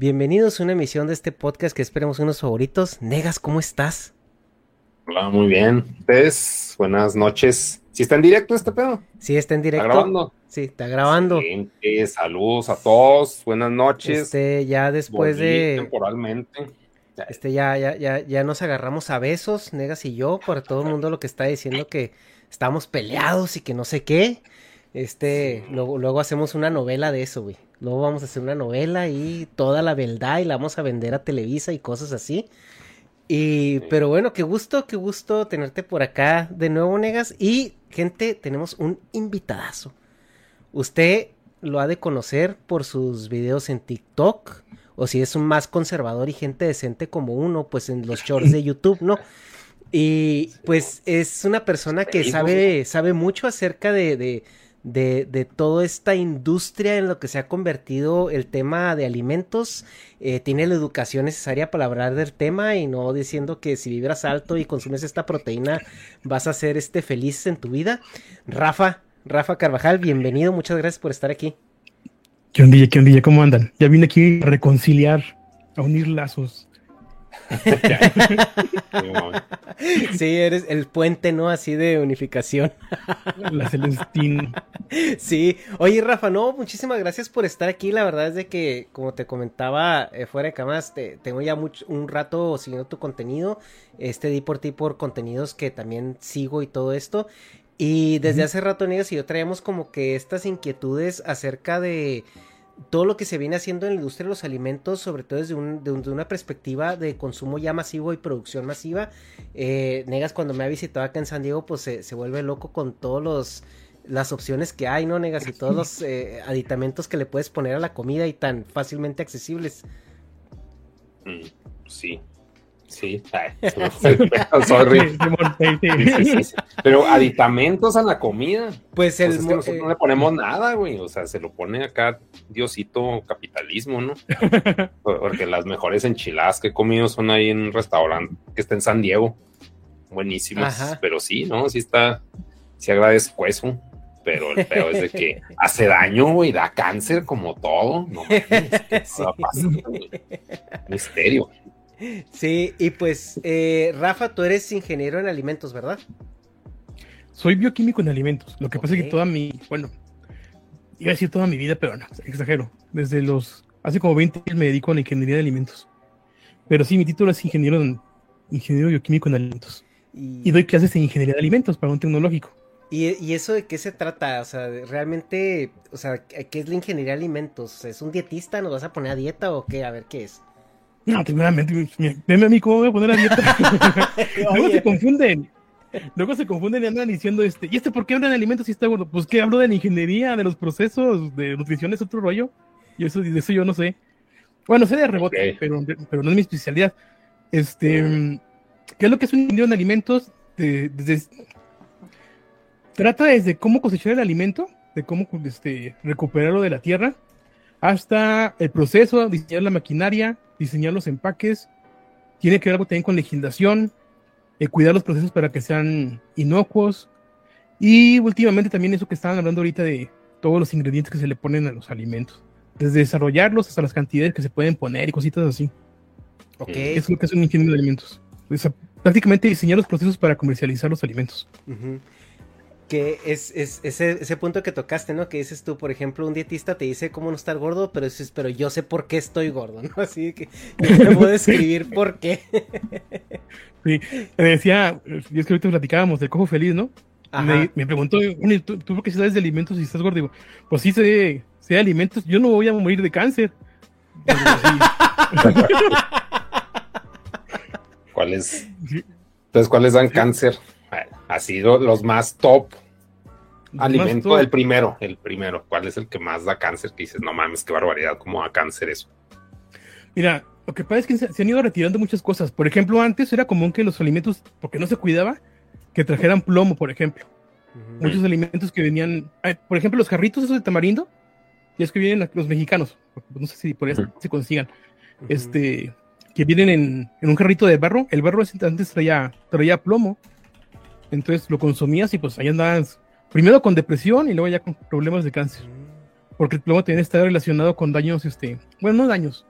Bienvenidos a una emisión de este podcast que esperemos unos favoritos. Negas, ¿cómo estás? Hola, muy bien. Ustedes, buenas noches. ¿Sí está en directo este pedo? Sí, está en directo. ¿Está grabando? Sí, está grabando. Saludos a todos. Buenas noches. Este, ya después Volví de. Temporalmente. Este, ya, ya, ya, ya nos agarramos a besos, Negas y yo, por todo el mundo lo que está diciendo que estamos peleados y que no sé qué. Este, luego, luego hacemos una novela de eso, güey. Luego vamos a hacer una novela y toda la verdad y la vamos a vender a Televisa y cosas así. Y, pero bueno, qué gusto, qué gusto tenerte por acá de nuevo, Negas. Y, gente, tenemos un invitadazo. Usted lo ha de conocer por sus videos en TikTok. O si es un más conservador y gente decente como uno, pues en los shorts de YouTube, ¿no? Y pues es una persona que sabe, sabe mucho acerca de, de, de, de toda esta industria en lo que se ha convertido el tema de alimentos. Eh, tiene la educación necesaria para hablar del tema y no diciendo que si vibras alto y consumes esta proteína vas a ser este feliz en tu vida. Rafa, Rafa Carvajal, bienvenido, muchas gracias por estar aquí. ¿Qué ondilla, qué ondilla? ¿Cómo andan? Ya vine aquí a reconciliar, a unir lazos. Sí, eres el puente, ¿no? Así de unificación. La Celestín. Sí, oye Rafa, no, muchísimas gracias por estar aquí. La verdad es de que, como te comentaba eh, fuera de cámaras, te, tengo ya mucho, un rato siguiendo tu contenido. Este di por ti por contenidos que también sigo y todo esto. Y desde hace rato, Negas y yo traíamos como que estas inquietudes acerca de todo lo que se viene haciendo en la industria de los alimentos, sobre todo desde, de una perspectiva de consumo ya masivo y producción masiva. Eh, Negas, cuando me ha visitado acá en San Diego, pues se, se vuelve loco con todos los las opciones que hay, ¿no, Negas? Y todos los eh, aditamentos que le puedes poner a la comida y tan fácilmente accesibles. Mm, Sí. Sí. Sorry. Pero aditamentos a la comida. Pues el... Pues es que nosotros eh, no le ponemos nada, güey. O sea, se lo pone acá Diosito capitalismo, ¿no? Porque las mejores enchiladas que he comido son ahí en un restaurante que está en San Diego. Buenísimas. Ajá. Pero sí, ¿no? Sí está. Sí agradezco eso. Pero el peor es de que hace daño, güey. Da cáncer como todo. No mames, ¿qué Sí. va a pasar, güey? Misterio. Sí, y pues, eh, Rafa, tú eres ingeniero en alimentos, ¿verdad? Soy bioquímico en alimentos. Lo que pasa es que toda mi, bueno, iba a decir toda mi vida, pero no, exagero. Desde los, hace como 20 años me dedico a la ingeniería de alimentos. Pero sí, mi título es ingeniero, en, ingeniero bioquímico en alimentos. Y doy clases en ingeniería de alimentos para un tecnológico. ¿Y, y eso de qué se trata? O sea, realmente, o sea, ¿qué es la ingeniería de alimentos? ¿Es un dietista? ¿Nos vas a poner a dieta o qué? A ver qué es. No, mira, veme a mí cómo voy a poner a dieta. Luego se confunden. Luego se confunden y andan diciendo, este, ¿y este por qué hablan de alimentos si está gordo? Pues que hablo de la ingeniería, de los procesos, de nutrición, es otro rollo. Y eso, de eso yo no sé. Bueno, sé de rebote, pero, pero no es mi especialidad. Este, ¿qué es lo que es un ingeniero en alimentos? De- desde, trata desde cómo cosechar el alimento, de cómo este, recuperarlo de la tierra, hasta el proceso, diseñar la maquinaria, diseñar los empaques, tiene que ver algo también con legislación, eh, cuidar los procesos para que sean inocuos, y últimamente también eso que estaban hablando ahorita de todos los ingredientes que se le ponen a los alimentos, desde desarrollarlos hasta las cantidades que se pueden poner y cositas así. Ok. Eso es lo que es un ingeniero de alimentos. O sea, prácticamente diseñar los procesos para comercializar los alimentos. Ujú. Que es, es ese, ese punto que tocaste, ¿no? Que dices tú, por ejemplo, un dietista te dice cómo no estar gordo, pero dices, pero yo sé por qué estoy gordo, ¿no? Así que yo te puedo describir por qué. Sí, me decía, yo es que ahorita platicábamos del cojo feliz, ¿no? Ajá. Me, me preguntó, "Oye, ¿tú, ¿tú por qué sabes de alimentos si estás gordo? Digo, pues sí sé, sé de alimentos, yo no voy a morir de cáncer. ¿Cuáles? Entonces, ¿cuáles dan cáncer? Ha sido los más top. Alimento, Más el primero, el primero. ¿Cuál es el que más da cáncer? Que dices, no mames, qué barbaridad, cómo da cáncer eso. Mira, lo que pasa es que se, se han ido retirando muchas cosas. Por ejemplo, antes era común que los alimentos, porque no se cuidaba, que trajeran plomo, por ejemplo. Muchos alimentos que venían, por ejemplo, los jarritos esos de tamarindo, y es que vienen los mexicanos, porque no sé si por eso se consigan, este, que vienen en, en un jarrito de barro. El barro antes traía, traía plomo, entonces lo consumías y pues ahí andabas, primero con depresión y luego ya con problemas de cáncer, porque el plomo también está relacionado con daños, este, bueno, no daños,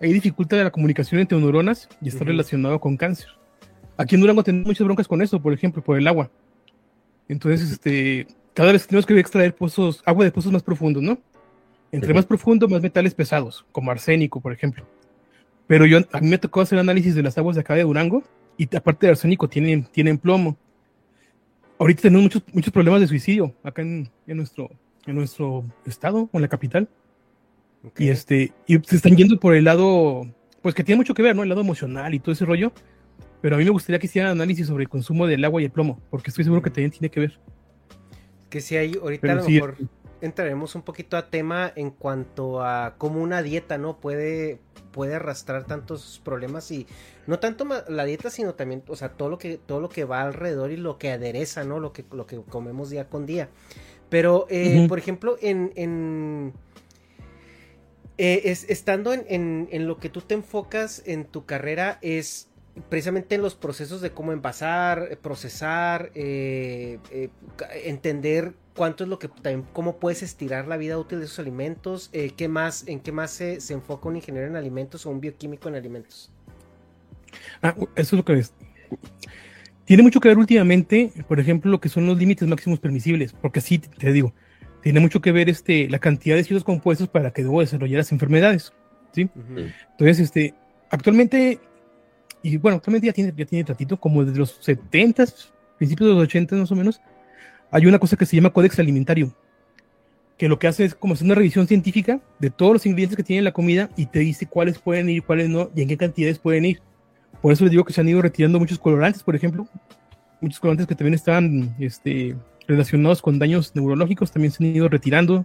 hay dificultad de la comunicación entre neuronas y está Ujú. relacionado con cáncer. Aquí en Durango tenemos muchas broncas con eso, por ejemplo, por el agua. Entonces, este, cada vez tenemos que extraer pozos, agua de pozos más profundos, ¿no? Entre Ujú. más profundo, más metales pesados, como arsénico, por ejemplo. Pero yo, a mí me tocó hacer análisis de las aguas de acá de Durango y aparte de arsénico tienen, tienen plomo. Ahorita tenemos muchos, muchos problemas de suicidio acá en, en nuestro, en nuestro estado, o en la capital. Y este, y se están yendo por el lado, pues que tiene mucho que ver, ¿no? El lado emocional y todo ese rollo. Pero a mí me gustaría que hicieran análisis sobre el consumo del agua y el plomo, porque estoy seguro que también tiene que ver. Que si hay, ahorita Pero a lo sí, mejor entraremos un poquito a tema en cuanto a cómo una dieta, ¿no? Puede, puede arrastrar tantos problemas y no tanto la dieta, sino también, o sea, todo lo que, todo lo que va alrededor y lo que adereza, ¿no? Lo que, lo que comemos día con día. Pero, eh, por ejemplo, en, en eh, es- estando en, en- en lo que tú te enfocas en tu carrera es precisamente en los procesos de cómo envasar, eh, procesar, eh, eh, entender cuánto es lo que también cómo puedes estirar la vida útil de esos alimentos, eh, qué más, en qué más se, se enfoca un ingeniero en alimentos o un bioquímico en alimentos. Ah, eso es lo que es. Tiene mucho que ver últimamente, por ejemplo, lo que son los límites máximos permisibles, porque sí, te digo, tiene mucho que ver este, la cantidad de ciertos compuestos para que debo desarrollar las enfermedades. ¿sí? Entonces, este, actualmente, y bueno, actualmente ya tiene, ya tiene ratito, como desde los 70, principios de los 80 más o menos, hay una cosa que se llama Códex Alimentario, que lo que hace es como hacer una revisión científica de todos los ingredientes que tiene la comida y te dice cuáles pueden ir, cuáles no, y en qué cantidades pueden ir. Por eso les digo que se han ido retirando muchos colorantes, por ejemplo, muchos colorantes que también estaban este, relacionados con daños neurológicos, también se han ido retirando.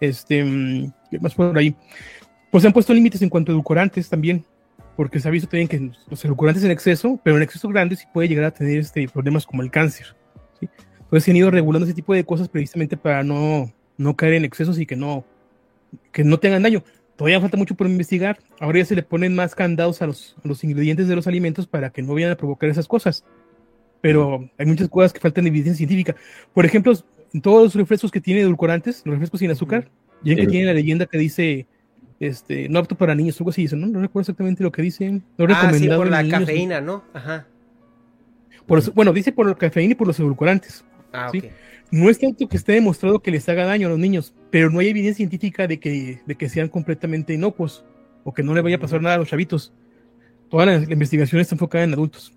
Este, mm, ¿qué más por ahí? Pues se han puesto límites en cuanto a edulcorantes también, porque se ha visto también que los edulcorantes en exceso, pero en exceso grande sí puede llegar a tener este, problemas como el cáncer. ¿sí? Entonces se han ido regulando ese tipo de cosas precisamente para no, no caer en excesos y que no, que no tengan daño. Todavía falta mucho por investigar. Ahora ya se le ponen más candados a los, a los ingredientes de los alimentos para que no vayan a provocar esas cosas. Pero hay muchas cosas que faltan de evidencia científica. Por ejemplo, en todos los refrescos que tienen edulcorantes, los refrescos sin azúcar, ya que Ujú. tiene la leyenda que dice este, no apto para niños, algo así dice, ¿no? No recuerdo exactamente lo que dice. No Ah, sí, por la niños. cafeína, ¿no? Ajá. Por los- bueno, dice por la cafeína y por los edulcorantes. Ah, Sí. ok. No es tanto que esté demostrado que les haga daño a los niños, pero no hay evidencia científica de que, de que sean completamente inocuos o que no le vaya a pasar nada a los chavitos. Toda la, la investigación está enfocada en adultos.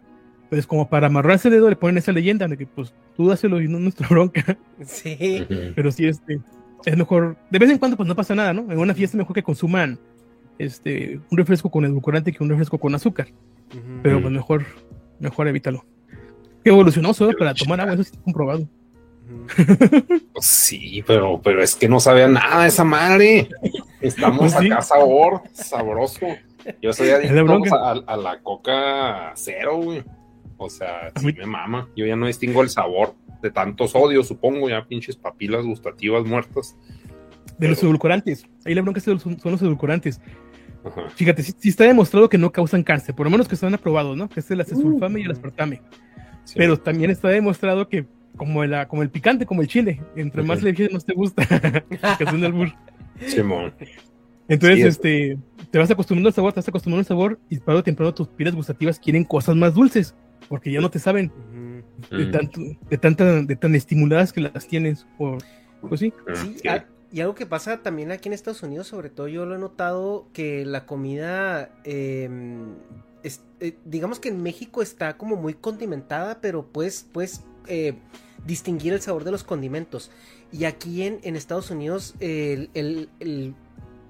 Pues como para amarrarse el dedo le ponen esa leyenda de que pues tú dáselo y no es nuestra bronca. Sí. Pero sí, este, es mejor, de vez en cuando pues no pasa nada, ¿no? En una fiesta es mejor que consuman este, un refresco con edulcorante que un refresco con azúcar. Pero pues mejor, mejor evítalo. Que evolucionó solo para tomar agua, eso sí está comprobado. Pues sí, pero, pero es que no sabía nada esa madre. Estamos Pues sí. acá sabor, sabroso. Yo soy adicto a, a la coca cero, güey. O sea, sí me mama. Yo ya no distingo el sabor de tanto sodio, supongo, ya pinches papilas gustativas muertas. de los edulcorantes. Ahí la bronca son, los edulcorantes. Ajá. Fíjate, sí, sí está demostrado que no causan cáncer, por lo menos que están aprobados, ¿no? Que es el acesulfame y el aspartame. Sí. Pero también está demostrado que, como el, como el picante, como el chile, entre más le más te gusta. que es un albur. Simón. Entonces, Sí, es- este, te vas acostumbrando al sabor, te vas acostumbrando al sabor, y tarde o temprano tus pilas gustativas quieren cosas más dulces, porque ya no te saben de, Mm. tanto, de, tanta, de tan estimuladas que las tienes. Por, pues sí. Mm, Sí, y algo que pasa también aquí en Estados Unidos, sobre todo yo lo he notado, que la comida, eh, es- eh, digamos que en México está como muy condimentada, pero pues, pues eh, distinguir el sabor de los condimentos. Y aquí en, en Estados Unidos el- el- el-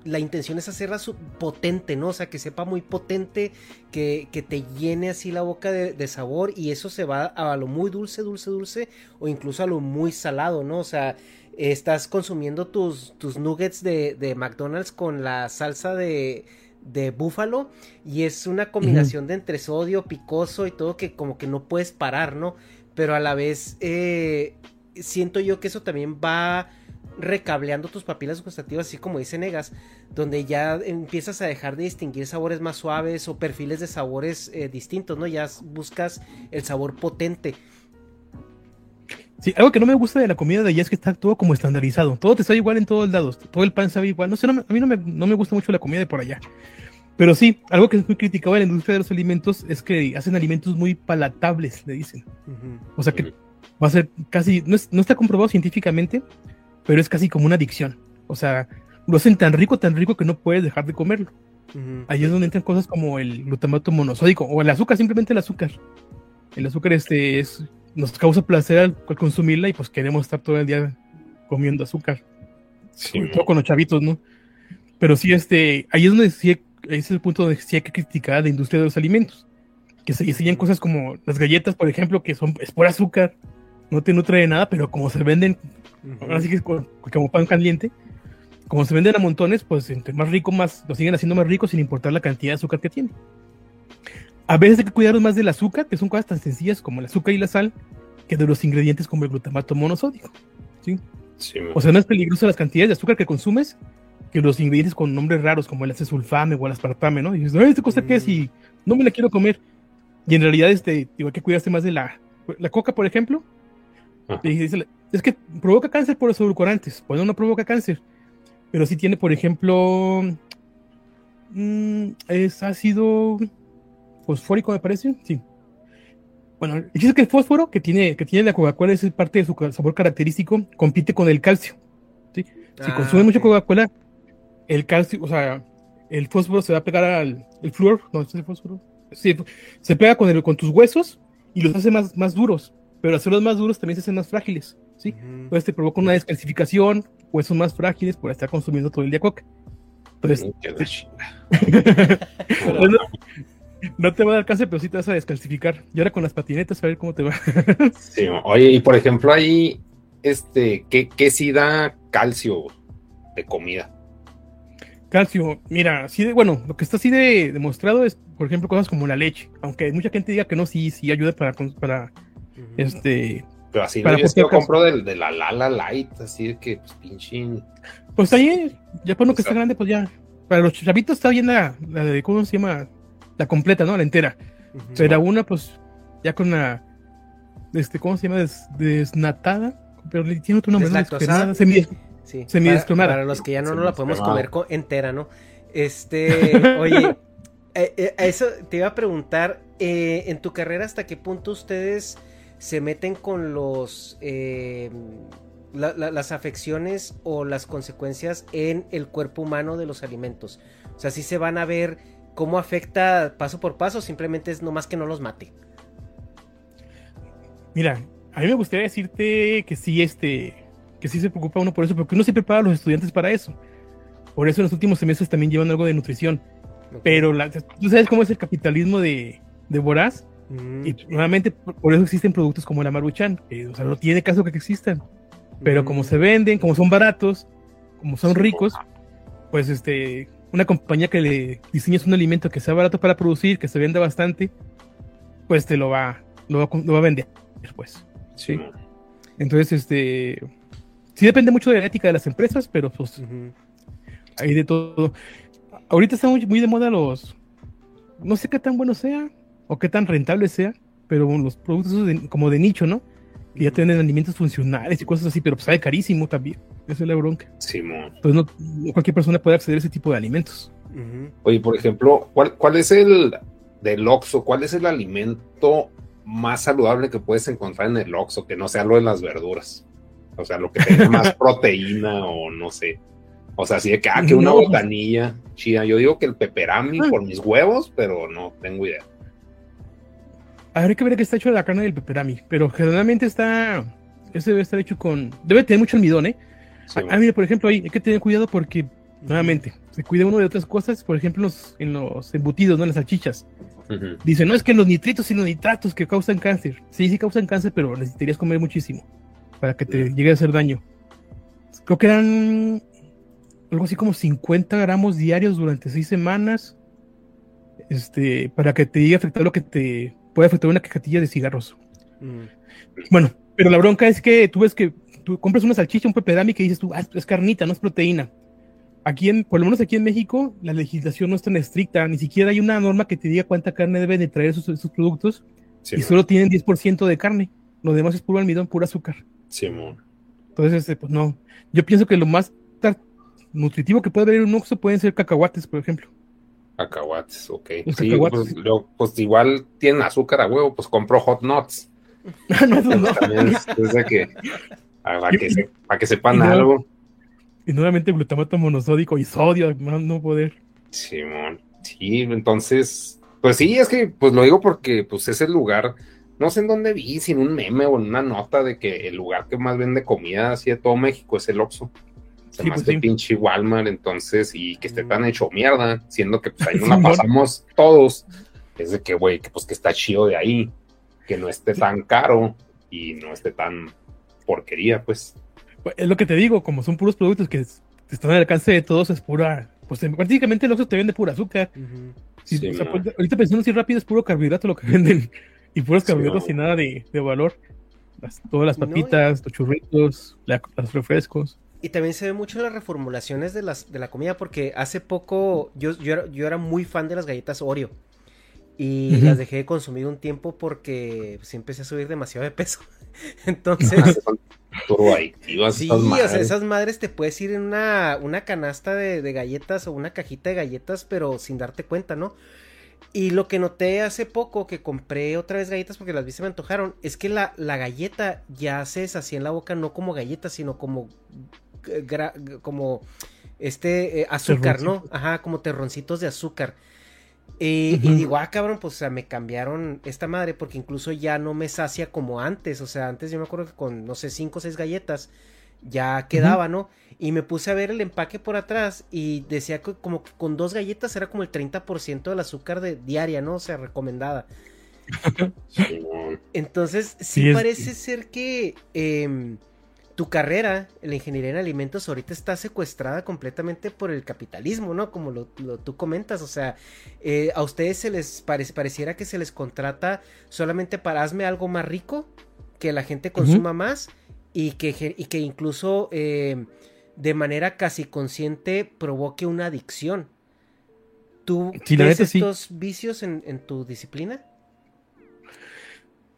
la intención es hacerla potente, ¿no? O sea, que sepa muy potente, que, que te llene así la boca de, de sabor y eso se va a lo muy dulce, dulce, dulce o incluso a lo muy salado, ¿no? O sea, estás consumiendo tus, tus nuggets de, de McDonald's con la salsa de, de búfalo y es una combinación de entre sodio, picoso y todo que como que no puedes parar, ¿no? Pero a la vez eh, siento yo que eso también va recableando tus papilas gustativas, así como dice Negas, donde ya empiezas a dejar de distinguir sabores más suaves o perfiles de sabores eh, distintos, ¿no? Ya buscas el sabor potente. Sí, algo que no me gusta de la comida de allá es que está todo como estandarizado. Todo te sabe igual en todos lados. Todo el pan sabe igual. No sé, no me- a mí no me, no me gusta mucho la comida de por allá. Pero sí, algo que es muy criticado en la industria de los alimentos es que hacen alimentos muy palatables, le dicen. O sea que va a ser casi, no, es- no está comprobado científicamente, pero es casi como una adicción. O sea, lo hacen tan rico, tan rico que no puedes dejar de comerlo. Ujú. Ahí es donde entran cosas como el glutamato monosódico o el azúcar, simplemente el azúcar. El azúcar este es, nos causa placer al, al consumirla y pues queremos estar todo el día comiendo azúcar. Sí, Sobre todo con los chavitos, ¿no? Pero sí, este, ahí es donde sí, ahí es el punto donde sí hay que criticar a la industria de los alimentos. Que se enseñan cosas como las galletas, por ejemplo, que son, es por azúcar, no te nutre de nada, pero como se venden, ahora sí que es co- como pan caliente, como se venden a montones, pues entre más rico, más lo siguen haciendo más rico sin importar la cantidad de azúcar que tiene. A veces hay que cuidarnos más del azúcar, que son cosas tan sencillas como el azúcar y la sal, que de los ingredientes como el glutamato monosódico. ¿sí? sí, O sea, no es peligroso las cantidades de azúcar que consumes que los ingredientes con nombres raros como el acesulfame o el aspartame, ¿no? Y dices, "Ay, ¿esta cosa qué es? Y no me la quiero comer. Y en realidad, este, digo, hay que cuidarse más de la, la coca, por ejemplo. Dice, es que provoca cáncer por los edulcorantes. Pues no, provoca cáncer. Pero sí tiene, por ejemplo, mm, es ácido fosfórico, me parece. Sí. Bueno, el chiste es que el fósforo que tiene, que tiene la Coca-Cola es parte de su sabor característico, compite con el calcio. ¿sí? Si Ah, consumes mucho ok. Coca-Cola, el calcio, o sea, el fósforo se va a pegar al el flúor, no, ¿es el fósforo? Sí, se pega con, el, con tus huesos y los hace más, más duros, pero al hacerlos más duros también se hacen más frágiles, ¿sí? Ujú. Entonces te provoca una descalcificación, huesos más frágiles por estar consumiendo todo el día coca. Entonces, pues no, no te va a dar cáncer, pero sí te vas a descalcificar. Y ahora con las patinetas, a ver cómo te va. Sí, oye, y por ejemplo, ahí, este, ¿qué, qué sí da calcio de comida? Calcio, mira, sí de, bueno, lo que está así de demostrado es, por ejemplo, cosas como la leche, aunque mucha gente diga que no, sí, sí ayuda para, para. Este, Pero así, Para yo, yo compro del, de la Lala Light, así de que, pues, pinche. pues ahí, ya para uno que está grande, pues ya, para los chavitos está bien la, la de, ¿cómo se llama? La completa, ¿no? La entera. Ujú. Pero una, pues, ya con la, este, ¿cómo se llama? Des- desnatada, pero le tiene otro nombre, ¿no? Semi- Sí, Semidescromada. Para, para los que ya no, no la podemos comer co- entera, ¿no? Este, oye, eh, eh, a eso te iba a preguntar, eh, en tu carrera, ¿hasta qué punto ustedes se meten con los eh, la- la- las afecciones o las consecuencias en el cuerpo humano de los alimentos? O sea, si se van a ver cómo afecta paso por paso, simplemente es nomás que no los mate. Mira, a mí me gustaría decirte que sí, este, que sí se preocupa uno por eso, porque uno se prepara a los estudiantes para eso. Por eso en los últimos semestres también llevan algo de nutrición. Pero la- tú sabes cómo es el capitalismo de, de voraz. Mm, Y nuevamente por, eso existen productos como la Maruchan. que, o sea, no tiene caso que existan. Pero mm, como se venden, como son baratos, como son ricos, pues este, una compañía que le diseñes un alimento que sea barato para producir, que se venda bastante, pues te lo va, lo va, a- lo va a vender, pues. Sí. Entonces, este, sí depende mucho de la ética de las empresas, pero pues hay de todo. Ahorita están muy, muy de moda los, no sé qué tan bueno sea o qué tan rentable sea, pero los productos como de nicho, ¿no? Que ya tienen alimentos funcionales y cosas así, pero pues sale carísimo también. Esa es la bronca. Sí, Entonces no, cualquier persona puede acceder a ese tipo de alimentos. Oye, por ejemplo, ¿cuál, cuál es el del Oxxo? ¿Cuál es el alimento más saludable que puedes encontrar en el Oxxo que no sea lo de las verduras? O sea, lo que tenga más proteína o no sé. O sea, así de que, ah, que una botanilla chida. Yo digo que el peperami ah. por mis huevos, pero no tengo idea. Habría que ver qué está hecho de la carne del peperami, pero generalmente está. Ese debe estar hecho con. Debe tener mucho almidón, ¿eh? ah, mira, por ejemplo, ahí hay que tener cuidado porque, nuevamente, se cuida uno de otras cosas, por ejemplo, los, en los embutidos, ¿no? En las salchichas. Dice, no es que los nitritos y los nitratos que causan cáncer. Sí, sí causan cáncer, pero necesitarías comer muchísimo para que te llegue a hacer daño. Creo que eran algo así como 50 gramos diarios durante 6 semanas. Este, para que te llegue a afectar lo que te puede afectar una cajetilla de cigarros. Mm. Bueno, pero la bronca es que tú ves que tú compras una salchicha, un pepedami que dices tú, ah, es carnita, no es proteína. Aquí en, por lo menos aquí en México, la legislación no es tan estricta, ni siquiera hay una norma que te diga cuánta carne deben de traer esos, productos, y solo tienen 10% de carne, lo demás es puro almidón, puro azúcar. Sí, Entonces, este, pues no, yo pienso que lo más nutritivo que puede haber en un Oxxo pueden ser cacahuates, por ejemplo. Cacahuates, ok. Sí, Pues, pues, igual tienen azúcar a huevo, pues compro hot nuts. no, no, no. que, para, que para que sepan algo. Y nuevamente glutamato monosódico y sodio, más no poder. Simón, sí, entonces, pues sí, es que, pues lo digo porque, pues es el lugar, no sé en dónde vi, sin un meme o en una nota de que el lugar que más vende comida así de todo México es el Oxxo se más pues pinche Walmart, entonces, y que esté tan hecho mierda, siendo que pues ahí no la pasamos todos, es de que, güey, que pues que está chido de ahí, que no esté tan caro y no esté tan porquería, pues. pues. Es lo que te digo, como son puros productos que están al alcance de todos, es pura, pues prácticamente el otro te vende pura azúcar. Pues, ahorita pensando así rápido, es puro carbohidrato lo que venden, y puros carbohidratos y nada de, valor. todas las papitas, los churritos, los refrescos. Y también se ve mucho las reformulaciones de, las, de la comida porque hace poco yo, yo, era, muy fan de las galletas Oreo. Y las dejé de consumir un tiempo porque pues, empecé a subir demasiado de peso. Entonces... sí, o sea, esas madres te puedes ir en una, una canasta de, de, galletas o una cajita de galletas, pero sin darte cuenta, ¿no? Y lo que noté hace poco que compré otra vez galletas porque las vi se me antojaron, es que la, la galleta ya se deshacía en la boca no como galleta, sino como como este eh, azúcar, ¿no? Ajá, como terroncitos de azúcar. Y, digo, ah, cabrón, pues o sea, me cambiaron esta madre porque incluso ya no me sacia como antes. O sea, antes yo me acuerdo que con, no sé, cinco o seis galletas ya quedaba, ¿no? Y me puse a ver el empaque por atrás y decía que como que con dos galletas era como el 30% del azúcar de diaria, ¿no? O sea, recomendada. Entonces, sí, parece ser que em, tu carrera la ingeniería en alimentos ahorita está secuestrada completamente por el capitalismo, ¿no? Como lo, tú comentas, o sea, eh, a ustedes se les pareciera que se les contrata solamente para hazme algo más rico, que la gente consuma más y que, y que incluso eh, de manera casi consciente provoque una adicción. ¿Tú tienes estos vicios en, en tu disciplina?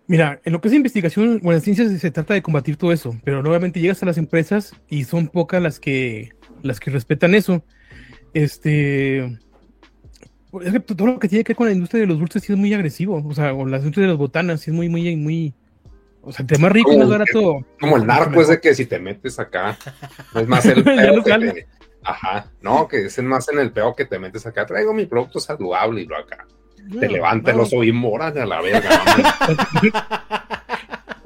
Mira, en lo que es investigación o en ciencias se trata de combatir todo eso, pero nuevamente llegas a las empresas y son pocas las que las que respetan eso. Este es que todo lo que tiene que ver con la industria de los dulces sí es muy agresivo, o sea, o la industria de las botanas sí es muy muy muy o sea, el más rico más barato. Como el narco es de que si te metes acá, es más el peo que Ajá, no, que es más en el peo que te metes acá, traigo mi producto saludable y lo acá te levanta el oso y moras a la verga.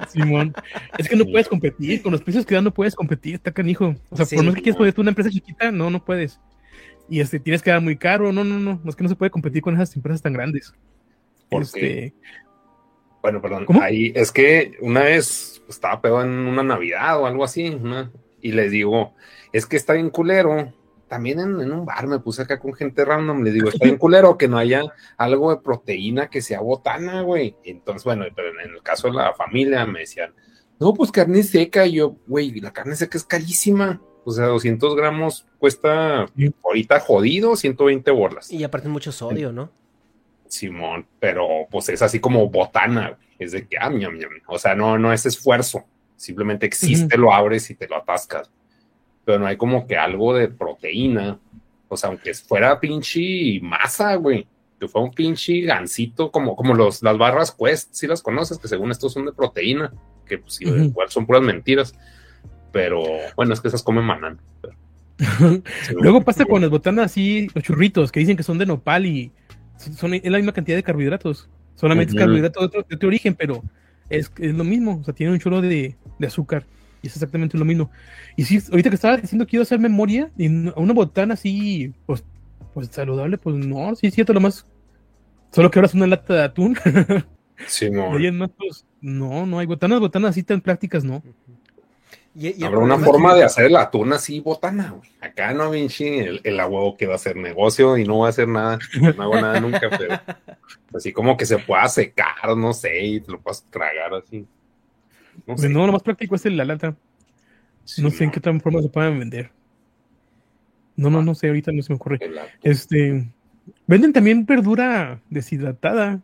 Simón, es que no puedes competir, con los precios que dan no puedes competir, está canijo. O sea, por más que quieras poner una empresa chiquita, no, no puedes. Y este, tienes que dar muy caro, no, no, no, no es que no se puede competir con esas empresas tan grandes. Este... Bueno, perdón, ahí es que una vez estaba pedo en una Navidad o algo así, y les digo, es que está bien culero también en, un bar me puse acá con gente random, le digo, está bien culero que no haya algo de proteína que sea botana, güey. Entonces, bueno, pero en el caso de la familia me decían, No, pues carne seca. Y yo, güey, la carne seca es carísima. O sea, 200 gramos cuesta ahorita jodido 120 bolas. Y aparte mucho sodio, ¿no? Simón, pero pues es así como botana, es de que, ah, miam, miam. o sea, no, no es esfuerzo, simplemente existe, lo abres y te lo atascas, pero no hay como que algo de proteína, o sea, aunque fuera pinche masa, güey, que fuera un pinche gansito, como, como los, las barras Quest, si las conoces, que según estos son de proteína, que pues igual son puras mentiras, pero bueno, es que esas comen manan. Luego pasa con las botanas así, los churritos, que dicen que son de nopal y son, es la misma cantidad de carbohidratos. Solamente es carbohidrato de otro, de otro, origen, pero es, es, lo mismo. O sea, tiene un chorro de, de, azúcar. Y es exactamente lo mismo. Y sí, ahorita que estaba diciendo que quiero hacer memoria, y una botana así, pues, pues saludable, pues no, sí es cierto, lo más. Solo que ahora es una lata de atún. Sí, no. Pues, no, no hay botanas, botanas así tan prácticas, no. Habrá una forma de hacer el atún así botana, güey. Acá no, Vinci, el, el huevo que va a hacer negocio y no va a hacer nada, no hago nada nunca, pero así como que se pueda secar, no sé, y te lo puedas tragar así. No, sé. no lo más práctico es la lata. no sé en qué otra forma se pueden vender. No, no, no sé, ahorita no se me ocurre. Este, venden también verdura deshidratada.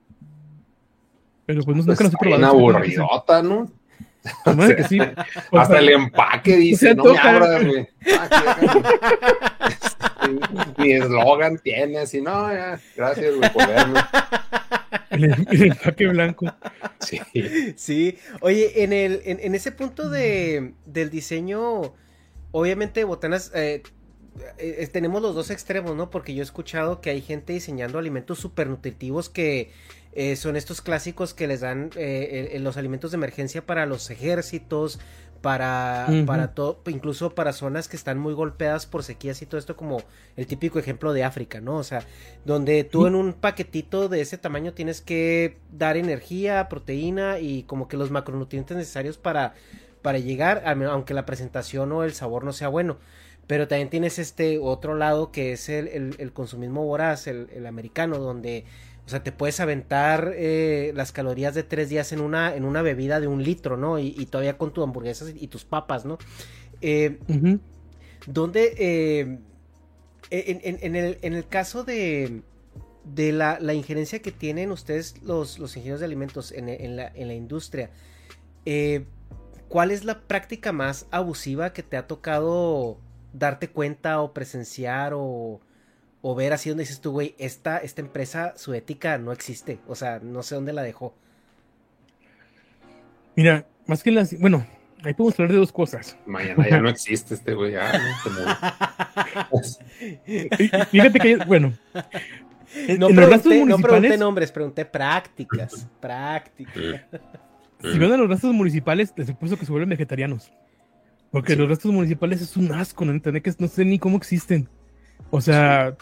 Pero pues, no, pues nunca los he probado. Una aburridota, ¿no? que sí. Hasta el empaque dice, no me güey. Mi eslogan tiene así, no, ya, gracias, güey, por verme. El, empaque blanco. Sí. Sí. Oye, en, el, en, en ese punto de, del diseño, obviamente, botanas, eh, eh, tenemos los dos extremos, ¿no? Porque yo he escuchado que hay gente diseñando alimentos súper nutritivos que eh, son estos clásicos que les dan eh, los alimentos de emergencia para los ejércitos, para, para todo, incluso para zonas que están muy golpeadas por sequías y todo esto, como el típico ejemplo de África, ¿no? O sea, donde tú en un paquetito de ese tamaño tienes que dar energía, proteína y como que los macronutrientes necesarios para, para llegar, aunque la presentación o el sabor no sea bueno. Pero también tienes este otro lado que es el, el, consumismo voraz, el, el americano, donde o sea, te puedes aventar eh, las calorías de tres días en una, en una bebida de un litro, ¿no? Y, todavía con tu hamburguesas y, tus papas, ¿no? Eh, Donde, eh, en, el, caso de, de la, injerencia que tienen ustedes, los, los ingenieros de alimentos en, la, en la industria, ¿cuál es la práctica más abusiva que te ha tocado darte cuenta o presenciar o o ver así donde dices tú, güey, esta, esta empresa, su ética no existe. O sea, no sé dónde la dejó. Mira, más que las. Bueno, ahí podemos hablar de dos cosas. Mañana ya no existe este güey. Fíjate que, bueno. No, pregunté, no pregunté nombres, pregunté prácticas. prácticas. Si van a los restos municipales, les supuesto que se vuelven vegetarianos. Porque los restos municipales es un asco, no que no sé ni cómo existen. O sea,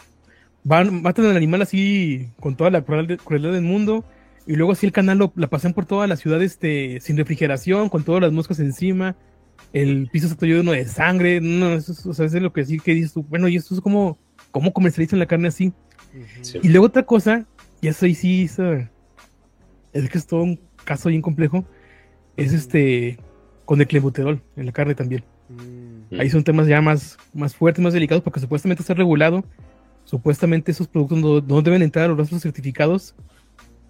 van, matan al animal así con toda la crueldad del mundo. Y luego así el canal lo, la pasan por toda la ciudad este, sin refrigeración, con todas las moscas encima. El piso está lleno de sangre. No, eso, o sea, es lo que sí que dices tú. Bueno, y esto es como, ¿cómo comercializan la carne así? Y luego otra cosa, y eso ahí sí es, es que es todo un caso bien complejo, es este, con el clenbuterol en la carne también. Mm. Ahí son temas ya más, más fuertes, más delicados, porque supuestamente está regulado. Supuestamente esos productos no, deben entrar a los rastros certificados.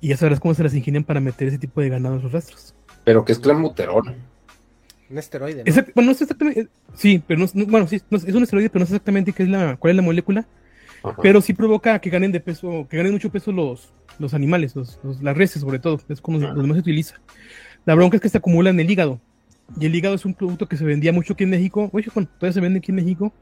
Y ya sabrás cómo se las ingenian para meter ese tipo de ganado en los rastros. Pero que es clenbuterol. Un esteroide. bueno, no es exactamente. Eh, sí, pero no, bueno, sí, es un esteroide, pero no sé exactamente qué es la, cuál es la molécula. Pero sí provoca que ganen de peso, que ganen mucho peso los, los animales, los, las reses sobre todo. Es como lo más se utiliza. La bronca es que se acumula en el hígado. Y el hígado es un producto que se vendía mucho aquí en México. Oye, bueno, todavía se vende aquí en México.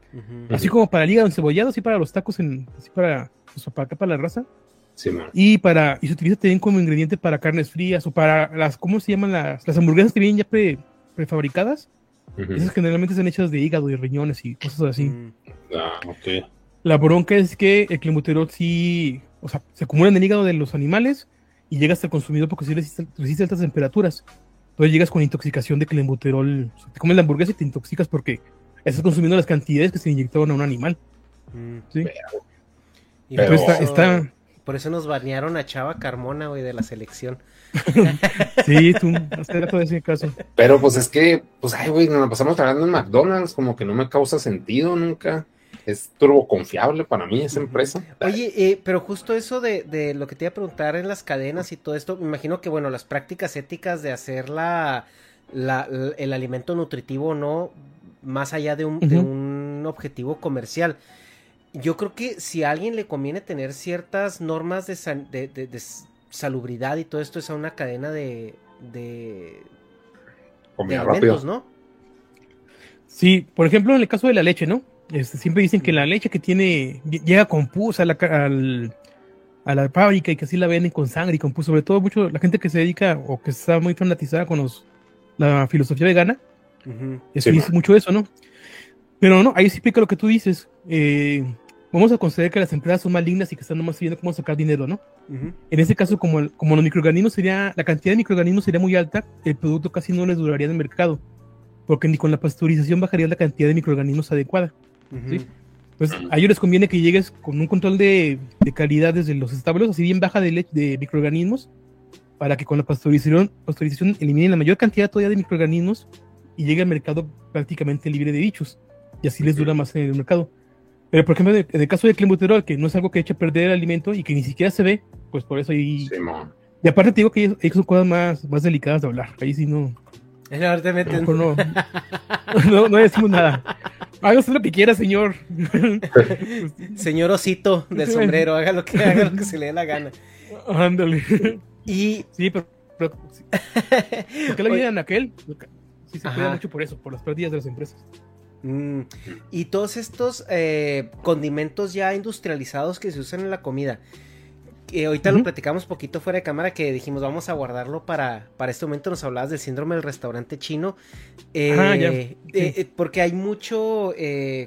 Así como para el hígado encebollado, así para los tacos, en, así para, pues, para acá, para la raza. Sí, y para y se utiliza también como ingrediente para carnes frías o para las, ¿cómo se llaman las, las hamburguesas que vienen ya pre, prefabricadas? Esas generalmente están hechas de hígado y riñones y cosas así. Mm. Ah, ok. La bronca es que el clenbuterol sí, o sea, se acumula en el hígado de los animales y llega hasta el consumidor porque sí resiste, resiste altas temperaturas. Entonces llegas con intoxicación de clenbuterol. te comes la hamburguesa y te intoxicas porque estás consumiendo las cantidades que se inyectaron a un animal. Mm. ¿sí? Pero, está, Por eso nos banearon a Chava Carmona, güey, de la selección. sí, tú, hace rato de ese caso. Pero pues es que, pues, ay, güey, nos la pasamos trabajando en McDonald's, como que no me causa sentido nunca. Es turbo confiable para mí esa empresa. Oye, eh, pero justo eso de, de, lo que te iba a preguntar en las cadenas y todo esto, me imagino que, bueno, las prácticas éticas de hacer la, la el alimento nutritivo, ¿no? Más allá de un, de un objetivo comercial yo creo que si a alguien le conviene tener ciertas normas de, de, salubridad y todo esto es a una cadena de, de, alimentos, ¿no? Sí, por ejemplo, en el caso de la leche, ¿no? Este, siempre dicen que la leche que tiene llega con pus a la, a la fábrica y que así la venden con sangre y con pus, sobre todo mucho la gente que se dedica o que está muy fanatizada con los, la filosofía vegana, dice mucho eso, ¿no? Pero no, ahí sí explica lo que tú dices. Eh, vamos a considerar que las empresas son malignas y que están nomás viendo cómo sacar dinero, ¿no? En ese caso, como, como los microorganismos sería, la cantidad de microorganismos sería muy alta, el producto casi no les duraría en el mercado, porque ni con la pasteurización bajaría la cantidad de microorganismos adecuada. ¿Sí? Pues a ellos les conviene que llegues con un control de, de calidad desde los establos, así bien baja de, de microorganismos, para que con la pasteurización, pasteurización eliminen la mayor cantidad todavía de microorganismos y llegue al mercado prácticamente libre de bichos, y así les dura más en el mercado. Pero por ejemplo, en el caso del clenbuterol, que no es algo que eche a perder el alimento y que ni siquiera se ve, pues por eso ahí... y aparte te digo que ahí son cosas más, más delicadas de hablar. Ahí sí no... No, te meten. No, no, no, decimos nada. Haga usted lo que quiera, señor. señor osito del sombrero, haga lo que haga lo que se le dé la gana. Ándale. Y... Sí, pero... pero ¿Por qué le en aquel? Sí se cuida mucho por eso, por las pérdidas de las empresas. Mm, y todos estos eh, condimentos ya industrializados que se usan en la comida. Que ahorita lo platicamos poquito fuera de cámara que dijimos vamos a guardarlo para, para este momento. Nos hablabas del síndrome del restaurante chino. Eh, eh, porque hay mucho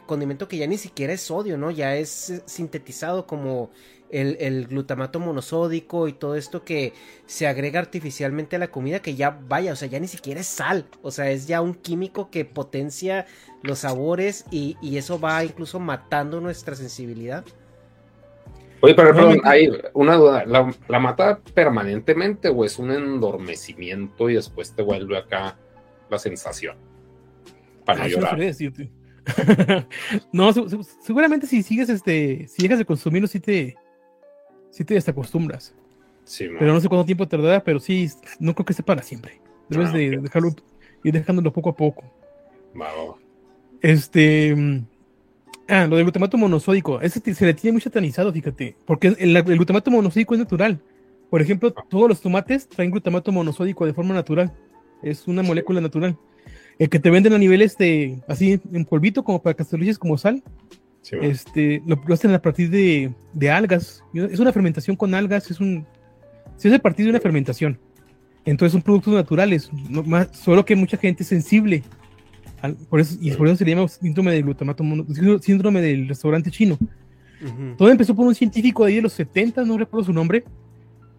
condimento que ya ni siquiera es sodio, ¿no? Ya es sintetizado como el, glutamato monosódico y todo esto que se agrega artificialmente a la comida que ya vaya, o sea, ya ni siquiera es sal, o sea, es ya un químico que potencia los sabores y, eso va incluso matando nuestra sensibilidad. Oye, pero perdón, hay una duda, ¿La, mata permanentemente o es un endormecimiento y después te vuelve acá la sensación? Para llorar. no, seguramente si sigues este, si dejas de consumirlo, sí te, sí te desacostumbras. Sí, pero no sé cuánto tiempo tardará, pero sí, no creo que sea para siempre. Debes ah, de dejarlo, ir dejándolo poco a poco. Este. Ah, lo del glutamato monosódico. Ese se le tiene muy satanizado, fíjate. Porque el, glutamato monosódico es natural. Por ejemplo, ah. todos los tomates traen glutamato monosódico de forma natural. Es una molécula natural. El que te venden a niveles de, así, en polvito, como para que se como sal, este, lo, hacen a partir de, de, algas. Es una fermentación con algas, es un. Se hace a partir de una fermentación. Entonces son productos naturales, más, solo que mucha gente es sensible. Por eso, y por eso se llama síndrome del glutamato, síndrome del restaurante chino. Todo empezó por un científico de ahí de los 70, no recuerdo su nombre,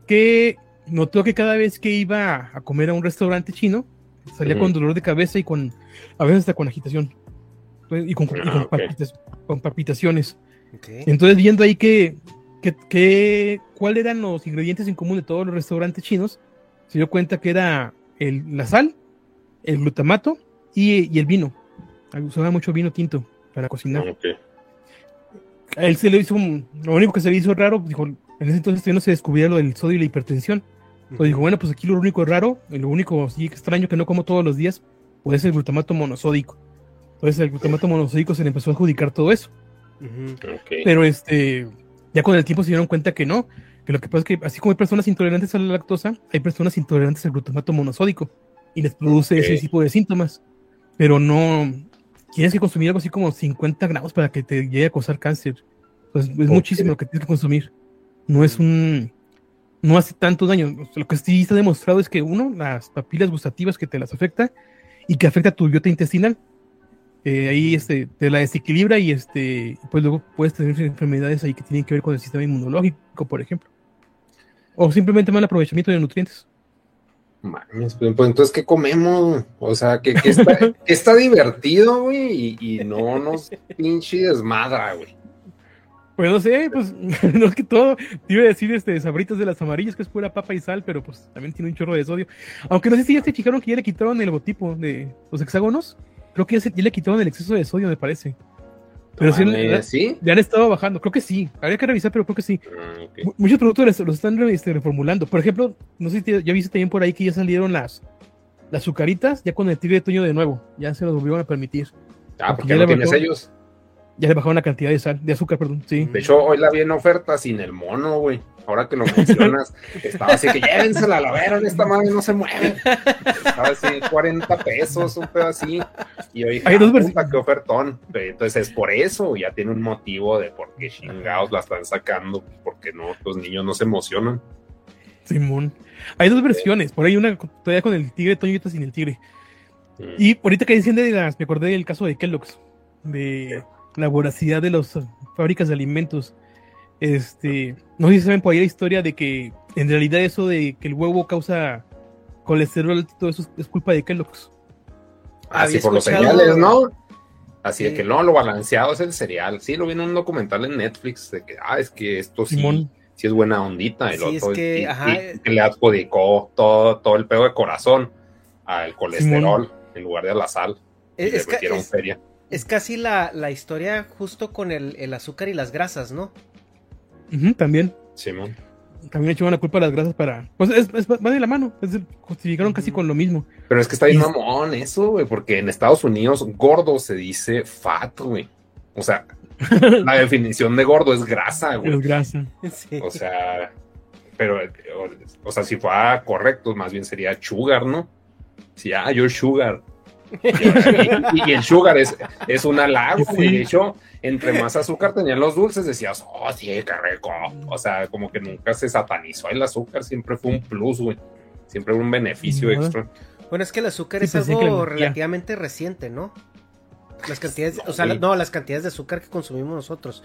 que notó que cada vez que iba a comer a un restaurante chino, salía con dolor de cabeza y con, a veces hasta con agitación. Y con, ah, con palpitaciones. Entonces, viendo ahí que, que, cuáles eran los ingredientes en común de todos los restaurantes chinos, se dio cuenta que era el, la sal, el glutamato y, el vino. Usaba mucho vino tinto para cocinar. A él se le hizo, lo único que se le hizo raro, dijo, en ese entonces no se descubría lo del sodio y la hipertensión. Entonces dijo, bueno, pues aquí lo único raro, lo único así extraño que no como todos los días, puede ser el glutamato monosódico. Entonces el glutamato monosódico se le empezó a adjudicar todo eso. Pero este, ya con el tiempo se dieron cuenta que no, que lo que pasa es que así como hay personas intolerantes a la lactosa, hay personas intolerantes al glutamato monosódico y les produce ese tipo de síntomas. Pero no, tienes que consumir algo así como 50 gramos para que te llegue a causar cáncer. Pues es muchísimo lo que tienes que consumir. No es un, no hace tanto daño. Lo que sí está demostrado es que uno, las papilas gustativas que te las afecta y que afecta tu biota intestinal. Eh, ahí este, te la desequilibra y este, pues luego puedes tener enfermedades ahí que tienen que ver con el sistema inmunológico, por ejemplo. O simplemente mal aprovechamiento de nutrientes. Mames, pues, pues entonces, ¿qué comemos? O sea, que, está, divertido, güey, y, no nos pinche desmadra, güey. Pues no sé, pues no es que todo. Te iba a decir este sabritas de las amarillas, que es pura papa y sal, pero pues también tiene un chorro de sodio. Aunque no sé si ya se fijaron que ya le quitaron el logotipo de los hexágonos. Creo que ya, se, ya le quitaron el exceso de sodio, me parece. Pero sí, Mane, ¿sí? ya han estado bajando. Creo que sí. Habría que revisar, pero creo que sí. Ah, Muchos productos les- los están este, reformulando. Por ejemplo, no sé si te- ya viste también por ahí que ya salieron las, las azucaritas, ya con el tigre de Toño de nuevo. Ya se los volvieron a permitir. Ah, porque porque ya no tienes ellos. Ya le bajaron la cantidad de sal, de azúcar, perdón. Sí. De hecho, hoy la vi en oferta sin el mono, güey. Ahora que lo mencionas, estaba así que llévensela la vera, esta madre no se mueve. Estaba así, 40 pesos, un pedo así. Y yo dije, Hay dos ah, puta, qué ofertón. Entonces es por eso, ya tiene un motivo de por qué chingados la están sacando, porque no, los niños no se emocionan. Simón. Hay dos versiones. Por ahí una todavía con el tigre, Toño y otra sin el tigre. Mm. Y ahorita que dicen de las, me acordé del caso de Kellogg's, de la voracidad de las fábricas de alimentos. Este, no sé si saben por ahí la historia de que en realidad eso de que el huevo causa colesterol alto y todo eso es, es culpa de Kellogg's. Así Había por los cereales, ¿no? Así de Sí. que no, lo balanceado es el cereal. Sí, lo vi en un documental en Netflix de que, ah, es que esto sí, Simón. sí es buena ondita. El Sí, es otro, que, y- ajá, y eh. que le adjudicó todo, todo el pedo de corazón al colesterol en lugar de a la sal. Y Es, le es ca- metieron es- feria. Es casi la, la historia justo con el, el azúcar y las grasas, ¿no? Ujú, también. Simón. También echaban la culpa a las grasas para. Pues es, es- va de la mano. Es justificaron casi con lo mismo. Pero es que está bien Y- mamón eso, güey, porque en Estados Unidos gordo se dice fat, güey. O sea, la definición de gordo es grasa, Es güey. grasa. Sí. O sea, pero, o, o sea, si fuera correcto, más bien sería sugar, ¿no? Si, ah, you're sugar. Y, y el sugar es, es un halago, güey. Sí. De hecho, entre más azúcar tenían los dulces, decías, oh, sí, qué rico. O sea, como que nunca se satanizó el azúcar, siempre fue un plus, güey. Siempre un beneficio extra. Bueno, es que el azúcar Sí, es pues, que algo relativamente reciente, ¿no? Las cantidades, o sea, no, las cantidades de azúcar que consumimos nosotros.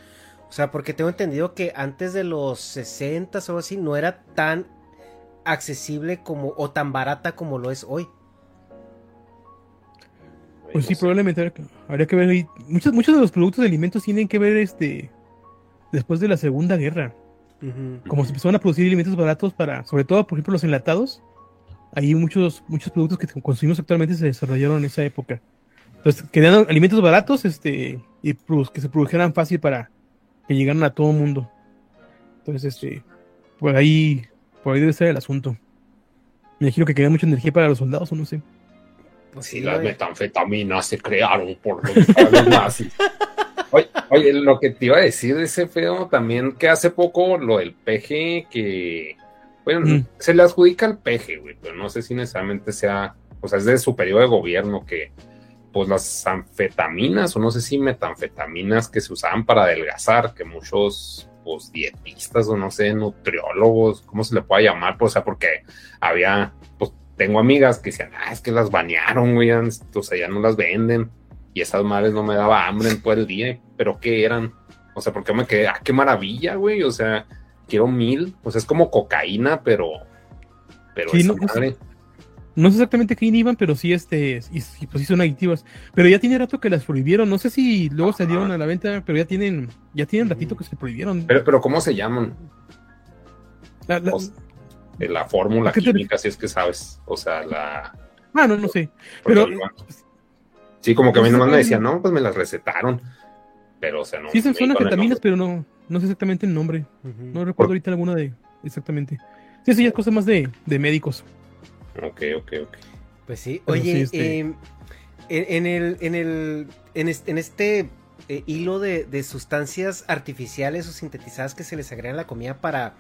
O sea, porque tengo entendido que antes de los 60 o algo así no era tan accesible como o tan barata como lo es hoy. Pues sí, No sé. probablemente habría que, ver ahí. Muchos, muchos de los productos de alimentos tienen que ver este después de la Segunda Guerra. Como se empezaron a producir alimentos baratos para, sobre todo, por ejemplo, los enlatados. Ahí muchos, muchos productos que consumimos actualmente se desarrollaron en esa época. Entonces, querían alimentos baratos, este, y que se produjeran fácil para que llegaran a todo el mundo. Entonces, este, por ahí, por ahí debe ser el asunto. Me imagino que quería mucha energía para los soldados, o no sé. Pues Sí, sí, las metanfetaminas se crearon por los, nazis. Oye, oye, lo que te iba a decir de ese feo también, que hace poco lo del peje, que, bueno, Mm. se le adjudica al peje, güey, pero no sé si necesariamente sea, o sea, es de su periodo de gobierno que, pues las anfetaminas, o no sé si metanfetaminas que se usaban para adelgazar, que muchos, pues, dietistas, o no sé, nutriólogos, ¿cómo se le puede llamar? Pues, o sea, porque había, pues, tengo amigas que decían, ah, es que las banearon, güey, o sea, ya no las venden. Y esas madres no me daba hambre en todo el día, pero ¿qué eran? O sea, porque me quedé, ah, qué maravilla, güey, o sea, quiero mil, o sea, es como cocaína, pero, pero Sí, esa no, madre, No sé exactamente qué iban, pero sí, este, y, y pues sí son adictivas. Pero ya tiene rato que las prohibieron. No sé si luego Ajá. salieron a la venta, pero ya tienen, ya tienen ratito que se prohibieron. pero, pero ¿cómo se llaman? La- la- o sea, La fórmula ¿A qué te- química, si es que sabes, o sea, la... ah, no, no sé. Pero sí, como que a mí nomás me decían, no, pues me las recetaron, pero, o sea, no. sí son, anfetaminas, pero no, no sé exactamente el nombre. No recuerdo ahorita alguna de exactamente. Sí, sí, es cosa más de, de médicos. Ok, ok, ok. Pues sí, Pero oye, sí, este- em, en, en el, en el, en este, en este, eh, hilo de, de sustancias artificiales o sintetizadas que se les agregan a la comida para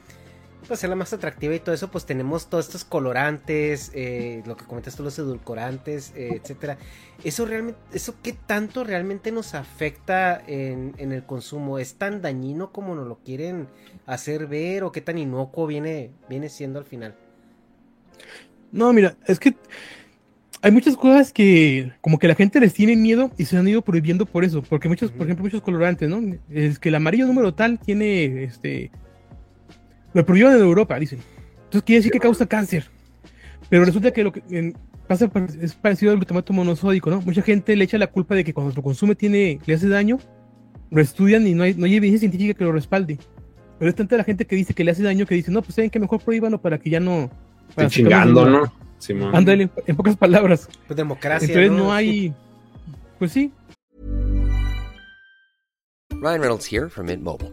pues, hacerla más atractiva y todo eso, pues tenemos todos estos colorantes, eh, lo que comentas tú, los edulcorantes, eh, etcétera. Eso realmente, eso qué tanto realmente nos afecta en, en el consumo, es tan dañino como nos lo quieren hacer ver o qué tan inocuo viene, viene siendo al final. No, mira, es que hay muchas cosas que como que la gente les tiene miedo y se han ido prohibiendo por eso, porque muchos, por ejemplo, muchos colorantes, ¿no? Es que el amarillo número tal tiene, este, lo prohibieron en Europa, dicen. Entonces quiere decir que causa cáncer. Pero resulta que lo que en- pasa pa- es parecido al glutamato monosódico, ¿no? Mucha gente le echa la culpa de que cuando lo consume tiene, le hace daño, lo estudian y no hay, no hay evidencia científica que lo respalde. Pero es tanta la gente que dice que le hace daño que dice, no, pues saben que mejor prohíbanlo para que ya no. Estoy chingando, ¿no? Ándale, en pocas palabras. Pues democracia. Entonces no, hay. Pues sí. Ryan Reynolds here from Mint Mobile.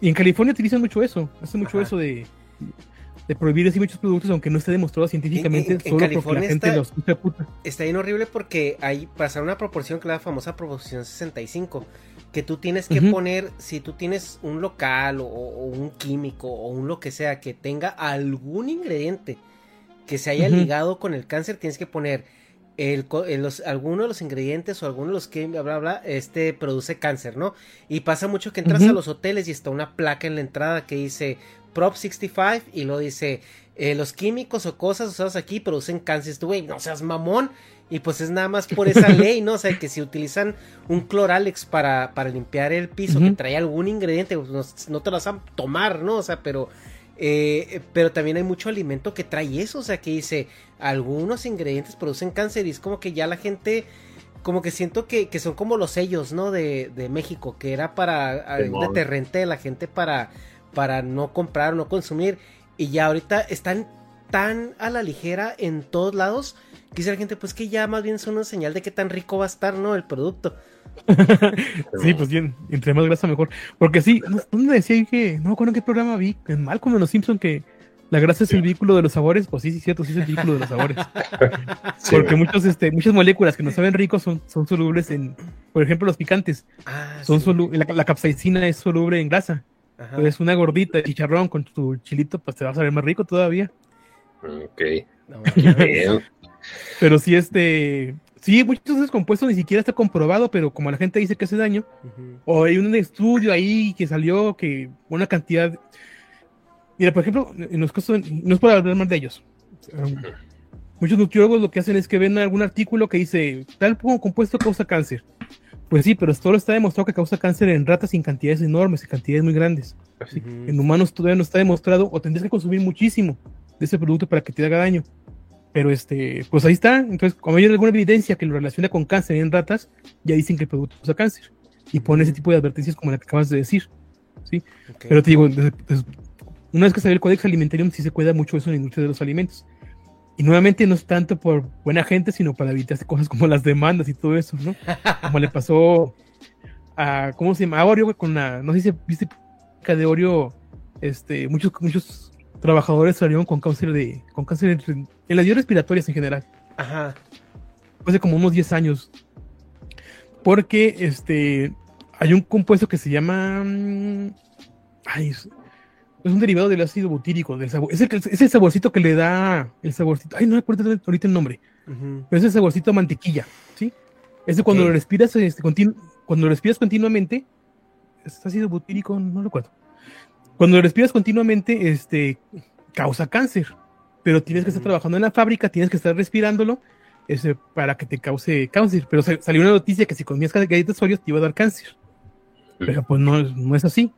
Y en California utilizan mucho eso. Hacen mucho Ajá. eso de, de prohibir así muchos productos, aunque no esté demostrado científicamente, En- en- en solo porque California la gente está- los puta. Está bien horrible porque hay pasar una proporción que es la famosa proporción 65. Que tú tienes que poner, si tú tienes un local o, o un químico o un lo que sea que tenga algún ingrediente que se haya ligado con el cáncer, tienes que poner el, eh, los, alguno de los ingredientes o alguno de los que bla bla bla este produce cáncer, ¿no? Y pasa mucho que entras a los hoteles y está una placa en la entrada que dice Prop 65 y lo dice eh, los químicos o cosas usadas aquí producen cáncer. Tú, güey, no seas mamón. Y pues es nada más por esa ley, ¿no? O sea, que si utilizan un cloralex para, para limpiar el piso que trae algún ingrediente, pues no, no te lo vas a tomar, ¿no? O sea, pero eh, pero también hay mucho alimento que trae eso, o sea, que dice, algunos ingredientes producen cáncer y es como que ya la gente, como que siento que, que son como los sellos, ¿no? De, de México, que era para un deterrente de la gente para, para no comprar, no consumir. Y ya ahorita están tan a la ligera en todos lados que dice la gente, pues que ya más bien son una señal de qué tan rico va a estar, ¿no? El producto. Sí, pues bien, entre más grasa mejor. Porque sí, ¿no- ¿dónde decía yo que, no me acuerdo en qué programa vi, en Malcolm en los Simpson que la grasa es el vehículo de los sabores? Pues sí, sí, cierto, sí es el vehículo de los sabores. Sí, Porque muchos, este, muchas moléculas que no saben ricos son, son solubles en, por ejemplo, los picantes. Ah, Son sí. solu- la, la capsaicina es soluble en grasa. Ajá. Pues una gordita de chicharrón con tu chilito, pues te va a saber más rico todavía. Ok. No, mames. Bien. Pero sí, este, sí, muchos de esos compuestos ni siquiera está comprobado, pero como la gente dice que hace daño, o hay un estudio ahí que salió que una cantidad. Mira, por ejemplo, en los casos, no es para hablar mal de ellos. Um, Muchos nutriólogos lo que hacen es que ven algún artículo que dice tal compuesto causa cáncer. Pues sí, pero solo está demostrado que causa cáncer en ratas en cantidades enormes, en cantidades muy grandes. En humanos todavía no está demostrado, o tendrías que consumir muchísimo de ese producto para que te haga daño. Pero este, pues ahí está. Entonces, como hay alguna evidencia que lo relaciona con cáncer en ratas, ya dicen que el producto causa cáncer. Y pone ese tipo de advertencias como la que acabas de decir. ¿sí? Pero te digo, una vez que salió el Codex Alimentarium, sí se cuida mucho eso en la industria de los alimentos. Y nuevamente no es tanto por buena gente, sino para evitarse cosas como las demandas y todo eso, ¿no? Como le pasó a, ¿cómo se llama? A Oreo con la, no sé si viste de Oreo, este, muchos, muchos trabajadores salieron con cáncer de, con cáncer en, las vías respiratorias en general Ajá. hace como unos 10 años. Porque este hay un compuesto que se llama. mm, Ay, es, es un derivado del ácido butírico. Del sabor, es, el, es saborcito que le da el saborcito. Ay, no me acuerdo ahorita el nombre. Pero es el saborcito a mantequilla. ¿sí? Ese cuando Ok. lo respiras, este, continu- cuando lo respiras continuamente. ¿Es ácido butírico? No lo recuerdo. Cuando lo respiras continuamente, este causa cáncer. Pero tienes que estar trabajando en la fábrica, tienes que estar respirándolo ese, para que te cause cáncer. Pero sa- salió una noticia que si comías galletas Oreos te iba a dar cáncer. Pero pues no, es- no es así.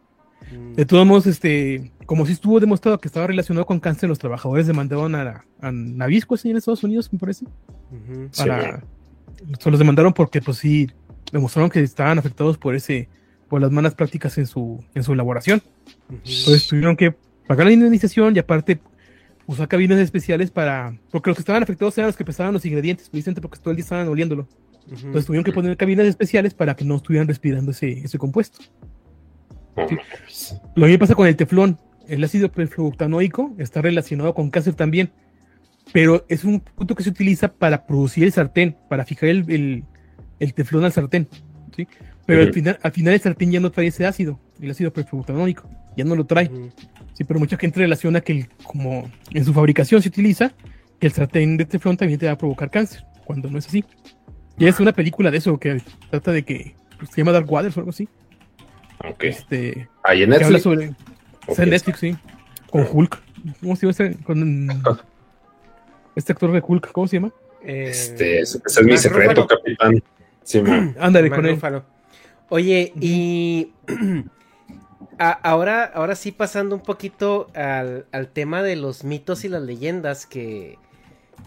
Mm. De todos modos, este, como si estuvo demostrado que estaba relacionado con cáncer, los trabajadores demandaron a, la- a Nabisco, así en Estados Unidos, me parece. Ujú. Sí. Para, se los demandaron porque, pues sí, demostraron que estaban afectados por ese, por las malas prácticas en su, en su elaboración. Ujú. Entonces tuvieron que pagar la indemnización y aparte usar cabinas especiales para, porque los que estaban afectados eran los que pesaban los ingredientes, precisamente porque todo el día estaban oliéndolo. Entonces tuvieron que poner cabinas especiales para que no estuvieran respirando ese, ese compuesto. Lo mismo pasa con el teflón. El ácido perfluoctanoico está relacionado con cáncer también, pero es un punto que se utiliza para producir el sartén, para fijar el, el, teflón al sartén. ¿sí? Pero al, final, al final el sartén ya no trae ese ácido, el ácido perfluoctanoico, ya no lo trae. Sí, pero mucha gente relaciona que como en su fabricación se utiliza, que el sartén de teflón también te va a provocar cáncer, cuando no es así. Y es una película de eso que trata de que pues, se llama Dark Waters o algo así. Ok. Este, Ahí en Netflix. habla sobre. Está en Netflix, sí. Con Hulk. ¿Cómo se llama este? Con este actor de Hulk, ¿cómo se llama? Este, ese es mi secreto, capitán. Sí, Ándale con él. Oye, y ahora, ahora sí pasando un poquito al, tema de los mitos y las leyendas que,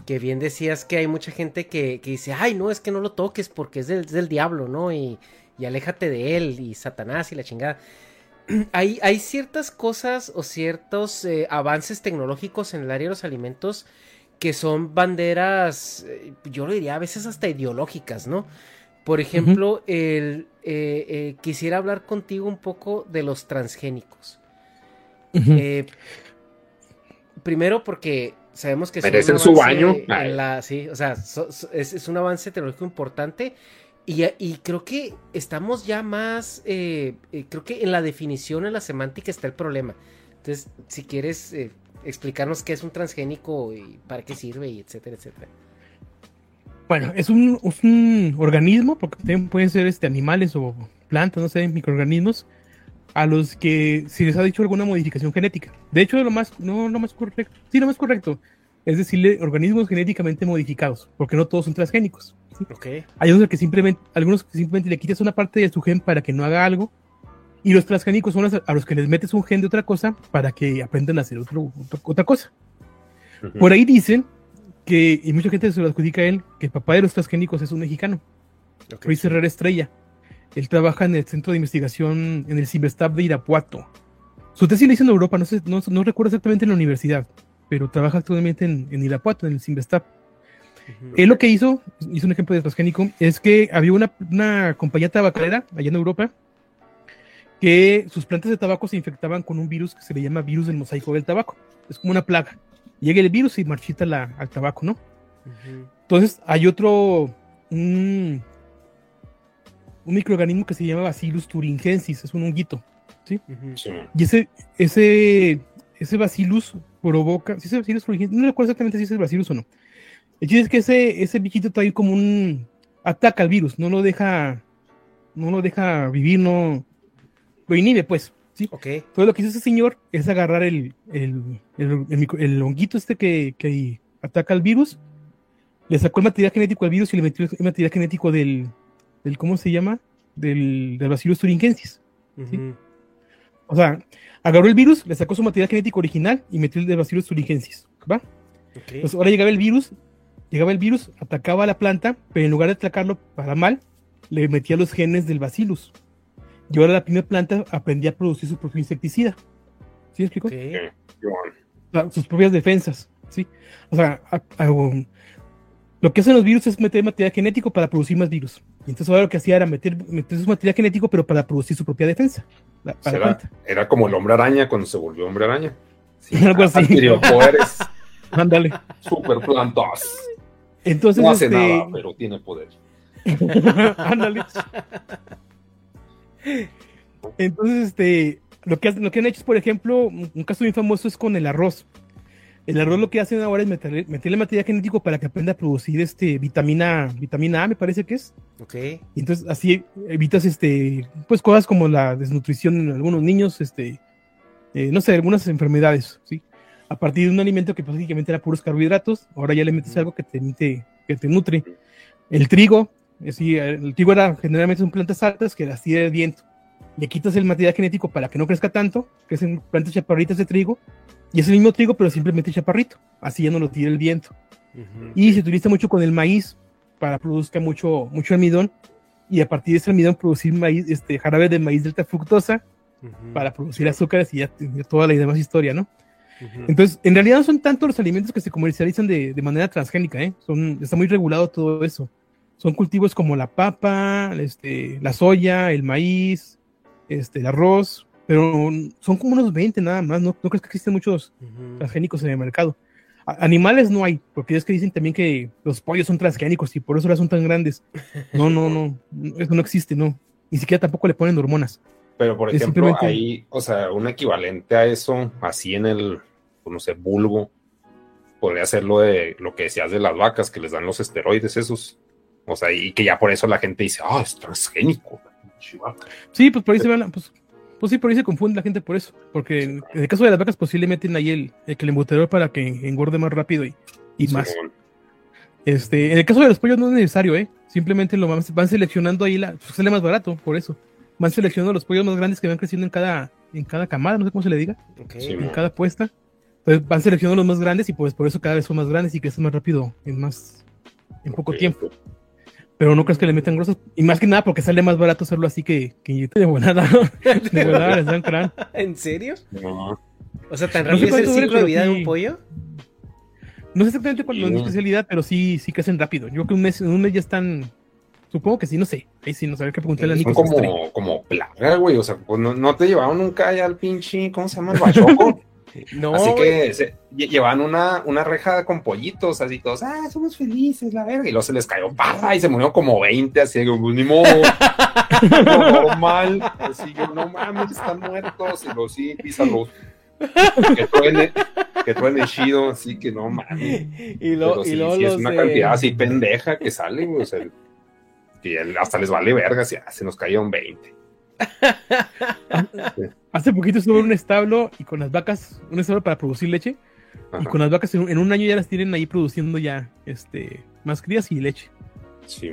que bien decías que hay mucha gente que, que, dice, ay, no, es que no lo toques porque es del, es del diablo, ¿no? Y, y, aléjate de él y Satanás y la chingada. hay, hay ciertas cosas o ciertos eh, avances tecnológicos en el área de los alimentos que son banderas, eh, yo lo diría a veces hasta ideológicas, ¿no? Por ejemplo, el, eh, eh, quisiera hablar contigo un poco de los transgénicos. eh, primero porque sabemos que merecen su baño. La, sí, o sea, so, so, es, es, un avance tecnológico importante y, y, creo que estamos ya más, eh, creo que en la definición, en la semántica está el problema. Entonces, si quieres eh, explicarnos qué es un transgénico y para qué sirve y etcétera, etcétera. Bueno, es un, es un organismo, porque también pueden ser este, animales o plantas, no sé, microorganismos, a los que se les ha dicho alguna modificación genética. De hecho, lo más, no lo más correcto, sí, lo más correcto, es decirle organismos genéticamente modificados, porque no todos son transgénicos. ¿sí? Okay. Hay unos que simplemente, algunos que simplemente le quitas una parte de su gen para que no haga algo, y los transgénicos son los, a los que les metes un gen de otra cosa para que aprendan a hacer otro, otra, otra cosa. Uh -huh. Por ahí dicen que, y mucha gente se lo adjudica a él, que el papá de los transgénicos es un mexicano, okay. Luis Herrera Estrella. Él trabaja en el Centro de Investigación, en el Ciberstab de Irapuato. Su tesis la hizo en Europa, no, sé, no, no recuerdo exactamente en la universidad, pero trabaja actualmente en, en Irapuato, en el Ciberstab. Uh -huh. Él lo que hizo, hizo un ejemplo de transgénico, es que había una, una compañía tabacalera allá en Europa que sus plantas de tabaco se infectaban con un virus que se le llama virus del mosaico del tabaco. Es como una plaga. Llega el virus y marchita la, al tabaco, ¿no? Uh -huh. Entonces hay otro, un, un, microorganismo que se llama Bacillus thuringiensis, es un honguito, ¿sí? Uh -huh. sí. Y ese, ese, ese Bacillus provoca, ¿sí es Bacillus thuringiensis? No recuerdo exactamente si es el Bacillus o no. El chiste es que ese, ese bichito trae como un, ataca al virus, no lo deja, no lo deja vivir, no, lo inhibe, pues. ¿Sí? Todo lo que hizo ese señor es agarrar el, el, el, el, el honguito este que, que, ataca al virus, le sacó el material genético al virus y le metió el material genético del, del ¿cómo se llama? Del, del Bacillus thuringiensis. Uh -huh. O sea, agarró el virus, le sacó su material genético original y metió el del Bacillus thuringiensis. ¿Va? Okay. Entonces ahora llegaba el virus, llegaba el virus, atacaba a la planta, pero en lugar de atacarlo para mal, le metía los genes del Bacillus. Y ahora la primera planta aprendía a producir su propio insecticida. ¿Sí me explico? Okay. Sus propias defensas. ¿sí? O sea, a, a, um, lo que hacen los virus es meter material genético para producir más virus. Y entonces ahora lo que hacía era meter, meter su material genético, pero para producir su propia defensa. La, para era, era, como el hombre araña cuando se volvió hombre araña. Sí, Algo así. Adquirió poderes. Ándale. Super plantas. Entonces, no hace este... nada, pero tiene poder. Ándale. Entonces, este, lo que, lo que han hecho es, por ejemplo, un caso muy famoso es con el arroz. El arroz lo que hacen ahora es meterle, meterle material genético para que aprenda a producir este vitamina, vitamina A, me parece que es. Ok. Y entonces así evitas este, pues cosas como la desnutrición en algunos niños, este, eh, no sé, algunas enfermedades, ¿sí? A partir de un alimento que prácticamente era puros carbohidratos, ahora ya le metes algo que te, que te nutre. El trigo, Sí, el trigo era generalmente son plantas altas que las tira el viento. Le quitas el material genético para que no crezca tanto, crecen plantas chaparritas de trigo, y es el mismo trigo, pero simplemente chaparrito. Así ya no lo tira el viento. Uh -huh. Y se utiliza mucho con el maíz para produzir mucho, mucho almidón, y a partir de ese almidón producir maíz, este, jarabe de maíz de alta fructosa uh -huh. para producir azúcares y ya, ya toda la demás historia, ¿no? Entonces, en realidad no son tanto los alimentos que se comercializan de, de manera transgénica, ¿eh? Son, está muy regulado todo eso son cultivos como la papa, este, la soya, el maíz, este, el arroz, pero son como unos 20 nada más, no, no crees que existen muchos transgénicos en el mercado. animales no hay, porque es que dicen también que los pollos son transgénicos y por eso ahora son tan grandes. No, no, no, eso no existe, no. Ni siquiera tampoco le ponen hormonas. Pero por ejemplo, hay, o sea, un equivalente a eso, así en el, pues, no sé, vulgo, podría ser lo de lo que decías de las vacas, que les dan los esteroides esos. O sea, y que ya por eso la gente dice, ah, es transgénico. Sí, pues por ahí se van, pues pues sí, por ahí se confunde la gente por eso. Porque en el caso de las vacas, pues sí le meten ahí el, el embutero para que engorde más rápido y, y más. Este, en el caso de los pollos no es necesario, ¿eh? Simplemente lo van, van seleccionando ahí, la, pues sale más barato, por eso. Van seleccionando los pollos más grandes que van creciendo en cada, en cada camada, no sé cómo se le diga. en cada puesta. Entonces van seleccionando los más grandes y pues por eso cada vez son más grandes y crecen más rápido en más, en poco tiempo pero no crees que le metan grosas. Y más que nada porque sale más barato hacerlo así que, que de volada. de volada ¿En serio? No. O sea, tan rápido es el ciclo de vida de un pollo. No sé exactamente cuál es la especialidad, pero sí, sí crecen rápido. Yo creo que un mes, en un mes ya están. Supongo que sí, no sé. Ahí sí, no sabía qué preguntarle a Nico. Son como, como plaga, güey. O sea, pues no, no te llevaron nunca ya al pinche. ¿Cómo se llama? El bachoco. No, así que se, llevan una, una reja con pollitos, así todos, ah, somos felices, la verga. Y luego se les cayó parra y se murió como 20, así pues, ni modo. normal. Así que, no mames, están muertos. Y luego sí, písalos. que truene, que truene chido, así que no mames. Y, lo, y sí, es una cantidad así pendeja que sale, o sea, que hasta les vale verga, si se nos cayeron 20. Hace poquito estuve en un establo y con las vacas, un establo para producir leche. Y con las vacas en, un año ya las tienen ahí produciendo ya este más crías y leche. Sí,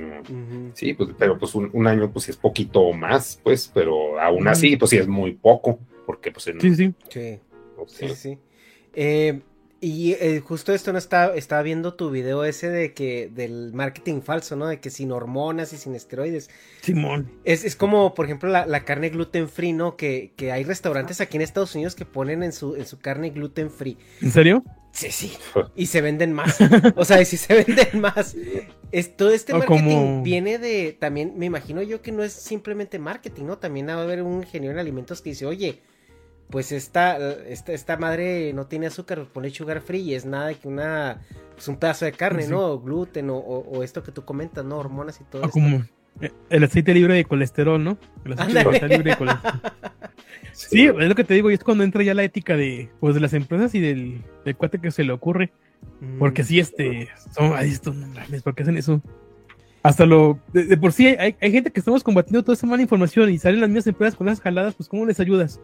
sí pues, pero pues un, año pues es poquito más, pues, pero aún así pues sí es muy poco, porque pues en, sí, sí. Sí, sí, sí. Eh, y eh, justo esto no estaba, estaba viendo tu video ese de que del marketing falso, ¿no? De que sin hormonas y sin esteroides. Simón. Es, es como, por ejemplo, la, carne gluten free, ¿no? Que, que, hay restaurantes aquí en Estados Unidos que ponen en su, en su carne gluten free. ¿En serio? Sí, sí. Y se venden más. O sea, si se venden más. Es, todo este marketing viene de. También me imagino yo que no es simplemente marketing, ¿no? También va a haber un ingeniero en alimentos que dice, oye pues esta, esta, esta madre no tiene azúcar, pone sugar free y es nada que una, pues un pedazo de carne, ¿no? gluten o, o, esto que tú comentas, ¿no? Hormonas y todo ah, Como el aceite libre de colesterol, ¿no? El aceite libre de colesterol. sí, es lo que te digo, y es cuando entra ya la ética de, pues, de las empresas y del, del cuate que se le ocurre. Porque sí, este, son estos, no mames, ¿por qué hacen eso? Hasta lo, de, por sí hay, hay, gente que estamos combatiendo toda esa mala información y salen las mismas empresas con esas jaladas, pues ¿cómo les ayudas?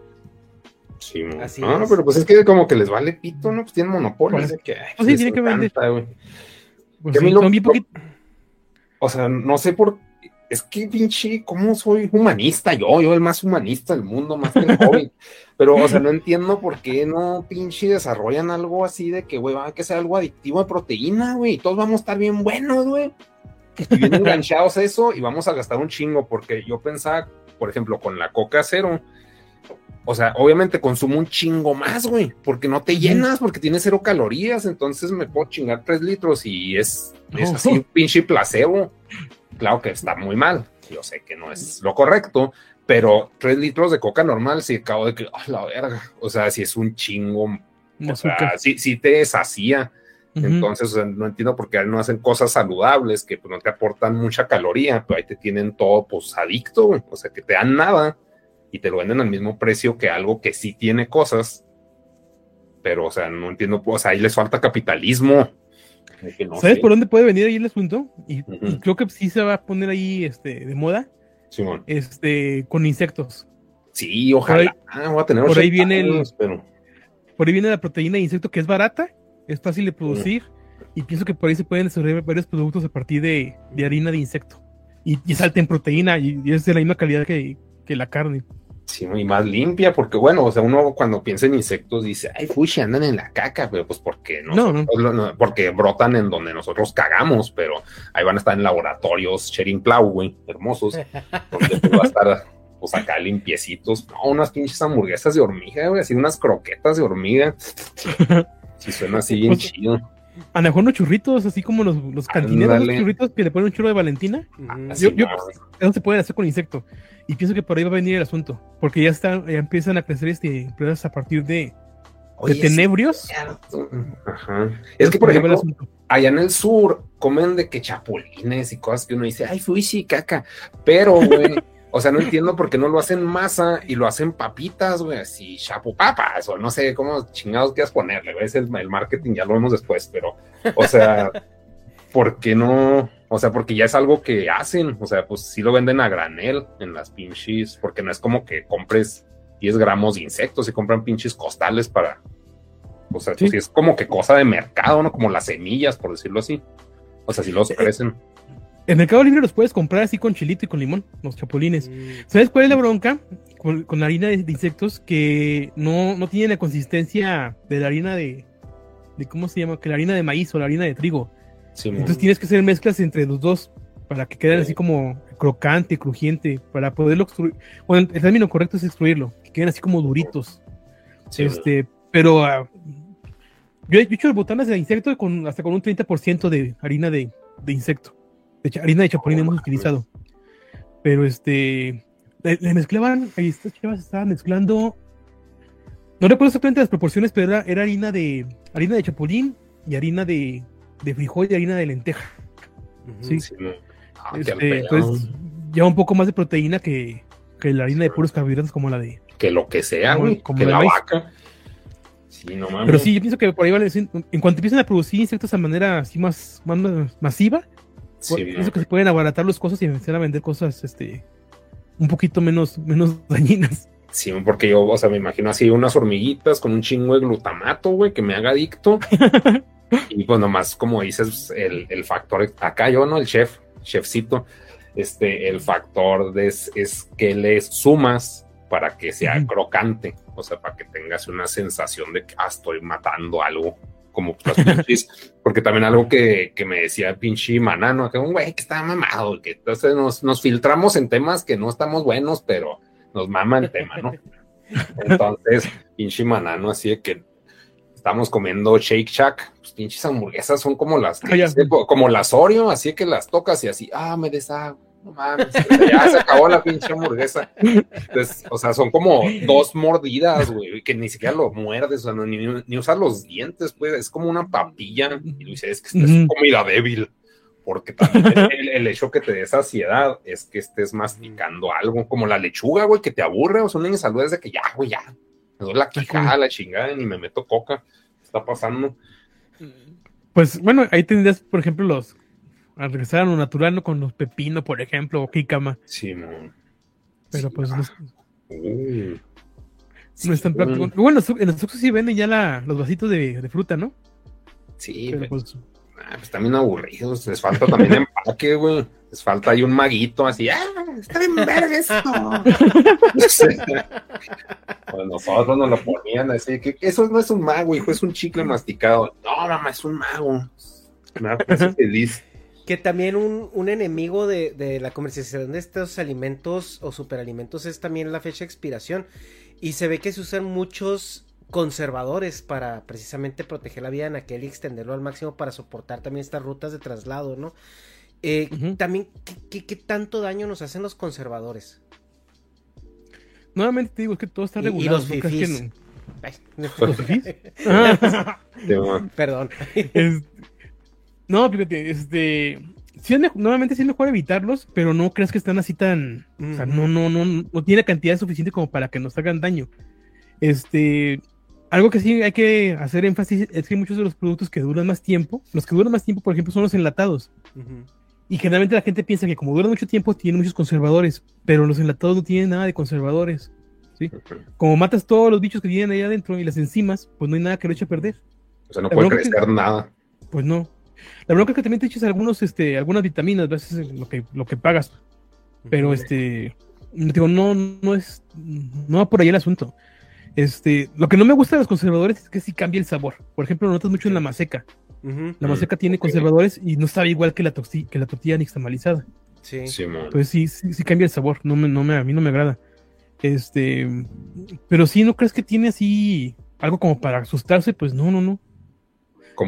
Sí, Así no, pero pues es que como que les vale pito, ¿no? Pues tienen monopolio. Pues, que, pues sí, tiene que vender. Pues o sea, no sé por es que pinche, ¿cómo soy humanista? Yo, yo el más humanista del mundo, más que el joven. Pero, o sea, no entiendo por qué no pinche desarrollan algo así de que, güey, va a que sea algo adictivo de proteína, güey, y todos vamos a estar bien buenos, güey. Y bien enganchados eso y vamos a gastar un chingo, porque yo pensaba, por ejemplo, con la coca cero, o sea, obviamente consumo un chingo más, güey, porque no te llenas, porque tiene cero calorías, entonces me puedo chingar tres litros y es, así un pinche placebo. Claro que está muy mal, yo sé que no es lo correcto, pero tres litros de coca normal, si acabo de que, oh, la verga, o sea, si es un chingo, o sea, si, te deshacía. Entonces, no entiendo por qué no hacen cosas saludables que pues, no te aportan mucha caloría, pero ahí te tienen todo pues adicto, o sea, que te dan nada y te lo venden al mismo precio que algo que sí tiene cosas, pero, o sea, no entiendo, o sea, ahí les falta capitalismo. ¿Sabes por dónde puede venir ahí el asunto? Y, creo que sí se va a poner ahí este, de moda. Simón. Este, con insectos. Sí, ojalá. Por ahí, a tener por ahí viene el, Por ahí viene la proteína de insecto que es barata, es fácil de producir. Y pienso que por ahí se pueden desarrollar varios productos a partir de, harina de insecto. Y, y salta en proteína y, es de la misma calidad que, que la carne. Sí, y más limpia, porque bueno, o sea, uno cuando piensa en insectos dice, ay, fushi, andan en la caca, pero pues porque no, no, porque brotan en donde nosotros cagamos, pero ahí van a estar en laboratorios Sherin Plow, güey, hermosos, donde pues, va a estar, pues acá limpiecitos, no, unas pinches hamburguesas de hormiga, güey, así unas croquetas de hormiga. Si suena así bien pues, chido. A lo mejor unos churritos, así como los, los cantineros, los churritos que le ponen un churro de Valentina. Así Yo, yo, eso se puede hacer con insecto. Y pienso que por ahí va a venir el asunto. Porque ya están, ya empiezan a crecer este empresas a partir de, Oye, tenebrios. Ajá. Es que, por ejemplo, allá en el sur comen de que chapulines y cosas que uno dice, ay, fuishi, caca. Pero, güey, o sea, no entiendo por qué no lo hacen masa y lo hacen papitas, güey, así, chapupapas, o no sé cómo chingados quieras ponerle, güey. Es el, el marketing, ya lo vemos después, pero, o sea, ¿por qué no? O sea, porque ya es algo que hacen, o sea, pues sí lo venden a granel en las pinches, porque no es como que compres 10 gramos de insectos y compran pinches costales para, o sea, pues Sí. sí es como que cosa de mercado, ¿no? Como las semillas, por decirlo así. O sea, si los crecen. En Mercado Libre los puedes comprar así con chilito y con limón, los chapulines. ¿Sabes cuál es la bronca? Con, con la harina de, de insectos que no, no tiene la consistencia de la harina de, de. ¿Cómo se llama? Que la harina de maíz o la harina de trigo. Sí, Entonces tienes que hacer mezclas entre los dos para que queden así como crocante, crujiente, para poderlo extruir. Bueno, el término correcto es extruirlo, que queden así como duritos. sí, este, pero ah, yo he hecho botanas de insecto con, hasta con un 30% de harina de, de insecto. De harina de chapulín Oh, hemos utilizado. Pero este, le, le mezclaban, ahí estas chavas estaban mezclando. No recuerdo exactamente las proporciones, pero era, era harina de harina de chapulín y harina de, de frijol y harina de lenteja. Sí. sí, no. Ah, Este, entonces lleva un poco más de proteína que, que la harina de puros carbohidratos como la de. que lo que sea, como- güey, como que la vaca. Sí, no mames. Pero sí, yo pienso que por ahí vale. En cuanto empiecen a producir insectos de manera así más, más ma- masiva, Sí, pues, pienso que se pueden abaratar las cosas y empezar a vender cosas este un poquito menos, menos dañinas. Sí, porque yo, o sea, me imagino así unas hormiguitas con un chingo de glutamato, güey, que me haga adicto. y pues nomás, como dices, el, el factor, acá yo, ¿no? El chef, chefcito, este, el factor de es, es que le sumas para que sea crocante, o sea, para que tengas una sensación de que ah, estoy matando algo, como pinches, porque también algo que, que me decía pinche manano, que un güey que está mamado, que entonces nos, nos filtramos en temas que no estamos buenos, pero nos mama el tema, ¿no? Entonces, pinche manano, así de que estamos comiendo Shake Shack, pues pinches hamburguesas son como las, que- ya. como las Oreo, así que las tocas y así, ah, me deshago, no mames, ya se acabó la pinche hamburguesa. Entonces, o sea, son como dos mordidas, güey, que ni siquiera lo muerdes, o sea, no, ni, ni usas los dientes, pues, es como una papilla, y dices, es que esta es comida débil. Porque también el, el hecho que te dé saciedad es que estés masticando algo, como la lechuga, güey, que te aburre, o sea, una salud es de que ya, güey, ya, me doy la quijada, la chingada, ni me meto coca, ¿qué está pasando? Pues bueno, ahí tendrías, por ejemplo, los a regresar a lo natural, ¿no? Con los pepino, por ejemplo, o jícama. Sí, mon. Pero Sí, pues no, es- Uy. no es tan Sí, práctico. Bueno, en los Oxxos sí venden ya la, los vasitos de, de fruta, ¿no? Sí, Pero pues, pues ah, pues también aburridos, les falta también empaque, güey. Les falta ahí un maguito así, ah, está bien verga esto. pues nosotros nos lo ponían así, que eso no es un mago, hijo, es un chicle masticado. No, mamá, es un mago. Me da cosa feliz. Que también un, un enemigo de, de la comercialización de estos alimentos o superalimentos es también la fecha de expiración. Y se ve que se usan muchos conservadores para precisamente proteger la vida en aquel y extenderlo al máximo para soportar también estas rutas de traslado, ¿no? Eh. También, ¿qué, qué, qué tanto daño nos hacen los conservadores? nuevamente te digo, es que todo está Y- y regulado. los ¿no crees que fifís. no? ¿Los fifís? Ah. Perdón. es- no, fíjate, este. Sí es mejor- normalmente sí es mejor evitarlos, pero no creas que están así tan. O sea, no, no, no, no tiene cantidad suficiente como para que nos hagan daño. Este. Algo que sí hay que hacer énfasis es que muchos de los productos que duran más tiempo, los que duran más tiempo, por ejemplo, son los enlatados. Ujú. Y generalmente la gente piensa que como duran mucho tiempo, tienen muchos conservadores, pero los enlatados no tienen nada de conservadores. ¿sí? Como matas todos los bichos que tienen ahí adentro y las enzimas, pues no hay nada que lo eche a perder. O sea, no La puede que- crecer nada. Pues no. La bronca es que también te echas algunos, este, algunas vitaminas, ¿ves? Es lo que, lo que pagas. Pero este, digo, no, no es, no va por ahí el asunto. Este, lo que no me gusta de los conservadores es que sí cambia el sabor. Por ejemplo, lo notas mucho en la maseca. La Mm, maseca tiene conservadores y no sabe igual que la, toxi- que la tortilla nixtamalizada. Sí. Sí. Entonces sí, sí, sí cambia el sabor. No me, no me, a mí no me agrada. Este, pero sí, ¿no crees que tiene así algo como para asustarse? Pues no, no, no.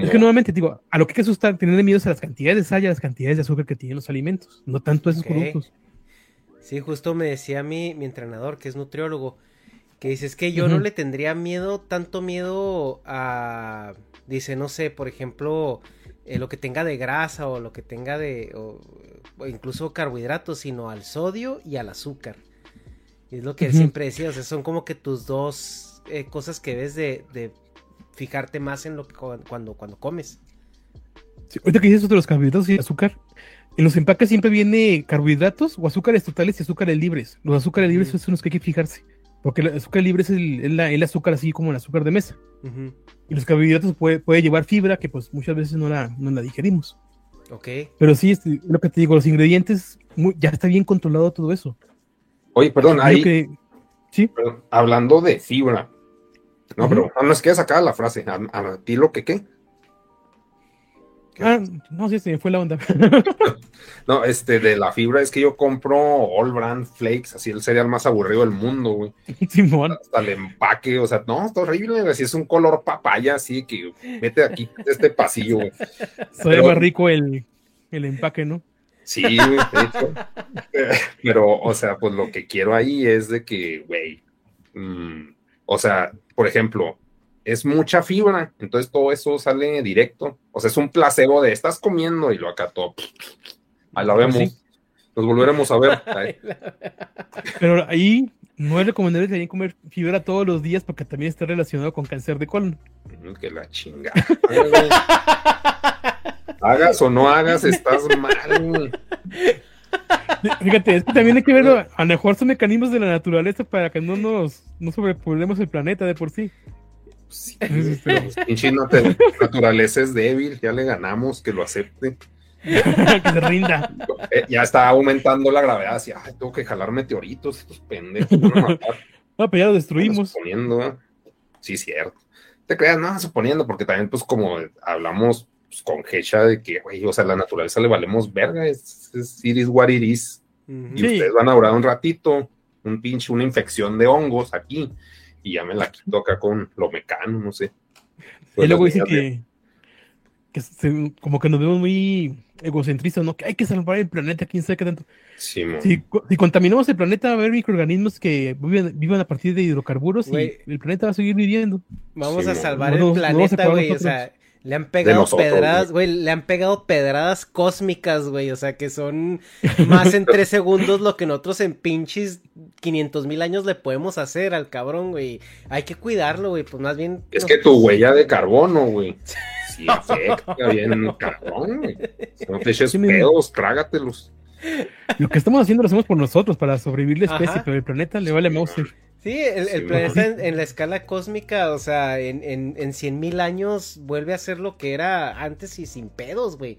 Es que nuevamente digo, a lo que hay que asustar, tener miedo es a las cantidades de sal y a las cantidades de azúcar que tienen los alimentos, no tanto esos productos. Sí, justo me decía mi, mi entrenador, que es nutriólogo, que dice, es que yo no le tendría miedo, tanto miedo a, dice, no sé, por ejemplo, eh, lo que tenga de grasa o lo que tenga de, o, incluso carbohidratos, sino al sodio y al azúcar. Y es lo que él siempre decía, o sea, son como que tus dos eh, cosas que ves de, de fijarte más en lo que cuando, cuando comes. Sí, ahorita que dices de los carbohidratos y azúcar, en los empaques siempre viene carbohidratos o azúcares totales y azúcares libres. Los azúcares libres son los que hay que fijarse. Porque el azúcar libre es el, el, azúcar así como el azúcar de mesa. Y los carbohidratos puede, puede, llevar fibra que pues muchas veces no la, no la digerimos. Ok. Pero sí, este, lo que te digo, los ingredientes, ya está bien controlado todo eso. Oye, perdón, ahí... sí. hablando de fibra, no, pero no es que sacar la frase. ¿A, ti lo que qué? Ah, no, sí, sí, fue la onda. no, este, de la fibra es que yo compro All Brand Flakes, así el cereal más aburrido del mundo, güey. Hasta el empaque, o sea, no, está horrible, así es un color papaya, así que vete aquí, este pasillo, güey. Soy más rico el, el empaque, ¿no? Sí, güey, pero, o sea, pues lo que quiero ahí es de que, güey, mmm, o sea, por ejemplo, es mucha fibra, entonces todo eso sale directo. O sea, es un placebo de estás comiendo y lo acá todo. Ahí la vemos. Nos volveremos a ver. Pero ahí no es recomendable también comer fibra todos los días porque también está relacionado con cáncer de colon. Mm, que la chinga. hagas o no hagas, estás mal. Fíjate, es que también hay que ver a lo mejor son mecanismos de la naturaleza para que no nos no sobrepoblemos el planeta de por sí. Sí, pinche naturaleza es débil, ya le ganamos, que lo acepte. que se rinda. Eh, ya está aumentando la gravedad, así, ay, tengo que jalar meteoritos, estos pendejos. No, pero ya lo destruimos. Suponiendo, ¿eh? sí, cierto. Te creas, no, suponiendo, porque también, pues, como hablamos pues, con Hecha de que, güey, o sea, la naturaleza le valemos verga, es, es iris what. Y ustedes van a durar un ratito, un pinche, una infección de hongos aquí, y ya me la quito acá con lo mecano, no sé. y luego dice que, como que nos vemos muy egocentristas, ¿no? Que hay que salvar el planeta, quién sabe qué tanto. Sí, si, si, contaminamos el planeta, va a haber microorganismos que viven, a partir de hidrocarburos y el planeta va a seguir viviendo. Vamos a salvar el planeta, güey. O sea, le han pegado pedradas, güey, le han pegado pedradas cósmicas, güey, o sea, que son más en tres segundos lo que nosotros en pinches 500 mil años le podemos hacer al cabrón, güey. Hay que cuidarlo, güey, pues más bien... Es que tu huella de carbono, güey. Sí, afecta bien el carbón, güey. Si no te eches pedos, trágatelos. Lo que estamos haciendo lo hacemos por nosotros, para sobrevivir la especie, pero el planeta le vale mouse. Sí, el, planeta en, la escala cósmica, o sea, en, en, en 100 mil años vuelve a ser lo que era antes y sin pedos, güey.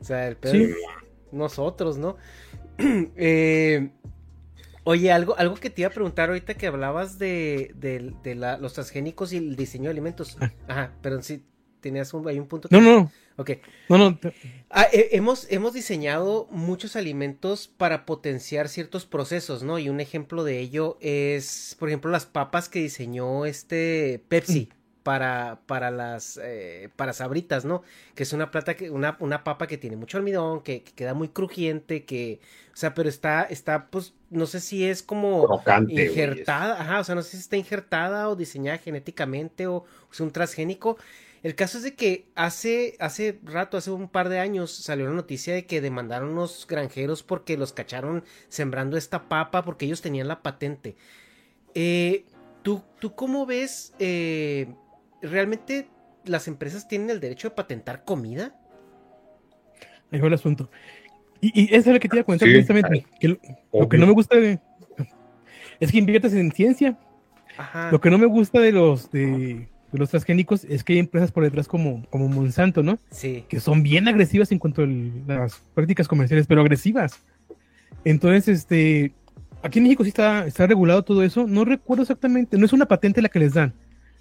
O sea, el pedo nosotros, ¿no? eh, oye, algo, algo que te iba a preguntar ahorita que hablabas de, de, la, los transgénicos y el diseño de alimentos. Ah. Ajá, pero sí, tenías un, hay un punto. No, no. Ok. No, no. Ah, hemos, hemos diseñado muchos alimentos para potenciar ciertos procesos, ¿no? Y un ejemplo de ello es, por ejemplo, las papas que diseñó este Pepsi. Mm. Para, para las eh, para sabritas, ¿no? Que es una plata que, una, una papa que tiene mucho almidón, que, queda muy crujiente, que, o sea, pero está, está, pues, no sé si es como injertada, ajá, o sea, no sé si está injertada o diseñada genéticamente o es un transgénico. El caso es de que hace, hace rato, hace un par de años, salió la noticia de que demandaron unos granjeros porque los cacharon sembrando esta papa porque ellos tenían la patente. Eh, ¿tú, ¿Tú cómo ves? Eh, ¿Realmente las empresas tienen el derecho de patentar comida? Ahí va el asunto. Y, eso es lo que te iba a comentar precisamente. lo, que no me gusta es que inviertes en ciencia. Lo que no me gusta de los de de los transgénicos es que hay empresas por detrás como, como Monsanto, ¿no? Sí. Que son bien agresivas en cuanto a las prácticas comerciales, pero agresivas. Entonces, este, aquí en México sí está, está regulado todo eso. No recuerdo exactamente, no es una patente la que les dan.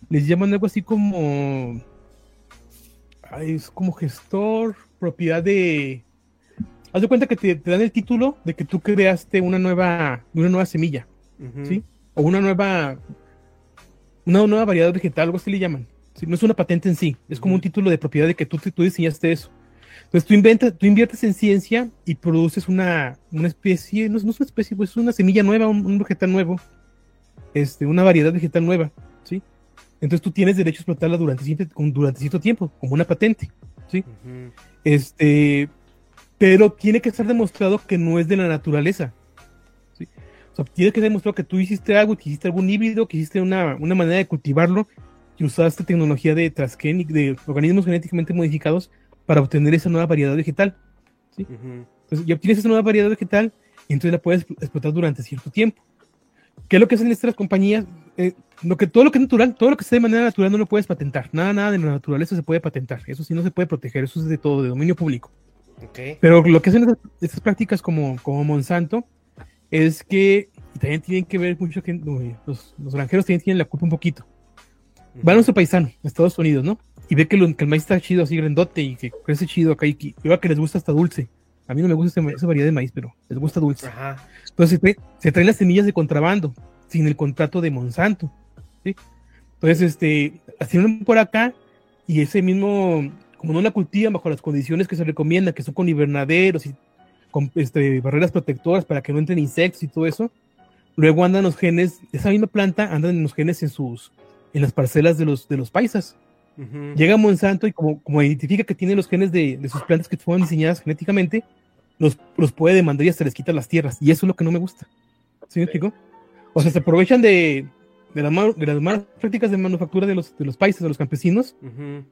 Les llaman algo así como, es como gestor, propiedad de... Haz de cuenta que te, dan el título de que tú creaste una nueva, una nueva semilla, ¿sí? O una nueva una nueva variedad vegetal, algo así le llaman. No es una patente en sí, es como un título de propiedad de que tú, tú diseñaste eso. Entonces tú, inventas, tú inviertes en ciencia y produces una, una especie, no, es una especie, pues es una semilla nueva, un, vegetal nuevo, este, una variedad vegetal nueva, ¿sí? Entonces tú tienes derecho a explotarla durante, durante cierto tiempo, como una patente, ¿sí? Este, pero tiene que estar demostrado que no es de la naturaleza. Sea, tiene que demostrar que tú hiciste algo, que hiciste algún híbrido, que hiciste una, una manera de cultivarlo, que usaste tecnología de transgénic, de organismos genéticamente modificados para obtener esa nueva variedad vegetal. ¿sí? Entonces, ya obtienes esa nueva variedad vegetal y entonces la puedes explotar durante cierto tiempo. ¿Qué es lo que hacen estas compañías? Eh, lo que, todo lo que es natural, todo lo que sea de manera natural no lo puedes patentar. Nada, nada de la naturaleza se puede patentar. Eso sí no se puede proteger. Eso es de todo, de dominio público. Pero lo que hacen estas, prácticas como, como Monsanto es que también tienen que ver mucho que los, los granjeros también tienen la culpa un poquito. Va a nuestro paisano, Estados Unidos, ¿no? Y ve que, el maíz está chido, así grandote y que crece chido acá y que, que les gusta hasta dulce. A mí no me gusta esa variedad de maíz, pero les gusta dulce. Entonces se, traen las semillas de contrabando sin el contrato de Monsanto. ¿sí? Entonces, este, hacen por acá y ese mismo como no la cultivan bajo las condiciones que se recomiendan, que son con invernaderos y con este, barreras protectoras para que no entren insectos y todo eso, luego andan los genes, esa misma planta andan en los genes en sus, en las parcelas de los, de los paisas. Llega Monsanto y como, como identifica que tiene los genes de, de sus plantas que fueron diseñadas genéticamente, los, los puede demandar y hasta les quita las tierras. Y eso es lo que no me gusta. ¿Sí me explico? O sea, se aprovechan de, de, de las malas prácticas de manufactura de los, de los países, de los campesinos,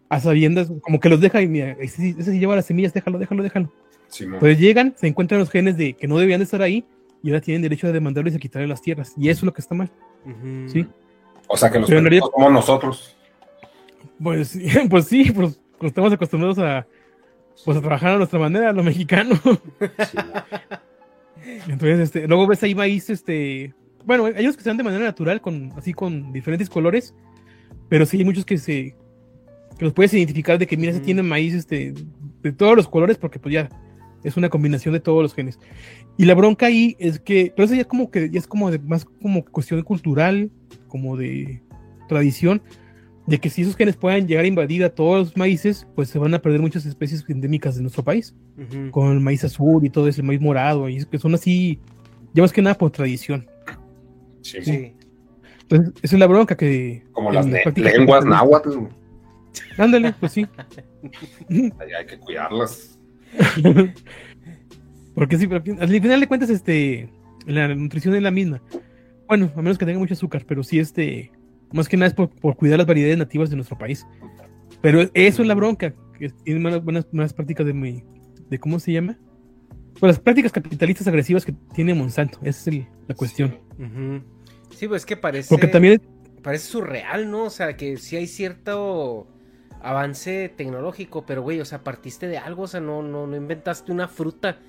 a sabiendas, como que los deja y mira, ese, ese lleva las semillas, déjalo, déjalo, déjalo. Entonces llegan, se encuentran los genes de que no debían de estar ahí y ahora tienen derecho a demandarles y a quitarle las tierras. Y eso es lo que está mal. ¿Sí? O sea que los realidad, como nosotros. Pues, pues sí, pues, pues, estamos acostumbrados a, pues, a trabajar a nuestra manera, a lo mexicano. Entonces, este, luego ves ahí maíz, este, bueno, hay unos que se dan de manera natural, con, así con diferentes colores, pero sí hay muchos que se que los puedes identificar de que mira, se tiene maíz este, de todos los colores, porque pues ya es una combinación de todos los genes. Y la bronca ahí es que, pero eso ya es como que ya es como de, más como cuestión cultural, como de tradición, de que si esos genes puedan llegar a invadir a todos los maíces, pues se van a perder muchas especies endémicas de nuestro país, con el maíz azul y todo ese maíz morado, y que son así, ya más que nada por tradición. Sí. Entonces, esa es la bronca que. Como las lenguas náhuatl. Ándale, pues sí. hay que cuidarlas. Porque sí, pero al final de cuentas, este, la nutrición es la misma. Bueno, a menos que tenga mucho azúcar, pero sí, este, más que nada es por, cuidar las variedades nativas de nuestro país. Pero eso es la bronca, que tiene buenas, buenas, prácticas de muy, de cómo se llama, pues las prácticas capitalistas agresivas que tiene Monsanto, esa es la cuestión. Sí, pues es que parece. Porque también. Parece surreal, ¿no? O sea, que sí hay cierto avance tecnológico, pero güey, o sea, partiste de algo, o sea, no, no, no inventaste una fruta.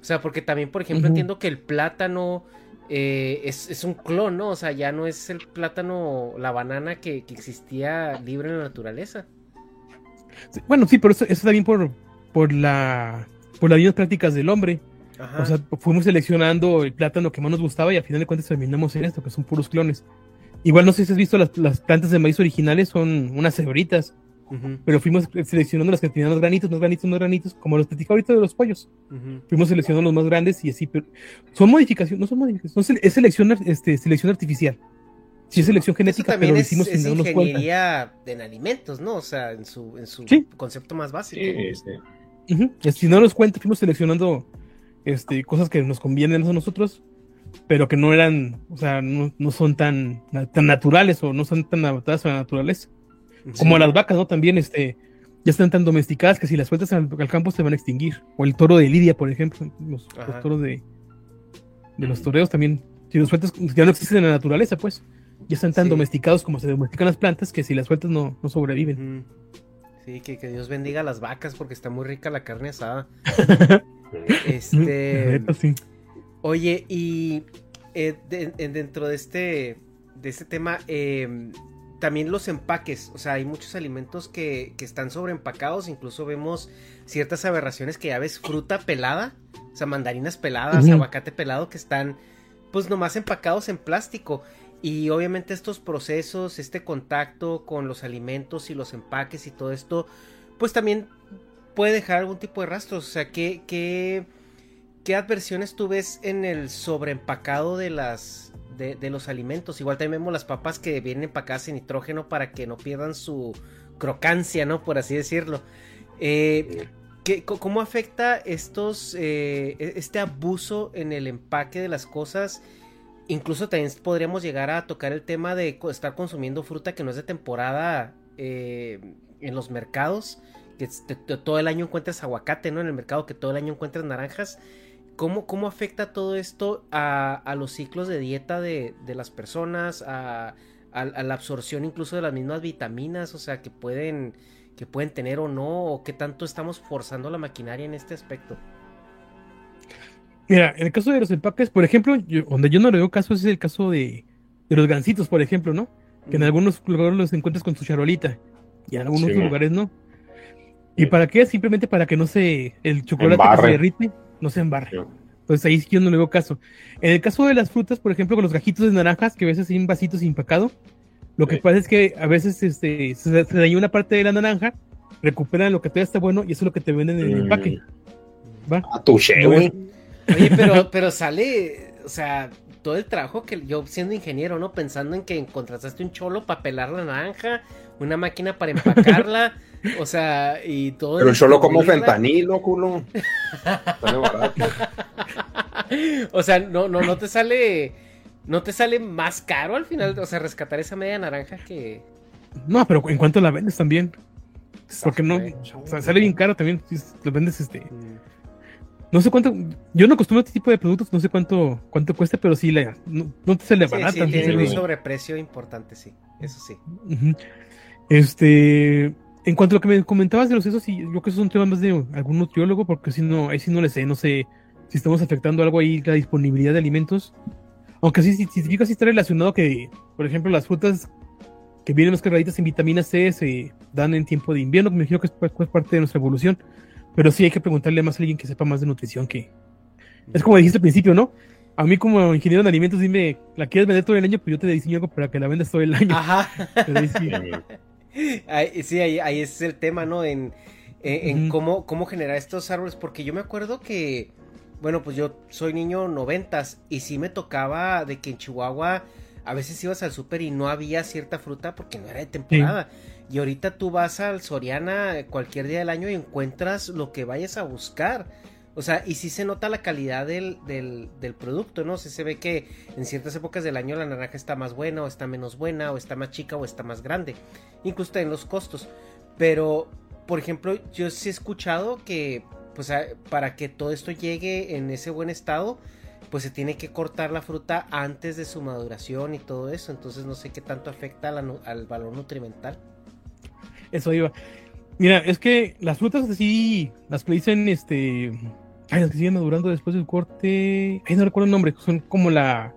O sea, porque también, por ejemplo, entiendo que el plátano eh, es, un clon, ¿no? O sea, ya no es el plátano, la banana que, existía libre en la naturaleza. bueno, sí, pero eso, eso también por, por la por las mismas prácticas del hombre. O sea, fuimos seleccionando el plátano que más nos gustaba y al final de cuentas terminamos en esto, que son puros clones. Igual no sé si has visto las, plantas de maíz originales, son unas cebritas. Pero fuimos seleccionando las que tenían los granitos, los granitos, los granitos, como los platicaba ahorita de los pollos. Fuimos seleccionando los más grandes y así, pero son modificaciones, no son modificaciones, es selección, este, selección artificial. Sí, es selección genética, pero lo hicimos es, sin ingeniería en alimentos, ¿no? O sea, en su, en su concepto más básico. Sí, Si no nos cuenta, fuimos seleccionando este, cosas que nos convienen a nosotros, pero que no eran, o sea, no, no son tan, tan naturales o no son tan adaptadas a la naturaleza. Como las vacas, ¿no? También este, ya están tan domesticadas que si las sueltas al, campo se van a extinguir. O el toro de Lidia, por ejemplo, los, toros de, de los toreos también, si los sueltas, ya no existen en la naturaleza, pues. Ya están tan domesticados como se domestican las plantas que si las sueltas no, no sobreviven. Sí, que, que Dios bendiga a las vacas porque está muy rica la carne asada. Este. Oye, y eh, dentro de este, de este tema, em, también los empaques. O sea, hay muchos alimentos que, que están sobreempacados. Incluso vemos ciertas aberraciones que ya ves fruta pelada. O sea, mandarinas peladas, aguacate pelado que están, pues nomás empacados en plástico. Y obviamente estos procesos, este contacto con los alimentos y los empaques y todo esto, pues también puede dejar algún tipo de rastros. O sea, ¿qué, qué, qué adversiones tú ves en el sobreempacado de las de, los alimentos? Igual también vemos las papas que vienen empacadas en nitrógeno para que no pierdan su crocancia, ¿no? Por así decirlo. Eh, ¿qué, ¿Cómo afecta estos eh, este abuso en el empaque de las cosas? Incluso también podríamos llegar a tocar el tema de estar consumiendo fruta que no es de temporada eh, en los mercados. Que todo el año encuentras aguacate, ¿no? En el mercado que todo el año encuentras naranjas. ¿Cómo, cómo afecta todo esto a, a los ciclos de dieta de, de las personas? A, a, a, la absorción incluso de las mismas vitaminas. O sea, que pueden, que pueden tener o no. O qué tanto estamos forzando la maquinaria en este aspecto. Mira, en el caso de los empaques, por ejemplo, yo, donde yo no le veo caso es el caso de, de los gansitos, por ejemplo, ¿no? Que en algunos lugares los encuentras con su charolita y en algunos sí, lugares no. ¿Y para qué? Simplemente para que no se, el chocolate embarre. que se derrite no se embarre. Sí. Entonces ahí yo no le veo caso. En el caso de las frutas, por ejemplo, con los gajitos de naranjas, que a veces en vasitos empacado, lo que pasa es que a veces este, se, se dañó una parte de la naranja, recuperan lo que todavía está bueno y eso es lo que te venden en el empaque. ¿Va? A tu. Oye, pero, pero sale, o sea, todo el trabajo que yo siendo ingeniero, ¿no? Pensando en que encontraste un cholo para pelar la naranja, una máquina para empacarla, o sea, y todo. Pero el cholo como fentanilo, culo. Sale barato. o sea, no, no, no te sale, no te sale más caro al final, o sea, rescatar esa media naranja que. No, pero en cuanto la vendes también. Porque no, o sea, sale bien caro también, si lo vendes este. Mm no sé cuánto, yo no acostumbro a este tipo de productos, no sé cuánto cuánto cuesta, pero sí, la, no, no te sale barata. Sí, sí, tiene un sobreprecio importante, sí, eso sí. Uh -huh. Este, en cuanto a lo que me comentabas de los sesos, sí, yo creo que eso es un tema más de algún nutriólogo, porque si no, ahí sí no le sé, no sé si estamos afectando algo ahí, la disponibilidad de alimentos. Aunque sí, sí, sí, sí está relacionado que, por ejemplo, las frutas que vienen más cargaditas en vitamina C se dan en tiempo de invierno, me imagino que es, es parte de nuestra evolución. Pero sí hay que preguntarle más a alguien que sepa más de nutrición que... Es como dijiste al principio, ¿no? A mí como ingeniero en alimentos, dime, ¿la quieres vender todo el año? Pues yo te diseño algo para que la vendas todo el año. Ajá. Ahí sí, ahí, sí ahí, ahí, es el tema, ¿no? En, en, en uh -huh. cómo, cómo generar estos árboles. Porque yo me acuerdo que, bueno, pues yo soy niño noventas y sí me tocaba de que en Chihuahua a veces ibas al súper y no había cierta fruta porque no era de temporada. Sí. Y ahorita tú vas al Soriana cualquier día del año y encuentras lo que vayas a buscar. O sea, y sí se nota la calidad del, del, producto, ¿no? O se ve que en ciertas épocas del año la naranja está más buena, o está menos buena, o está más chica, o está más grande. Incluso en los costos. Pero, por ejemplo, yo sí he escuchado que, pues, para que todo esto llegue en ese buen estado, pues se tiene que cortar la fruta antes de su maduración y todo eso. Entonces no sé qué tanto afecta al valor nutrimental. Eso iba. Mira, es que las frutas así, las que dicen, este, ay, las que siguen madurando después del corte, ay, no recuerdo el nombre, son como la,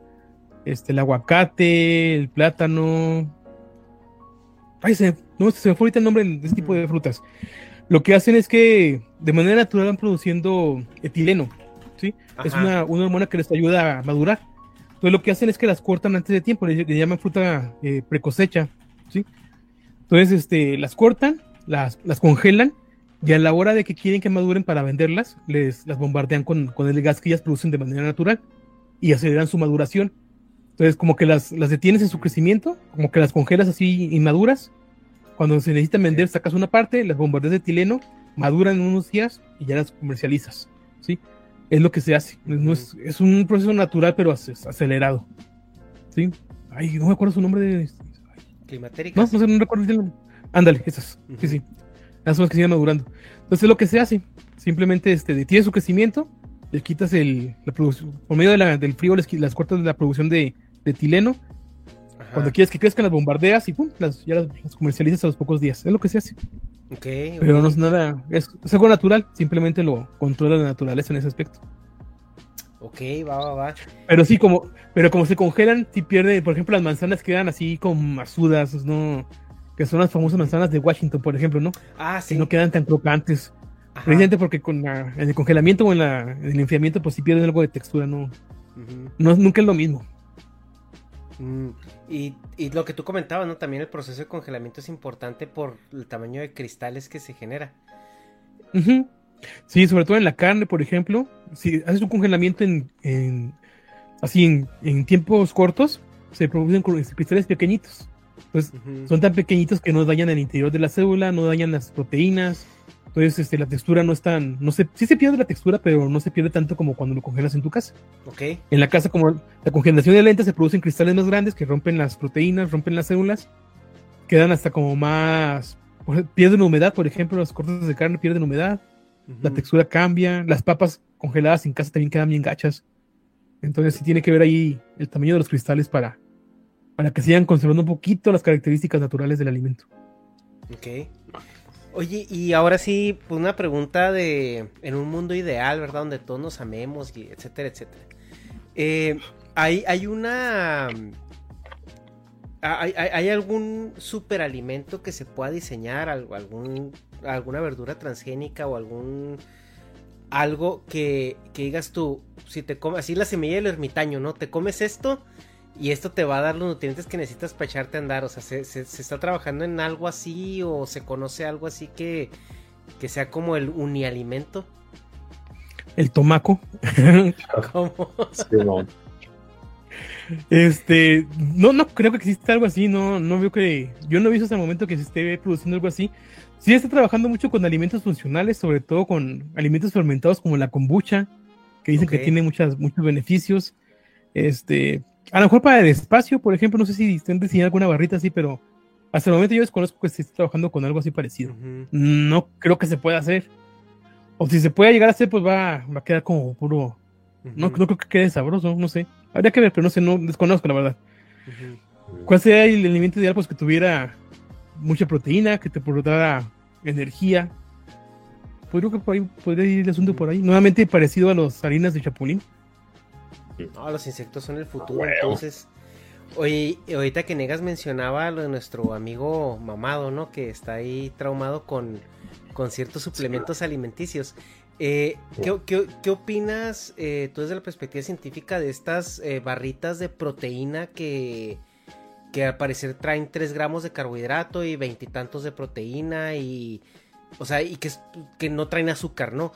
este, el aguacate, el plátano, ay, se, no, se me fue ahorita el nombre de este tipo de frutas. Lo que hacen es que de manera natural van produciendo etileno, ¿sí? Ajá. Es una, una hormona que les ayuda a madurar. Entonces lo que hacen es que las cortan antes de tiempo, le, le llaman fruta eh, precosecha, ¿sí? Entonces, este, las cortan, las, las congelan y a la hora de que quieren que maduren para venderlas, les las bombardean con, con el gas que ellas producen de manera natural y aceleran su maduración. Entonces, como que las, las detienes en su crecimiento, como que las congelas así inmaduras. Cuando se necesitan vender, sacas una parte, las bombardeas de etileno, maduran en unos días y ya las comercializas. ¿sí? Es lo que se hace. No es, es un proceso natural, pero acelerado. ¿sí? Ay, no me acuerdo su nombre de, climatéricas. No, no sé, no recuerdo el. Ándale, esas. Uh -huh. Sí, sí. Las las que siguen madurando. Entonces, lo que se hace, simplemente este, detiene su crecimiento, le quitas el, la producción, por medio de la, del frío, les, las cortas de la producción de, de etileno. Ajá. Cuando quieres que crezcan, las bombardeas y pum, las, ya las, las, comercializas a los pocos días. Es lo que se hace. Okay, Pero okay. no es nada, es, es algo natural, simplemente lo controla la naturaleza en ese aspecto. Ok, va, va, va. Pero sí, como, pero como se congelan, si pierde, por ejemplo, las manzanas quedan así como masudas, ¿no? Que son las famosas manzanas de Washington, por ejemplo, ¿no? Ah, sí. Que no quedan tan crocantes. Ajá. Precisamente porque con la, en el congelamiento o en, la, en, el enfriamiento, pues sí pierden algo de textura, ¿no? Uh -huh. no nunca es lo mismo. Uh Mm, y, y, lo que tú comentabas, ¿no? También el proceso de congelamiento es importante por el tamaño de cristales que se genera. Sí, sobre todo en la carne, por ejemplo. Si haces un congelamiento en, así en, tiempos cortos, se producen cristales pequeñitos. Pues son tan pequeñitos que no dañan el interior de la célula, no dañan las proteínas. Entonces, este, la textura no es tan, no sé, sí se pierde la textura, pero no se pierde tanto como cuando lo congelas en tu casa. Ok. En la casa, como la congelación de lenta, se producen cristales más grandes que rompen las proteínas, rompen las células, quedan hasta como más, pierden humedad, por ejemplo, los cortes de carne pierden humedad, la textura cambia, las papas congeladas en casa también quedan bien gachas. Entonces sí tiene que ver ahí el tamaño de los cristales para, para que sigan conservando un poquito las características naturales del alimento. Ok. Oye, y ahora sí, pues una pregunta de, en un mundo ideal, ¿verdad? Donde todos nos amemos, y etcétera, etcétera. Eh, hay, hay una... ¿Hay, hay, algún superalimento que se pueda diseñar? Algún, ¿Alguna verdura transgénica o algún... Algo que, que digas tú, si te comes, así la semilla del ermitaño, ¿no? Te comes esto y esto te va a dar los nutrientes que necesitas para echarte a andar. O sea, ¿se, se, está trabajando en algo así o se conoce algo así que, que sea como el unialimento? El tomaco. ¿Cómo? Este, no, no creo que exista algo así, no, no veo que, yo no he visto hasta el momento que se esté produciendo algo así. Sí está trabajando mucho con alimentos funcionales, sobre todo con alimentos fermentados como la kombucha, que dicen que tiene muchas, muchos beneficios. Este, a lo mejor para el espacio, por ejemplo, no sé si estén diseñando alguna barrita así, pero hasta el momento yo desconozco que se esté trabajando con algo así parecido. No creo que se pueda hacer. O si se puede llegar a hacer, pues va, va a quedar como puro. no, no, creo que quede sabroso, no sé. Habría que ver, pero no sé, no desconozco la verdad. ¿Cuál sería el alimento ideal? Pues que tuviera mucha proteína, que te aportara energía. Pues creo que por ahí podría ir el asunto por ahí. Nuevamente parecido a los harinas de chapulín. No, los insectos son el futuro, entonces. Oye, ahorita que Negas mencionaba lo de nuestro amigo mamado, ¿no? Que está ahí traumado con, con ciertos suplementos alimenticios. Eh, ¿qué, opinas eh, tú desde la perspectiva científica de estas eh, barritas de proteína que, que al parecer traen 3 gramos de carbohidrato y veintitantos de proteína y, o sea, y que, que no traen azúcar, ¿no?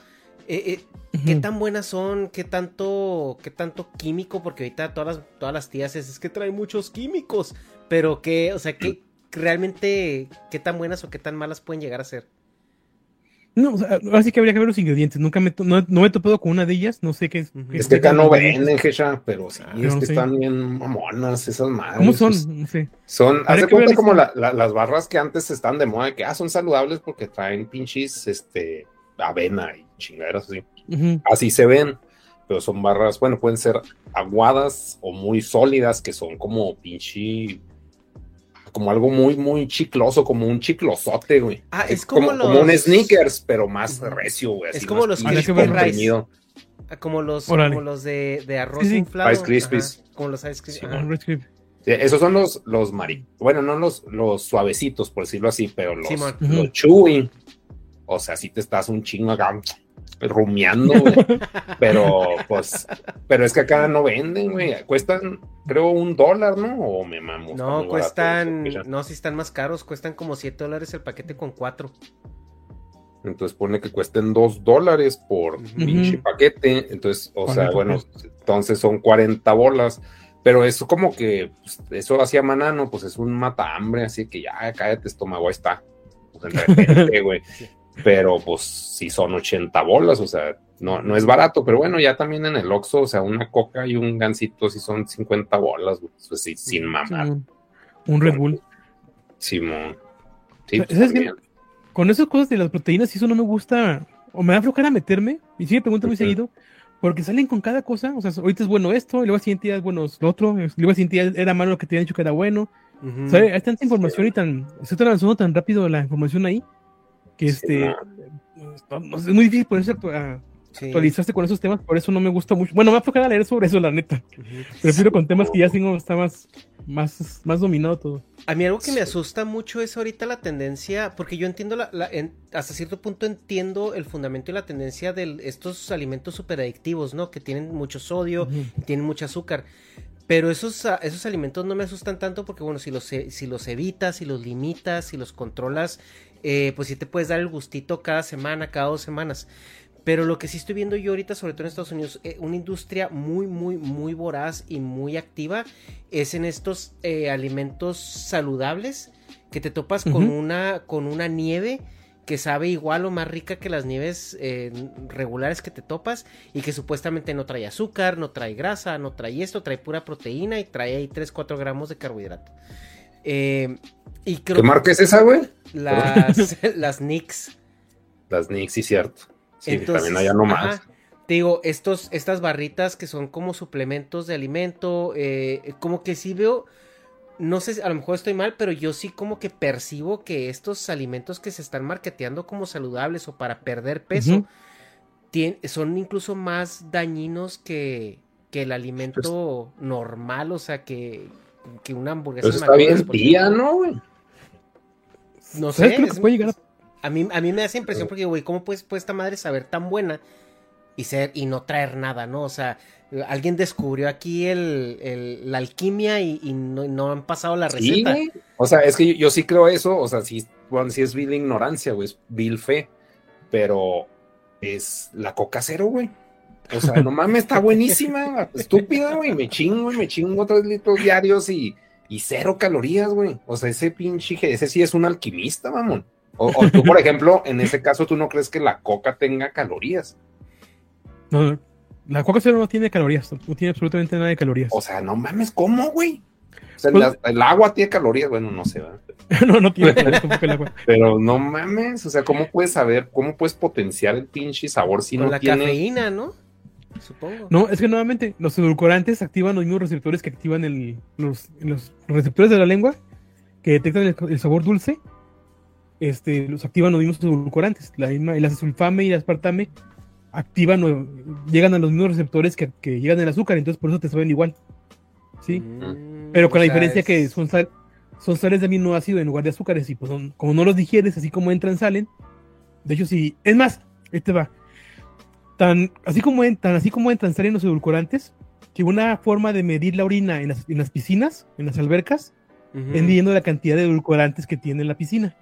Eh, eh, ¿Qué tan buenas son? ¿Qué tanto, qué tanto químico? Porque ahorita todas las, todas las tías es, que trae muchos químicos. Pero que, o sea, que realmente, ¿qué tan buenas o qué tan malas pueden llegar a ser? No, o sea, así que habría que ver los ingredientes. Nunca me, no, me he topado con una de ellas. No sé qué es. Es que acá no venden, Gesha, pero sí, es que están bien mamonas esas madres. ¿Cómo son? No sé. Son, haz de cuenta como las barras que antes están de moda, que ah, son saludables porque traen pinches, este, avena y chingaderas así. Así se ven, pero son barras, bueno, pueden ser aguadas o muy sólidas, que son como pinche como algo muy, muy chicloso, como un chiclosote, güey. Ah, es, como, como, un sneakers, pero más recio, güey. Es como los Crispy ah, Como los, como los de, de arroz inflado. Ice Krispies. como los Ice Krispies. esos son los, los mari... Bueno, no los, los suavecitos, por decirlo así, pero los, los chewy. O sea, si te estás un chingo acá rumiando, pero pues, pero es que acá no venden, güey. Cuestan, creo, un dólar, ¿no? O me mamo. No, cuestan, no, si están más caros, cuestan como siete dólares el paquete con cuatro. Entonces pone que cuesten dos dólares por pinche paquete. Entonces, o sea, bueno, entonces son 40 bolas. Pero eso como que, pues, eso hacía manano, pues es un mata hambre, así que ya, cállate estómago, ahí está. Pues en repente, güey pero pues si son 80 bolas, o sea, no, no es barato, pero bueno, ya también en el Oxxo, o sea, una coca y un gansito si son 50 bolas, pues sí, sin mamar. un Red Bull. Simón. Sí, pues, con esas cosas de las proteínas, eso no me gusta, o me da flojera meterme, y sí me pregunto muy seguido, porque salen con cada cosa, o sea, ahorita es bueno esto, y luego al siguiente día es bueno lo otro, y luego al siguiente día era malo lo que te habían dicho que era bueno. Hay tanta información y tan, se está avanzando tan rápido la información ahí, que este, es muy difícil ponerse a, actualizarse con esos temas, por eso no me gusta mucho. Bueno, me ha a leer sobre eso, la neta. Prefiero con temas que ya tengo, está más, más, más dominado todo. A mí algo que me asusta mucho es ahorita la tendencia, porque yo entiendo, la, hasta cierto punto entiendo el fundamento y la tendencia de estos alimentos super adictivos, ¿no? Que tienen mucho sodio, tienen mucho azúcar. Pero esos, a- esos alimentos no me asustan tanto porque, bueno, si los, e- si los evitas, si los limitas, si los controlas, eh, pues sí te puedes dar el gustito cada semana, cada dos semanas. Pero lo que sí estoy viendo yo ahorita, sobre todo en Estados Unidos, eh, una industria muy, muy, muy voraz y muy activa es en estos eh, alimentos saludables que te topas con, una, con una nieve que sabe igual o más rica que las nieves eh, regulares que te topas y que supuestamente no trae azúcar, no trae grasa, no trae esto, trae pura proteína y trae ahí 3-4 gramos de carbohidrato. Eh, y creo ¿Qué marca es esa, güey? las, las Nix. Las Nix, sí, cierto. Sí, Entonces, también allá nomás. ajá, te digo, estos, estas barritas que son como suplementos de alimento, eh, como que sí veo, no sé, a lo mejor estoy mal, pero yo sí como que percibo que estos alimentos que se están marketeando como saludables o para perder peso, tien- son incluso más dañinos que, que el alimento normal, o sea, que, que una hamburguesa. Pues está bien tía. ¿no, güey? No ¿Sabes sé, qué es lo que puede llegar a a mí, a mí me hace impresión porque, güey, ¿cómo puedes, puede esta madre saber tan buena y ser y no traer nada, ¿no? O sea, alguien descubrió aquí el, el- la alquimia y, y no, no han pasado la receta. O sea, es que yo, yo sí creo eso. O sea, sí, bueno, sí es vil ignorancia, güey. Es vil fe. Pero es la coca cero, güey. O sea, no mames, está buenísima. Estúpida, güey. Me chingo y me chingo tres litros diarios y, y cero calorías, güey. O sea, ese pinche, ese sí es un alquimista, mamón. O, o tú, por ejemplo, en ese caso, tú no crees que la coca tenga calorías. No, no, la coca cero no tiene calorías, no tiene absolutamente nada de calorías. O sea, no mames, ¿cómo, güey? O sea, Pues- la- el agua tiene calorías, bueno, no sé, ¿verdad? no, no tiene calorías tampoco el agua. Pero no mames, o sea, ¿cómo puedes saber, cómo puedes potenciar el pinche sabor si Con no la tiene... cafeína, ¿no? Supongo. No, es que nuevamente los edulcorantes activan los mismos receptores que activan el- los, los receptores de la lengua que detectan el, el sabor dulce. Este, los activan los mismos edulcorantes. La misma, el acesulfame y el aspartame activan o llegan a los mismos receptores que, que llegan el azúcar, entonces por eso te saben igual. ¿Sí? Mm, Pero con la diferencia es- que son, sal- son sales de aminoácido en lugar de azúcares y pues son- como no los digieres, así como entran, salen. De hecho, sí. Es más, este va. Tan así como, en- tan así como entran, salen los edulcorantes, que una forma de medir la orina en las, en las piscinas, en las albercas, Ujú. es midiendo la cantidad de edulcorantes que tiene la piscina.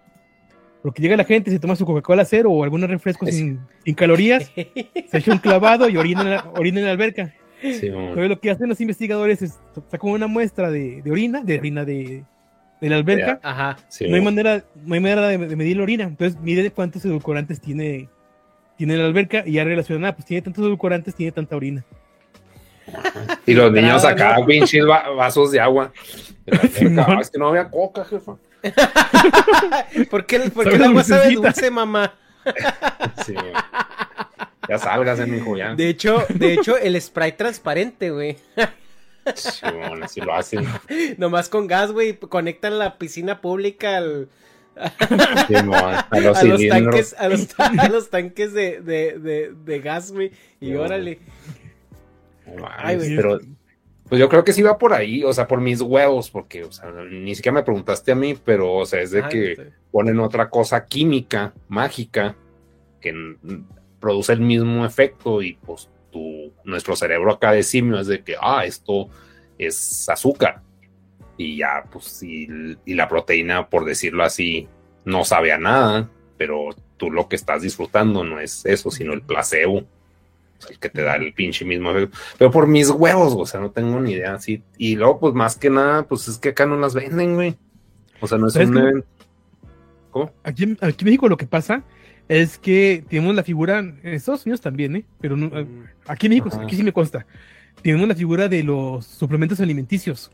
Porque llega la gente, se toma su Coca-Cola cero o algún refresco Es- sin, sin calorías, se echa un clavado y orina en la, orina en la alberca. Sí. Entonces lo que hacen los investigadores es sacan una muestra de, de orina, de orina de, de la alberca. Ajá. Sí, No hay manera, no hay manera de, de medir la orina. Entonces mide cuántos edulcorantes tiene, tiene la alberca y ya relacionan, ah, pues tiene tantos edulcorantes, tiene tanta orina. Y los niños acá, ¿no? pinches va- vasos de agua. De alberca. Ah, es que no había coca, jefa. ¿Por qué, por qué el agua sabe dulce, mamá? Sí, güey. ya salgas, mi hijo, ya. De hecho, de hecho, el spray transparente, güey. Sí, mamón, así lo hacen. Nomás con gas, güey. Conectan la piscina pública al, Sí, a los a los cilindros. tanques, a los, a los tanques de, de, de, de gas, güey. Y No. órale. No mames, Ay, güey. pero pues yo creo que sí va por ahí, o sea, por mis huevos, porque, o sea, ni siquiera me preguntaste a mí, pero, o sea, es de Ajá, que sí. ponen otra cosa química, mágica, que produce el mismo efecto y pues tu, nuestro cerebro acá de simio es de que, ah, esto es azúcar. Y ya, pues, y, y la proteína, por decirlo así, no sabe a nada, pero tú lo que estás disfrutando no es eso, sino el placebo. El que te da el pinche mismo efecto. Pero por mis huevos, o sea, no tengo ni idea. Sí. Y luego, pues más que nada, pues es que acá no las venden, güey. O sea, no es ¿Sabes un evento. ¿Cómo? Aquí, en- aquí en México lo que pasa es que tenemos la figura, en Estados Unidos también, ¿eh? Pero no- Mm, aquí en México, Ajá. aquí sí me consta. Tenemos la figura de los suplementos alimenticios.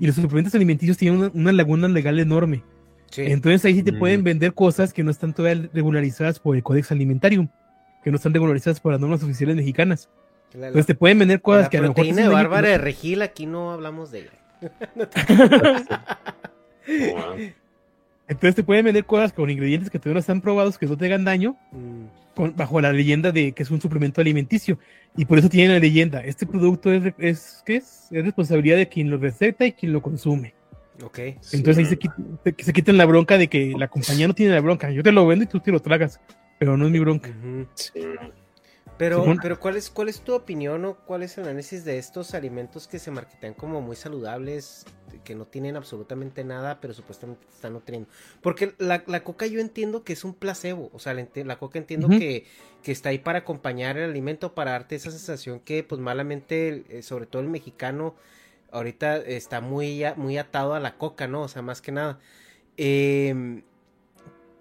Y los suplementos alimenticios tienen una, una laguna legal enorme. Sí. Entonces ahí sí te Mm. pueden vender cosas que no están todavía regularizadas por el Codex Alimentarium, que no están regularizadas por las normas oficiales mexicanas. Entonces te pueden vender cosas la que a lo mejor proteína te de dicen, "Oye, Bárbara de Regil, aquí no hablamos de ella. No, ah. Entonces te pueden vender cosas con ingredientes que todavía no están probados, que no te hagan daño, Mm, con- bajo la leyenda de que es un suplemento alimenticio. Y por eso tienen la leyenda. Este producto es, es, ¿qué es? es responsabilidad de quien lo receta y quien lo consume. ok. Entonces ahí se, quit- se- quitan la bronca de que la compañía no tiene la bronca. Yo te lo vendo y tú te lo tragas, pero no es mi bronca. Sí. Pero, pero ¿cuál es, ¿cuál es tu opinión o cuál es el análisis de estos alimentos que se marketean como muy saludables, que no tienen absolutamente nada, pero supuestamente te están nutriendo? Porque la, la coca yo entiendo que es un placebo, o sea, la, la coca entiendo que, que está ahí para acompañar el alimento, para darte esa sensación que pues malamente, eh, sobre todo el mexicano, ahorita está muy, muy atado a la coca, ¿no? O sea, más que nada. Em,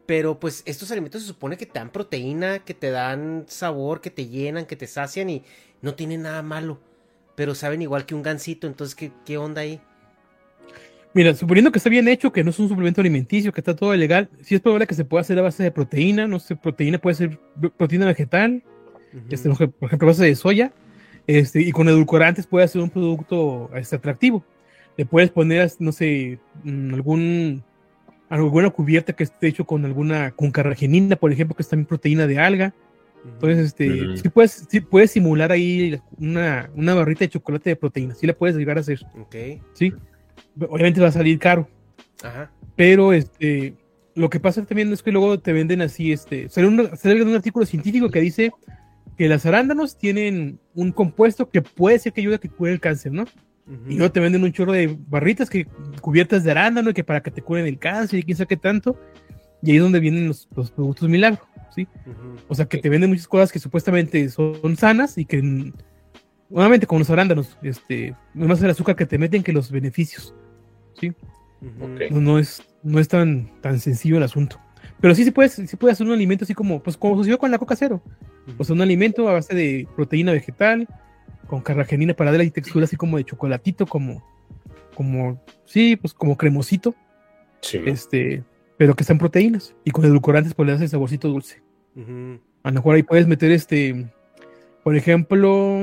pero pues estos alimentos se supone que te dan proteína, que te dan sabor, que te llenan, que te sacian y no tienen nada malo. Pero saben igual que un gansito, entonces ¿qué, qué onda ahí? Mira, suponiendo que está bien hecho, que no es un suplemento alimenticio, que está todo legal, sí es probable que se pueda hacer a base de proteína, no sé, proteína puede ser proteína vegetal, este, por ejemplo, a base de soya, este, y con edulcorantes puede ser un producto este, atractivo. Le puedes poner, no sé, mm, algún alguna cubierta que esté hecho con alguna, con carragenina, por ejemplo, que es también proteína de alga. Entonces, este, sí puedes, sí puedes simular ahí una, una barrita de chocolate de proteína, sí la puedes llegar a hacer, Ok, sí. Obviamente va a salir caro, ajá. pero este, lo que pasa también es que luego te venden así, este, sale un, sale un artículo científico que dice que las arándanos tienen un compuesto que puede ser que ayude a que cure el cáncer, ¿no? Y luego te venden un chorro de barritas que cubiertas de arándano y que para que te curen el cáncer y quién sabe qué tanto. Y ahí es donde vienen los, los productos milagro, ¿sí? O sea, que te venden muchas cosas que supuestamente son sanas y que, nuevamente, con los arándanos, este, más el azúcar que te meten que los beneficios, ¿sí? No, no es, no es tan, tan sencillo el asunto. Pero sí se puede, sí puede hacer un alimento así como, pues como sucedió con la coca cero. O sea, un alimento a base de proteína vegetal, con carragenina para darle textura así como de chocolatito, como, como, sí, pues como cremosito, Sí, este, pero que están proteínas. Y con edulcorantes pues le das el saborcito dulce. A lo mejor ahí puedes meter este, por ejemplo,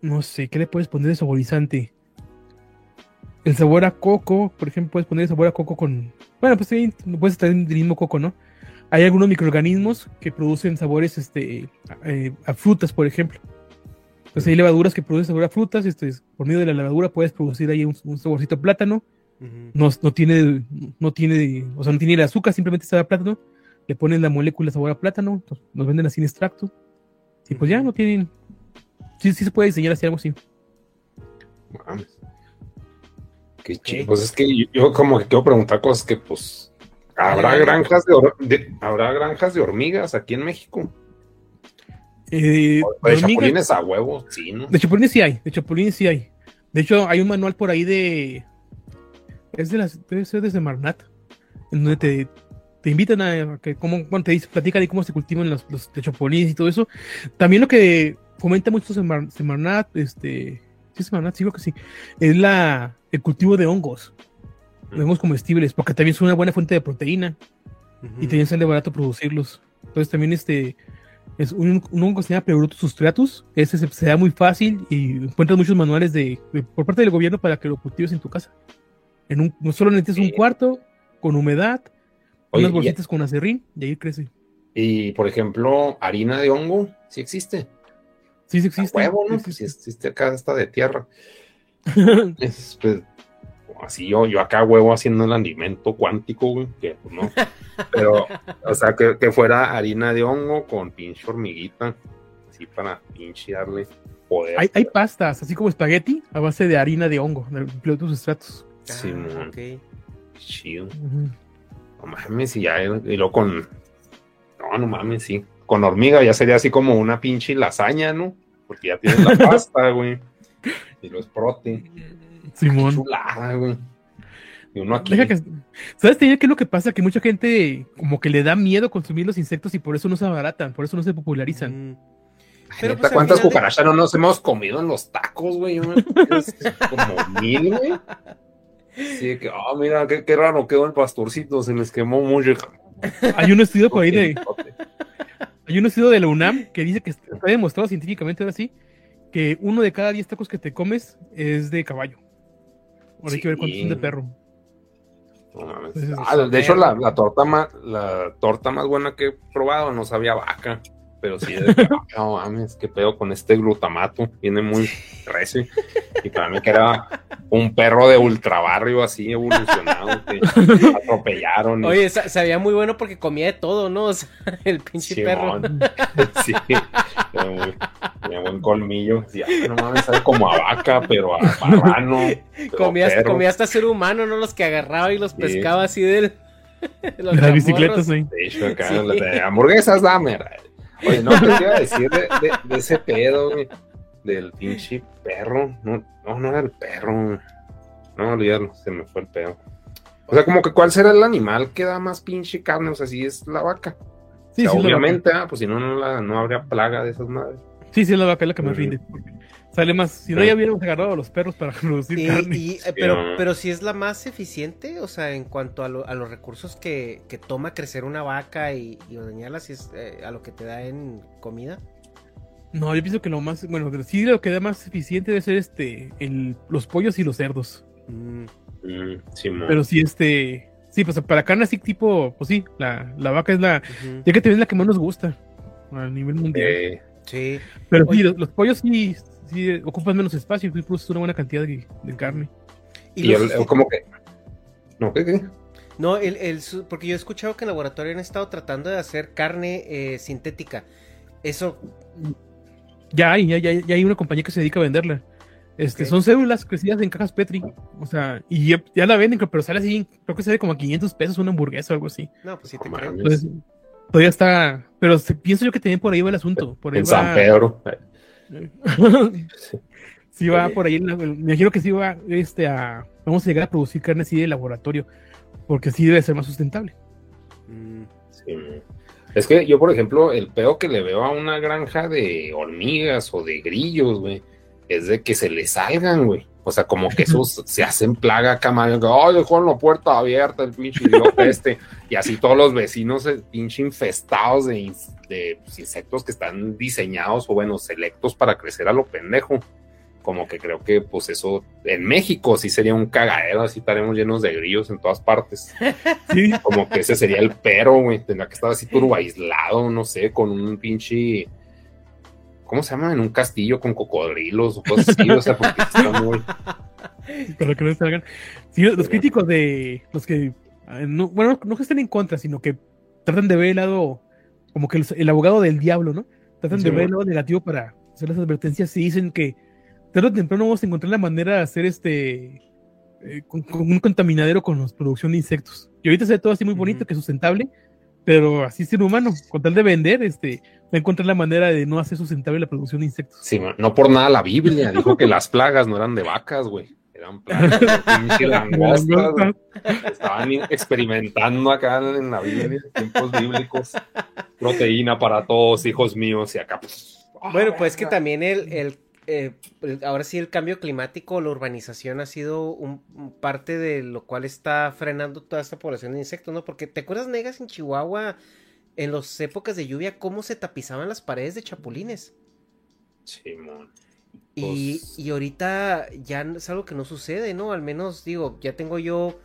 no sé, ¿qué le puedes poner de saborizante? El sabor a coco, por ejemplo, puedes poner el sabor a coco con, bueno, pues sí, puedes estar en el mismo coco, ¿no? Hay algunos microorganismos que producen sabores, este, eh, a frutas, por ejemplo. Entonces hay levaduras que producen sabor a frutas, este, por medio de la levadura puedes producir ahí un, un saborcito a plátano, no, no tiene, no tiene, o sea, no tiene el azúcar, simplemente sabe a plátano, le ponen la molécula sabor a plátano, nos venden así en extracto, y pues ya no tienen, sí, sí se puede diseñar así algo así. Mames. Qué chido. Pues es que yo, yo como que quiero preguntar cosas que, pues, ¿habrá granjas de, ¿habrá granjas de hormigas aquí en México? Eh, de de chapulines a huevo, sí, ¿no? de chapulines sí hay, de chapulines sí hay. De hecho, hay un manual por ahí de, es de las, debe ser de Semarnat, en donde te, te invitan a que, bueno, te dice, platican de cómo se cultivan los, los de chapulines y todo eso. También lo que fomenta mucho Semar- Semarnat, este, sí, Semarnat, sí, creo que sí, es la, el cultivo de hongos, de hongos comestibles, porque también son una buena fuente de proteína y también sale barato producirlos. Entonces también este es un, un hongo que se llama Pleurotus sustratus, ese se, se da muy fácil y encuentras muchos manuales de, de- por parte del gobierno para que lo cultives en tu casa. En un, no solo necesitas un cuarto con humedad, Oye, unas bolsitas con acerrín y ahí crece. Y, por ejemplo, harina de hongo, sí existe. Sí, sí existe. huevo, ¿no? sí Pues sí existe. existe acá, está de tierra. Es, pues, así yo, yo acá huevo haciendo el alimento cuántico, güey, que pues no. Pero, o sea, que, que fuera harina de hongo con pinche hormiguita, así para pinche darle poder. hay, hay pastas, así como espagueti, a base de harina de hongo, de Pleurotus sustratus. Sí, Ah, mon. ok. Chido. No mames, y ya, y luego con. No, no mames, sí. Con hormiga ya sería así como una pinche lasaña, ¿no? Porque ya tienes la pasta, güey. Y los prote. Simón. Chulada, güey. Y uno aquí. Deja que- ¿Sabes Tenía qué es lo que pasa? Que mucha gente como que le da miedo consumir los insectos y por eso no se abaratan, por eso no se popularizan. Mm. Ay, Pero, neta, pues, ¿Cuántas de- cucarachas no nos hemos comido en los tacos, güey? Como mil, güey. Sí, de que, ah, mira, qué, qué raro quedó el pastorcito, se les quemó mucho. Hay un estudio por ahí de, hay un estudio de la UNAM que dice que está demostrado científicamente ahora sí que uno de cada 10 tacos que te comes es de caballo. Ahora hay que ver cuántos son de perro. No mames. Entonces, Ah, de hecho, la, la torta más, la torta más buena que he probado no sabía vaca. Pero sí, de que, no mames, qué pedo con este glutamato, viene muy recio. Y para mí que era un perro de ultrabarrio así evolucionado, que atropellaron. y- Oye, sa- sabía muy bueno porque comía de todo, ¿no? O sea, el pinche perro. Sí, tenía muy- tenía buen colmillo. Decía, "Ah, no mames, sabe como a vaca, pero a marrano. Comía, hasta- perro". comía hasta ser humano, ¿no? Los que agarraba y los Sí. pescaba así del. Las bicicletas, sí. De hecho, acá, Sí. hamburguesas, dame. Oye, no, ¿qué te iba a decir de, de- de ese pedo, güey? Del pinche perro. No, no, no era el perro. No, olvídalo, se me fue el pedo. O sea, como que cuál será el animal que da más pinche carne, o sea, si es la vaca. Sí, O sea, sí, obviamente, ah, pues si no, no, la- no habría plaga de esas madres. Sí, sí, la vaca es la que más rinde. Sale más. Si no, Sí. ya hubiéramos agarrado a los perros para producir Y- carne. y, eh, pero, pero si es la más eficiente, o sea, en cuanto a, lo- a los recursos que, que toma crecer una vaca y, y ordeñarla, si es eh, a lo que te da en comida. No, yo pienso que lo más. Bueno, sí, lo que da más eficiente debe ser este. El, los pollos y los cerdos. Mm, Mm, Simón. Pero sí, este. Sí, pues para carne así tipo. Pues sí, la, la vaca es la. Ya que también es la que más nos gusta. A nivel mundial. Eh, Sí. Pero Oye. sí, los, los pollos sí, sí ocupan menos espacio y produces una buena cantidad de, de carne. Y y los- el- como que. No, ¿qué, qué? No, el, porque yo he escuchado que en laboratorio han estado tratando de hacer carne eh, sintética. Eso, Ya hay, ya, ya, ya hay una compañía que se dedica a venderla. Este. Son células crecidas en cajas Petri. O sea, y ya, ya la venden, pero sale así, creo que sale como a 500 pesos una hamburguesa o algo así. no, pues sí te No creo. Entonces, todavía está. Pero se- pienso yo que también por ahí va el asunto. Por ahí En va, San Pedro. sí va por ahí. la- Me imagino que sí va este, a. Vamos a llegar a producir carne así de laboratorio. Porque sí debe ser más sustentable. Mm, Sí. Es que yo, por ejemplo, el peor que le veo a una granja de hormigas o de grillos, güey, es de que se le salgan, güey. O sea, como que esos se hacen plaga acá, Ay, dejó la puerta abierta el pinche idiota este. Y así todos los vecinos, eh, pinche infestados de, de, pues, insectos que están diseñados o, bueno, selectos para crecer a lo pendejo. Como que creo que, pues, eso en México sí sería un cagadero, así estaremos llenos de grillos en todas partes. Sí, Como que ese sería el pero, güey. Tendría que estar así turbo aislado, no sé, con un pinche. ¿Cómo se llama? En un castillo con cocodrilos o cosas así. O sea, porque está muy. para que no salgan. Sí, los críticos de los que, no, bueno, no que estén en contra, sino que tratan de ver el lado, como que el abogado del diablo, ¿no? Tratan Sí, de ver el bueno. lado negativo para hacer las advertencias y dicen que tarde o temprano vamos a encontrar la manera de hacer este, eh, con, con un contaminadero con la producción de insectos. Y ahorita se ve todo así muy bonito, que es sustentable, pero así ser humano, con tal de vender, este, va a encontrar la manera de no hacer sustentable la producción de insectos. Sí, no por nada la Biblia dijo que las plagas no eran de vacas, güey. Eran güey. Estaban experimentando acá en la Biblia, tiempos bíblicos. Proteína para todos, hijos míos, y acá, pues. Bueno, pues que también el, el, eh, el- ahora sí el cambio climático, la urbanización ha sido un, un parte de lo cual está frenando toda esta población de insectos, ¿no? Porque te acuerdas, Negas, en Chihuahua, en las épocas de lluvia, cómo se tapizaban las paredes de chapulines. Simón. Y, Pues- y ahorita ya es algo que no sucede, ¿no? Al menos, digo, ya tengo yo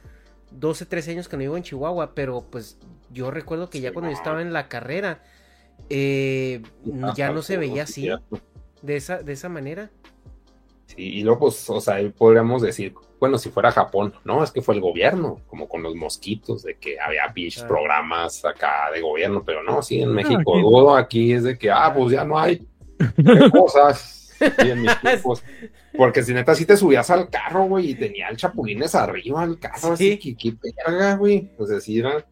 12, 13 años que no vivo en Chihuahua, pero pues yo recuerdo que ya cuando yo estaba en la carrera, eh, ya no se veía así, de esa, de esa manera. Sí, y luego, pues, o sea, podríamos decir, bueno, si fuera Japón, no, es que fue el gobierno, como con los mosquitos, de que había pinches Ah. programas acá de gobierno, pero no, sí, en México, aquí- dudo aquí es de que, ah, pues ya no hay cosas. Sí, en mis tiempos. Porque si neta, si te subías al carro, güey, y tenía el chapulines arriba del carro, así Sí. que qué verga, güey. O sea, sí era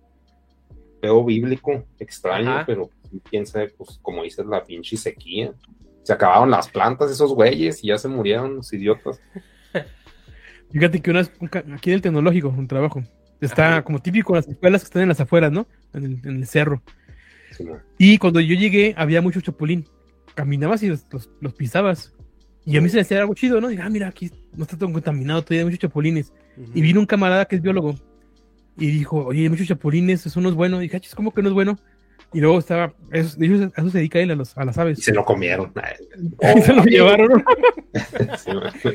feo bíblico, extraño, Ajá. pero quién sabe, pues, como dices, la pinche sequía. Se acabaron las plantas esos güeyes y ya se murieron los idiotas. Fíjate que una vez, aquí en el tecnológico, un trabajo, está como típico las escuelas que están en las afueras, ¿no? En el, en el cerro. Sí. Y cuando yo llegué, había mucho chapulín. Caminabas y los, los- los pisabas. Y a mí se me hacía algo chido, ¿no? Dije, ah, mira, aquí no está tan contaminado, todavía hay muchos chapulines. Y vino un camarada que es biólogo y dijo, oye, hay muchos chapulines, eso no es bueno. Y dije, "Ah, ¿cómo que no es bueno? Y luego estaba, eso, hecho, a eso se dedica él, a, los, a las Y aves. se lo comieron. Y se lo llevaron. Sí.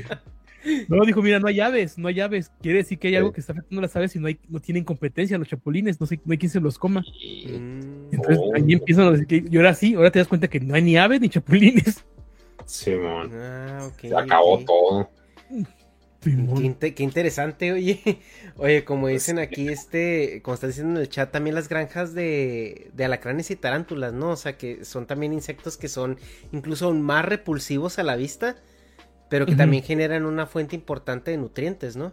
No, dijo, mira, no hay aves, no hay aves. Quiere decir que hay Sí. algo que está afectando a las aves y no, hay, no tienen competencia los chapulines, no, sé, no hay quien se los coma. Mm. Entonces Oh. ahí empiezan a decir que y ahora sí, ahora te das cuenta que no hay ni aves ni chapulines. Simón. Ah, ok. Se acabó todo. Qué, interesante, oye. Oye, como Pues dicen aquí, este, como está diciendo en el chat, también las granjas de, de alacranes y tarántulas, ¿no? O sea, que son también insectos que son incluso más repulsivos a la vista, pero que también generan una fuente importante de nutrientes, ¿no?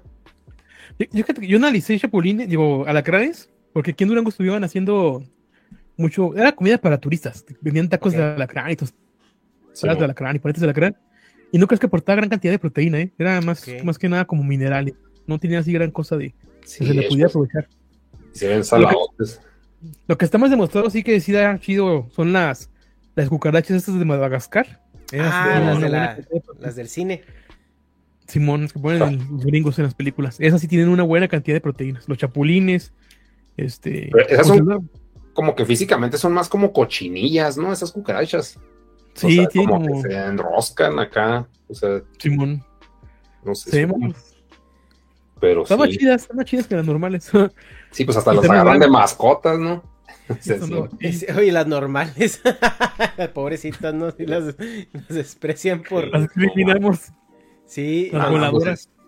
Yo, yo, fíjate que yo analicé chapulines, digo, alacranes, porque aquí en Durango estuvieron haciendo mucho, era comida para turistas, vendían tacos de alacrán y tostadas de Simón. alacrán y paletas de alacrán, y no crees que aportaba gran cantidad de proteína, ¿eh? era más, más que nada como minerales, no tenía así gran cosa de Sí, que se le de pudiera aprovechar. se ven saladotes. Lo que está más demostrado sí que sí da chido son las, las cucarachas estas de Madagascar. Esas Ah, las de la, las del cine. Simón, las que ponen en los gringos en las películas. Esas sí tienen una buena cantidad de proteínas. Los chapulines, este. Pero esas ¿cómo son-? Como que físicamente son más como cochinillas, ¿no? Esas cucarachas. O Sí, sea, tienen como, como. que se enroscan acá. O sea, Simón. no sé. Más- pero Están más sí. chidas, están más chidas que las normales. Sí, pues hasta Y también agarran de mascotas, ¿no? Es- oye, las normales. Las pobrecitas, ¿no? Sí, las, las desprecian por. Las discriminamos. Sí, Las Ah, no, voladoras. pues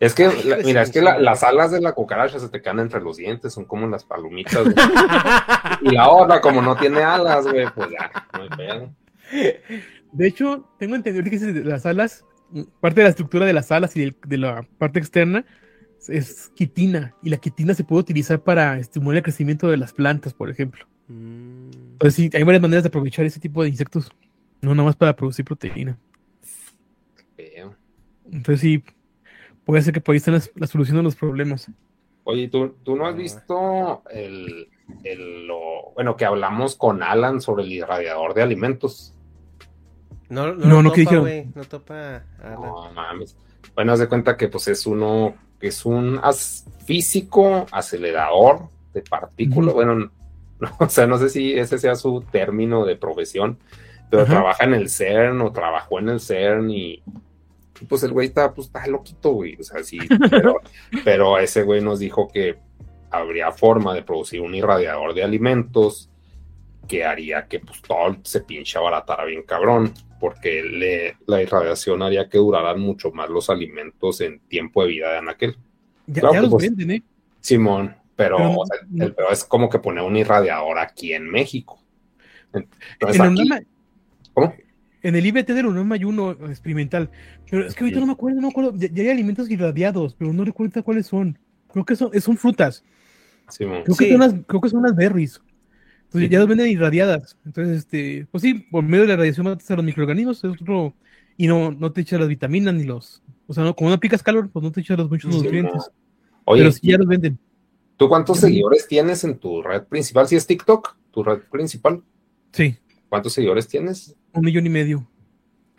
es, que, Ay, la- pues, mira, es que la- las alas de la cucaracha se te quedan entre los dientes, son como las palomitas. güey. y la otra, como no tiene alas, güey, pues ya, no hay pedo. De hecho, tengo entendido que las alas, parte de la estructura de las alas y de la parte externa es quitina. Y la quitina se puede utilizar para estimular el crecimiento de las plantas, por ejemplo. Mm, Entonces sí, hay varias maneras de aprovechar ese tipo de insectos. No nada más para producir proteína. Entonces sí, puede ser que por ahí estén las- la solución a los problemas. Oye, ¿tú, tú no has visto el, el- lo, bueno, que hablamos con Alan sobre el irradiador de alimentos? No, no, No, no no, ¿qué topa, dijeron? güey. No topa. Alan. No mames. Bueno, haz de cuenta que pues es uno, que es un as- físico acelerador de partículas. Ujú. Bueno, no, o sea, no sé si ese sea su término de profesión, pero Ajá. trabaja en el CERN o trabajó en el CERN y, y, pues el güey está, pues está loquito, güey. O sea, sí, pero, pero ese güey nos dijo que habría forma de producir un irradiador de alimentos que haría que pues todo se pinche abaratara bien cabrón, porque le, la irradiación haría que duraran mucho más los alimentos en tiempo de vida de Anaquel. Ya, Claro, ya los pues, venden, ¿eh? Simón, pero Pero no- o sea, no- el peor es como que poner un irradiador aquí en México. Entonces, En, aquí- ¿Cómo? en el IBT de la UNAM hay uno experimental. Pero es que ahorita Sí. no me acuerdo, no me acuerdo. Ya, ya hay alimentos irradiados, pero no recuerdo cuáles son. Creo que son, son frutas. Simón. Creo, Sí. que son las, creo que son las berries. Entonces ya las venden irradiadas. Entonces, este, pues sí, por medio de la radiación matas a los microorganismos, es otro, y no, no te echas las vitaminas ni los, o sea, no, como no aplicas calor, pues no te echas los muchos Sí, nutrientes. Oye, pero sí ya los venden. ¿tú cuántos seguidores tienes en tu red principal? Si es TikTok, tu red principal, Sí, ¿cuántos seguidores tienes? un millón y medio.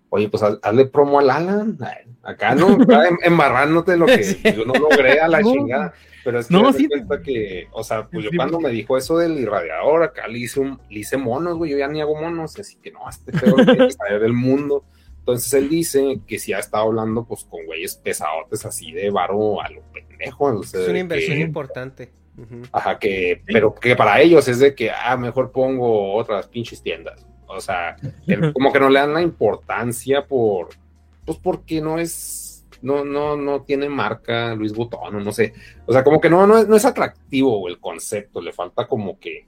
Oye, pues haz- hazle promo al Alan. Ay, Acá no, acá em- embarrándote lo que Sí. yo no logré a la No. chingada. Pero es que No, sí. cuenta que, o sea, pues yo cuando me dijo eso del irradiador, acá le hice, un, le hice monos, güey, yo ya ni hago monos, así que no, este pedo que saber del mundo. Entonces él dice que si ha estado hablando pues con güeyes pesadotes así de varo a lo pendejo. o sea, Es una inversión que- importante. Ajá, que, pero que para ellos es de que, ah, mejor pongo otras pinches tiendas. O sea, como que no le dan la importancia por, pues porque no es, no, no, no tiene marca Luis Butón, no sé. O sea, como que no, no es, no es atractivo el concepto, le falta como que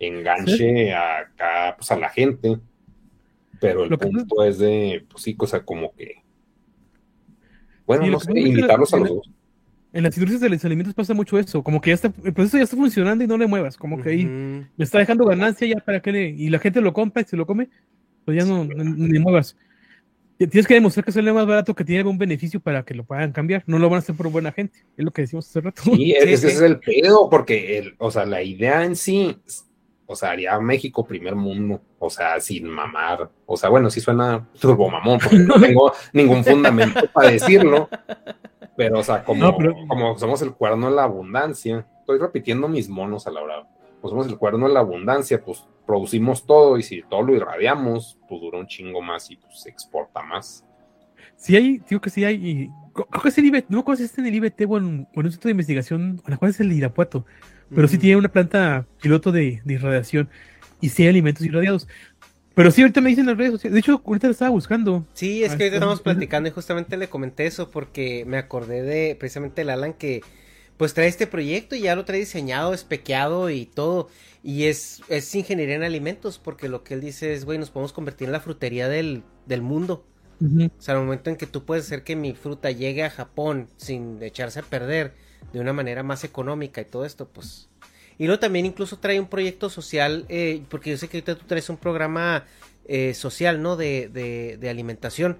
enganche a, acá, pues a la gente. Pero el Lo que- punto es de, pues sí, cosa como que, bueno, Sí, no sé, invitarlos a los dos. En las industrias de los alimentos pasa mucho eso, como que ya está, el proceso ya está funcionando y no le muevas, como que ahí Ujú. le está dejando ganancia ya para que le, y la gente lo compra y se lo come, pues ya no, no- ni muevas. Tienes que demostrar que sale más barato que tiene algún beneficio para que lo puedan cambiar. No lo van a hacer por buena gente. Es lo que decimos hace rato. Sí, es- Sí, ese sí. es el pedo, porque, el, o sea, la idea en sí, o sea, haría México primer mundo, o sea, sin mamar. O sea, bueno, sí suena turbo mamón, porque no tengo ningún fundamento para decirlo, pero, o sea, como, No, pero- como somos el cuerno de la abundancia, estoy repitiendo mis monos a la hora. Pues somos el cuerno de la abundancia, pues producimos todo y si todo lo irradiamos, pues dura un chingo más y pues se exporta más. Sí hay, digo que sí hay, y creo que es el IBT, no me acuerdo si está en el IBT o en, o en un centro de investigación, o la cual es el Irapuato, pero sí Ujú. tiene una planta piloto de, de irradiación. y si hay alimentos irradiados. Pero sí, ahorita me dicen en las redes sociales. De hecho, ahorita lo estaba buscando. Sí, es Ah, que ahorita está- estamos platicando y justamente le comenté eso porque me acordé de precisamente el Alan que pues trae este proyecto y ya lo trae diseñado, espequeado y todo. Y es, es ingeniería en alimentos porque lo que él dice es, güey, nos podemos convertir en la frutería del, del mundo. O sea, al momento en que tú puedes hacer que mi fruta llegue a Japón sin echarse a perder de una manera más económica y todo esto, pues... Y luego también incluso trae un proyecto social, eh, porque yo sé que ahorita tú traes un programa eh, social, ¿no? De, de, de alimentación.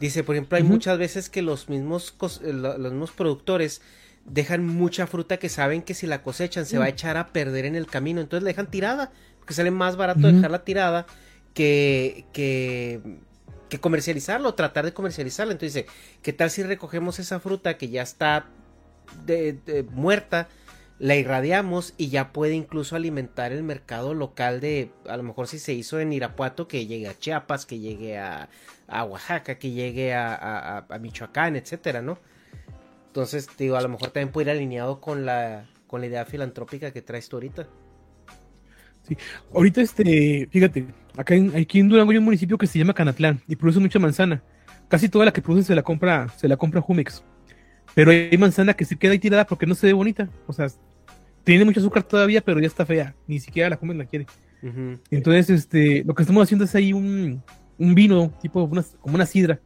Dice, por ejemplo, hay muchas veces que los mismos, eh, lo- los mismos productores dejan mucha fruta que saben que si la cosechan se va a echar a perder en el camino, entonces la dejan tirada, porque sale más barato dejarla tirada que, que, que comercializarlo, tratar de comercializarla. Entonces dice, ¿qué tal si recogemos esa fruta que ya está de- de- muerta? La irradiamos y ya puede incluso alimentar el mercado local de, a lo mejor si se hizo en Irapuato, que llegue a Chiapas, que llegue a, a Oaxaca, que llegue a, a- a- a Michoacán, etcétera, ¿no? Entonces, digo, a lo mejor también puede ir alineado con la, con la idea filantrópica que traes tú ahorita. Ahorita, este, fíjate, acá en, aquí en Durango hay un municipio que se llama Canatlán y produce mucha manzana. Casi toda la que produce se la compra, se la compra Jumex. Pero hay manzana que se queda ahí tirada porque no se ve bonita. O sea, tiene mucho azúcar todavía, pero ya está fea. Ni siquiera la Jumex la quiere. Entonces, este, lo que estamos haciendo es ahí un, un vino, tipo una, como una sidra.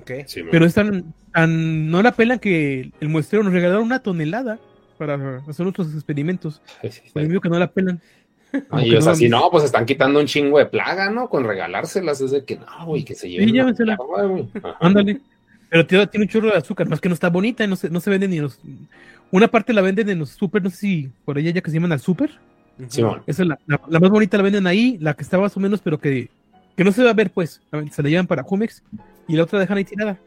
Ok. Sí, Pero es tan, tan- no la pelan que el muestreo nos regalaron una tonelada para hacer nuestros experimentos. Por que no la pelan. Ay, o sea, no- si no, pues están quitando un chingo de plaga, ¿no? Con regalárselas, es de que no, güey, que se lleven. la llévensela. Ándale. Pero tiene, tiene un chorro de azúcar, más que no está bonita, no se, no se vende ni en los. Una parte la venden en los super, no sé si por allá ya que se llaman al super. Ujú. Simón. Esa es la, la- la más bonita la venden ahí, la que está más o menos, pero que, que no se va a ver, pues. Se la llevan para Jumex y la otra dejan ahí tirada.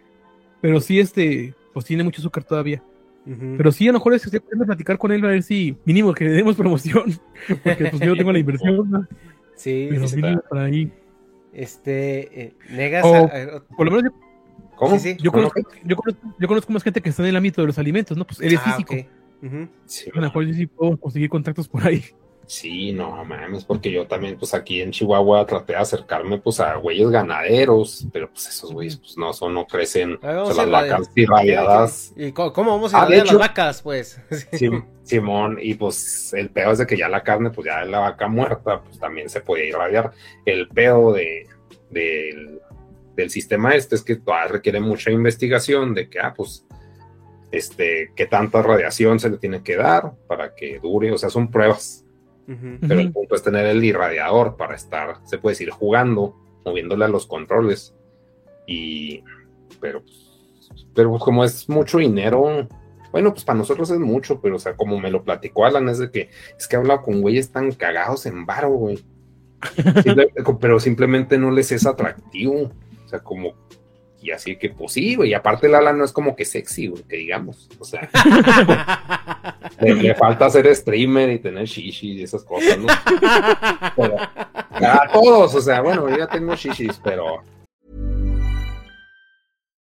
Pero sí, este, pues tiene mucho azúcar todavía. Pero sí, a lo mejor es que estoy platicar con él a ver si mínimo que le demos promoción. Porque pues yo tengo la inversión, ¿no? Sí, pero sí, mínimo para ahí. este, eh, negas. O- a- a- Por lo menos yo, ¿Cómo? Sí, sí. yo conozco, yo, conozco, yo conozco más gente que está en el ámbito de los alimentos, ¿no? Pues él es Ah, físico. Sí, A lo mejor yo sí puedo conseguir contactos por ahí. Sí, no mames, porque yo también, pues aquí en Chihuahua traté de acercarme, pues a güeyes ganaderos, pero pues esos güeyes, pues no son, no crecen, o sea, las vacas irradiadas. ¿Y cómo, cómo vamos a Ah, de irradiar las vacas, pues? Sim- Simón, y pues el pedo es de que ya la carne, pues ya la vaca muerta, pues también se podía irradiar. El pedo de, del, del sistema este es que todavía requiere mucha investigación de que, ah, pues, este, qué tanta radiación se le tiene que dar para que dure, o sea, son pruebas, Pero el punto es tener el irradiador para estar, se puede decir, jugando, moviéndole a los controles. Y, pero, pues, pero pues, como es mucho dinero, bueno, pues para nosotros es mucho, pero o sea, como me lo platicó Alan, es de que es que he hablado con güeyes tan cagados en varo, güey. Simple- pero simplemente no les es atractivo. O sea, como, y así que, pues sí, güey. Y aparte, el Alan no es como que sexy, güey, que digamos. O sea, le, le falta ser streamer y tener shishis y esas cosas, ¿no? Pero, a todos, o sea, bueno, yo ya tengo shishis, pero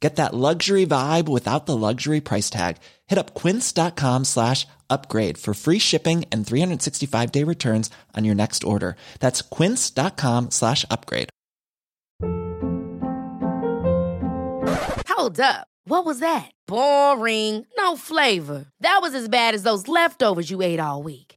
Get that luxury vibe without the luxury price tag. Hit up quince.com slash upgrade for free shipping and 365 day returns on your next order. That's quince.com slash upgrade. Hold up. What was that? Boring. No flavor. That was as bad as those leftovers you ate all week.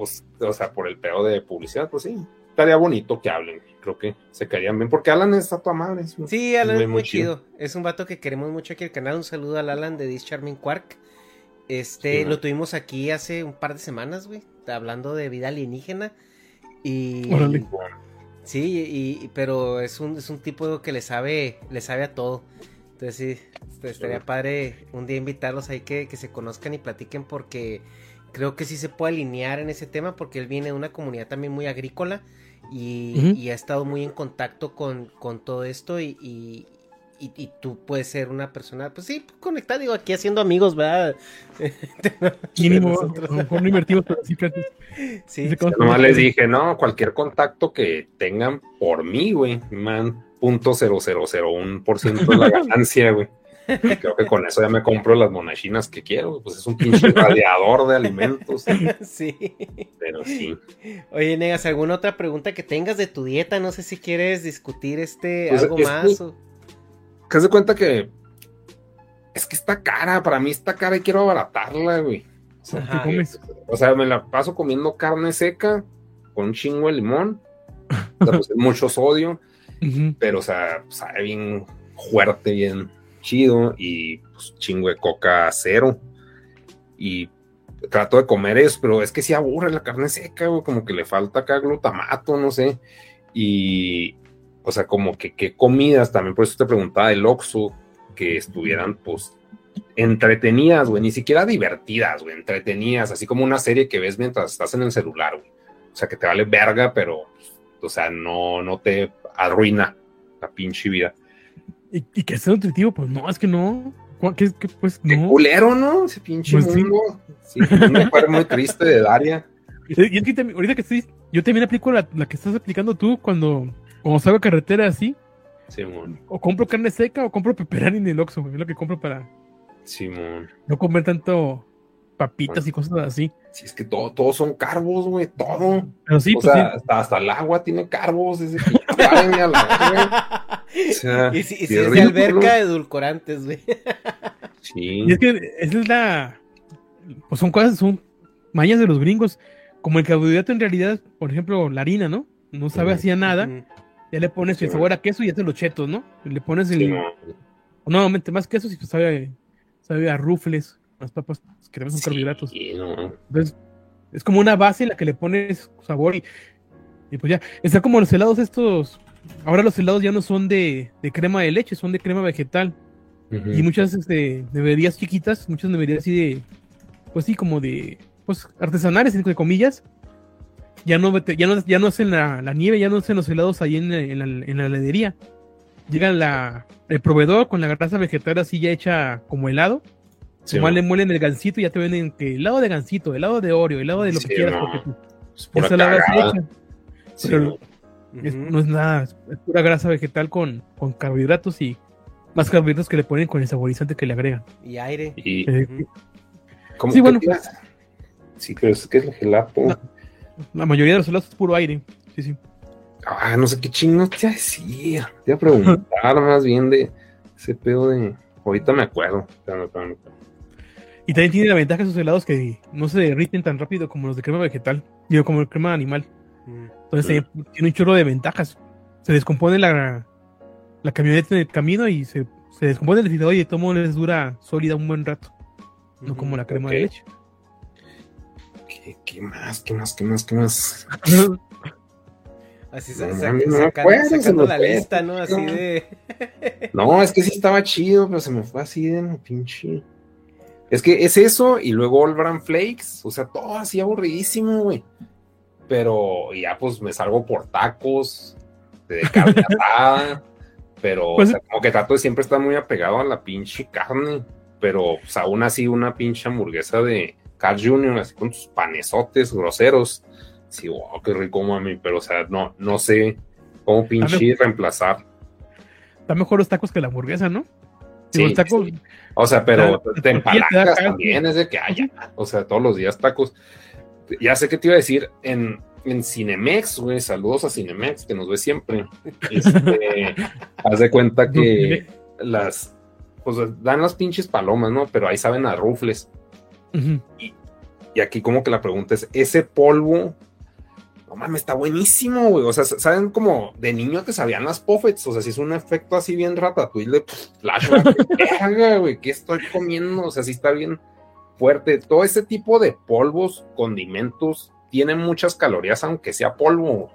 pues, o sea, por el pedo de publicidad, pues sí, estaría bonito que hablen. Creo que se caerían bien, porque Alan es a tu madre. es un- Sí, Alan es muy chido. Es un vato que queremos mucho aquí en el canal. Un saludo al Alan de This Charming Quark. Este, Sí, lo man. tuvimos aquí hace un par de semanas, güey. Hablando de vida alienígena. Y. Órale. Sí, y, y- pero es un, es un tipo que le sabe, le sabe a todo. Entonces sí, este, estaría padre un día invitarlos ahí que, que se conozcan y platiquen porque creo que sí se puede alinear en ese tema porque él viene de una comunidad también muy agrícola y, ha estado muy en contacto con, con todo esto y, y, y- y tú puedes ser una persona, pues sí, conectada, digo, aquí haciendo amigos, ¿verdad? Mínimo, no invertimos, pero sí, Sí, conoce Nomás les dije, no, cualquier contacto que tengan por mí, güey, man, punto cero cero cero un por ciento de la ganancia, güey. Creo que con eso ya me compro las monachinas que quiero, pues es un pinche radiador de alimentos, sí. pero sí. Oye, Negas, ¿alguna otra pregunta que tengas de tu dieta? No sé si quieres discutir este Pues, algo es más. que- o- Que haz de cuenta que es que está cara, para mí está cara y quiero abaratarla, güey. O sea, Ajá. ¿Qué comes? O sea, me la paso comiendo carne seca con un chingo de limón. O sea, pues, mucho sodio, pero o sea, sabe bien fuerte, bien chido y pues chingo de coca cero. Y trato de comer eso, pero es que sí aburre la carne seca, güey, como que le falta acá glutamato, no sé. Y, o sea, como que qué comidas, también por eso te preguntaba del Oxxo, que estuvieran, pues, entretenidas, güey, ni siquiera divertidas, güey, entretenidas, así como una serie que ves mientras estás en el celular, güey. O sea, que te vale verga, pero, o sea, no, no te arruina la pinche vida. ¿Y, y que sea nutritivo? Pues no, es que no. ¿Cuál- ¿Qué, qué, pues Qué no? culero, ¿no? Ese pinche Pues sí. mundo. Sí, un recuerdo muy triste de Daria. Y es que ahorita que estoy, yo también aplico la, la que estás aplicando tú cuando, cuando salgo a carretera así, Simón, o compro carne seca o compro pepperoni en el Oxxo, es lo que compro para Simón. no comer tanto papitas y cosas así. Si es que todo, todos son carbos, güey, todo. Pero sí, o pues sea, sí. hasta, hasta el agua tiene carbos. Es de que párenle a la verga. O sea, Y si, y si sí es de alberca, edulcorantes, güey. Sí. Y es que esa es la. Pues son cosas, son mañas de los gringos. Como el carbohidrato en realidad, por ejemplo, la harina, ¿no? No sabe Ujú. así a nada. Ya le pones Sí, el sabor a queso y haces los chetos, ¿no? Le pones el. Simón. Nuevamente más quesos y pues sabe, sabe a rufles. Las papas que también son carbohidratos. Sí, no. Entonces, es como una base en la que le pones sabor y, y pues ya. Está como los helados estos. Ahora los helados ya no son de, de crema de leche, son de crema vegetal. Y muchas este, neverías chiquitas, muchas neverías así de, pues sí, como de, pues artesanales, entre comillas, ya no, ya no, ya no hacen la, la nieve, ya no hacen los helados ahí en, la- en la, en la heladería. Llega la, el proveedor con la grasa vegetal así ya hecha como helado. Sí, le muelen el gansito y ya te venden que helado de gansito, helado de Oreo, helado de lo Sí, que quieras. no. porque tú- Es pura esa. Sí, Pero- no. Es- Ujú. no es nada, es, es pura grasa vegetal con, con carbohidratos y más carbohidratos que le ponen con el saborizante que le agregan. Y aire. Y, Eh, Ujú. ¿cómo Sí, bueno, iba- Sí, pero es que es el gelato. La mayoría de los helados es puro aire. Sí, sí. Ah, no sé qué chingos te iba a decir. Te iba a preguntar más bien de ese pedo de. Ahorita me acuerdo. Espérame, espérame, espérame. Y también tiene la ventaja esos helados que no se derriten tan rápido como los de crema vegetal, digo, como el crema animal. Mm. Entonces también tiene un chorro de ventajas. Se descompone la, la camioneta en el camino y se, se descompone el refrigerador y de todo modo les dura sólida un buen rato. No como la crema de leche. ¿Qué, qué más? ¿Qué más? ¿Qué más? ¿Qué más? Así No, no, no saca- se sacando me la fue. lista, ¿no? Así de. No, es que sí estaba chido, pero se me fue así de mi pinche. Es que es eso, y luego All Bran Flakes, o sea, todo así aburridísimo, güey. Pero ya pues me salgo por tacos, de carne pero Pues- o sea, como que trato de siempre estar muy apegado a la pinche carne, pero pues aún así una pinche hamburguesa de Carl Jr., así con tus panesotes groseros. Sí, wow, qué rico, mami, pero o sea, no, no sé cómo pinche reemplazar. Está mejor los tacos que la hamburguesa, ¿no? Taco, sí. O sea, pero te te también, es de que haya. O sea, todos los días tacos. Ya sé que te iba a decir, en, en Cinemex, güey, saludos a Cinemex, que nos ve siempre. Este, haz de cuenta que las, pues dan las pinches palomas, ¿no? Pero ahí saben a rufles. Y aquí como que la pregunta es, ese polvo, no mames, está buenísimo, güey. O sea, saben como de niño te sabían las puffets. O sea, si es un efecto así bien ratatouille de pff, flashback, verga, güey, ¿qué estoy comiendo? O sea, sí está bien fuerte. Todo ese tipo de polvos, condimentos, tienen muchas calorías, aunque sea polvo.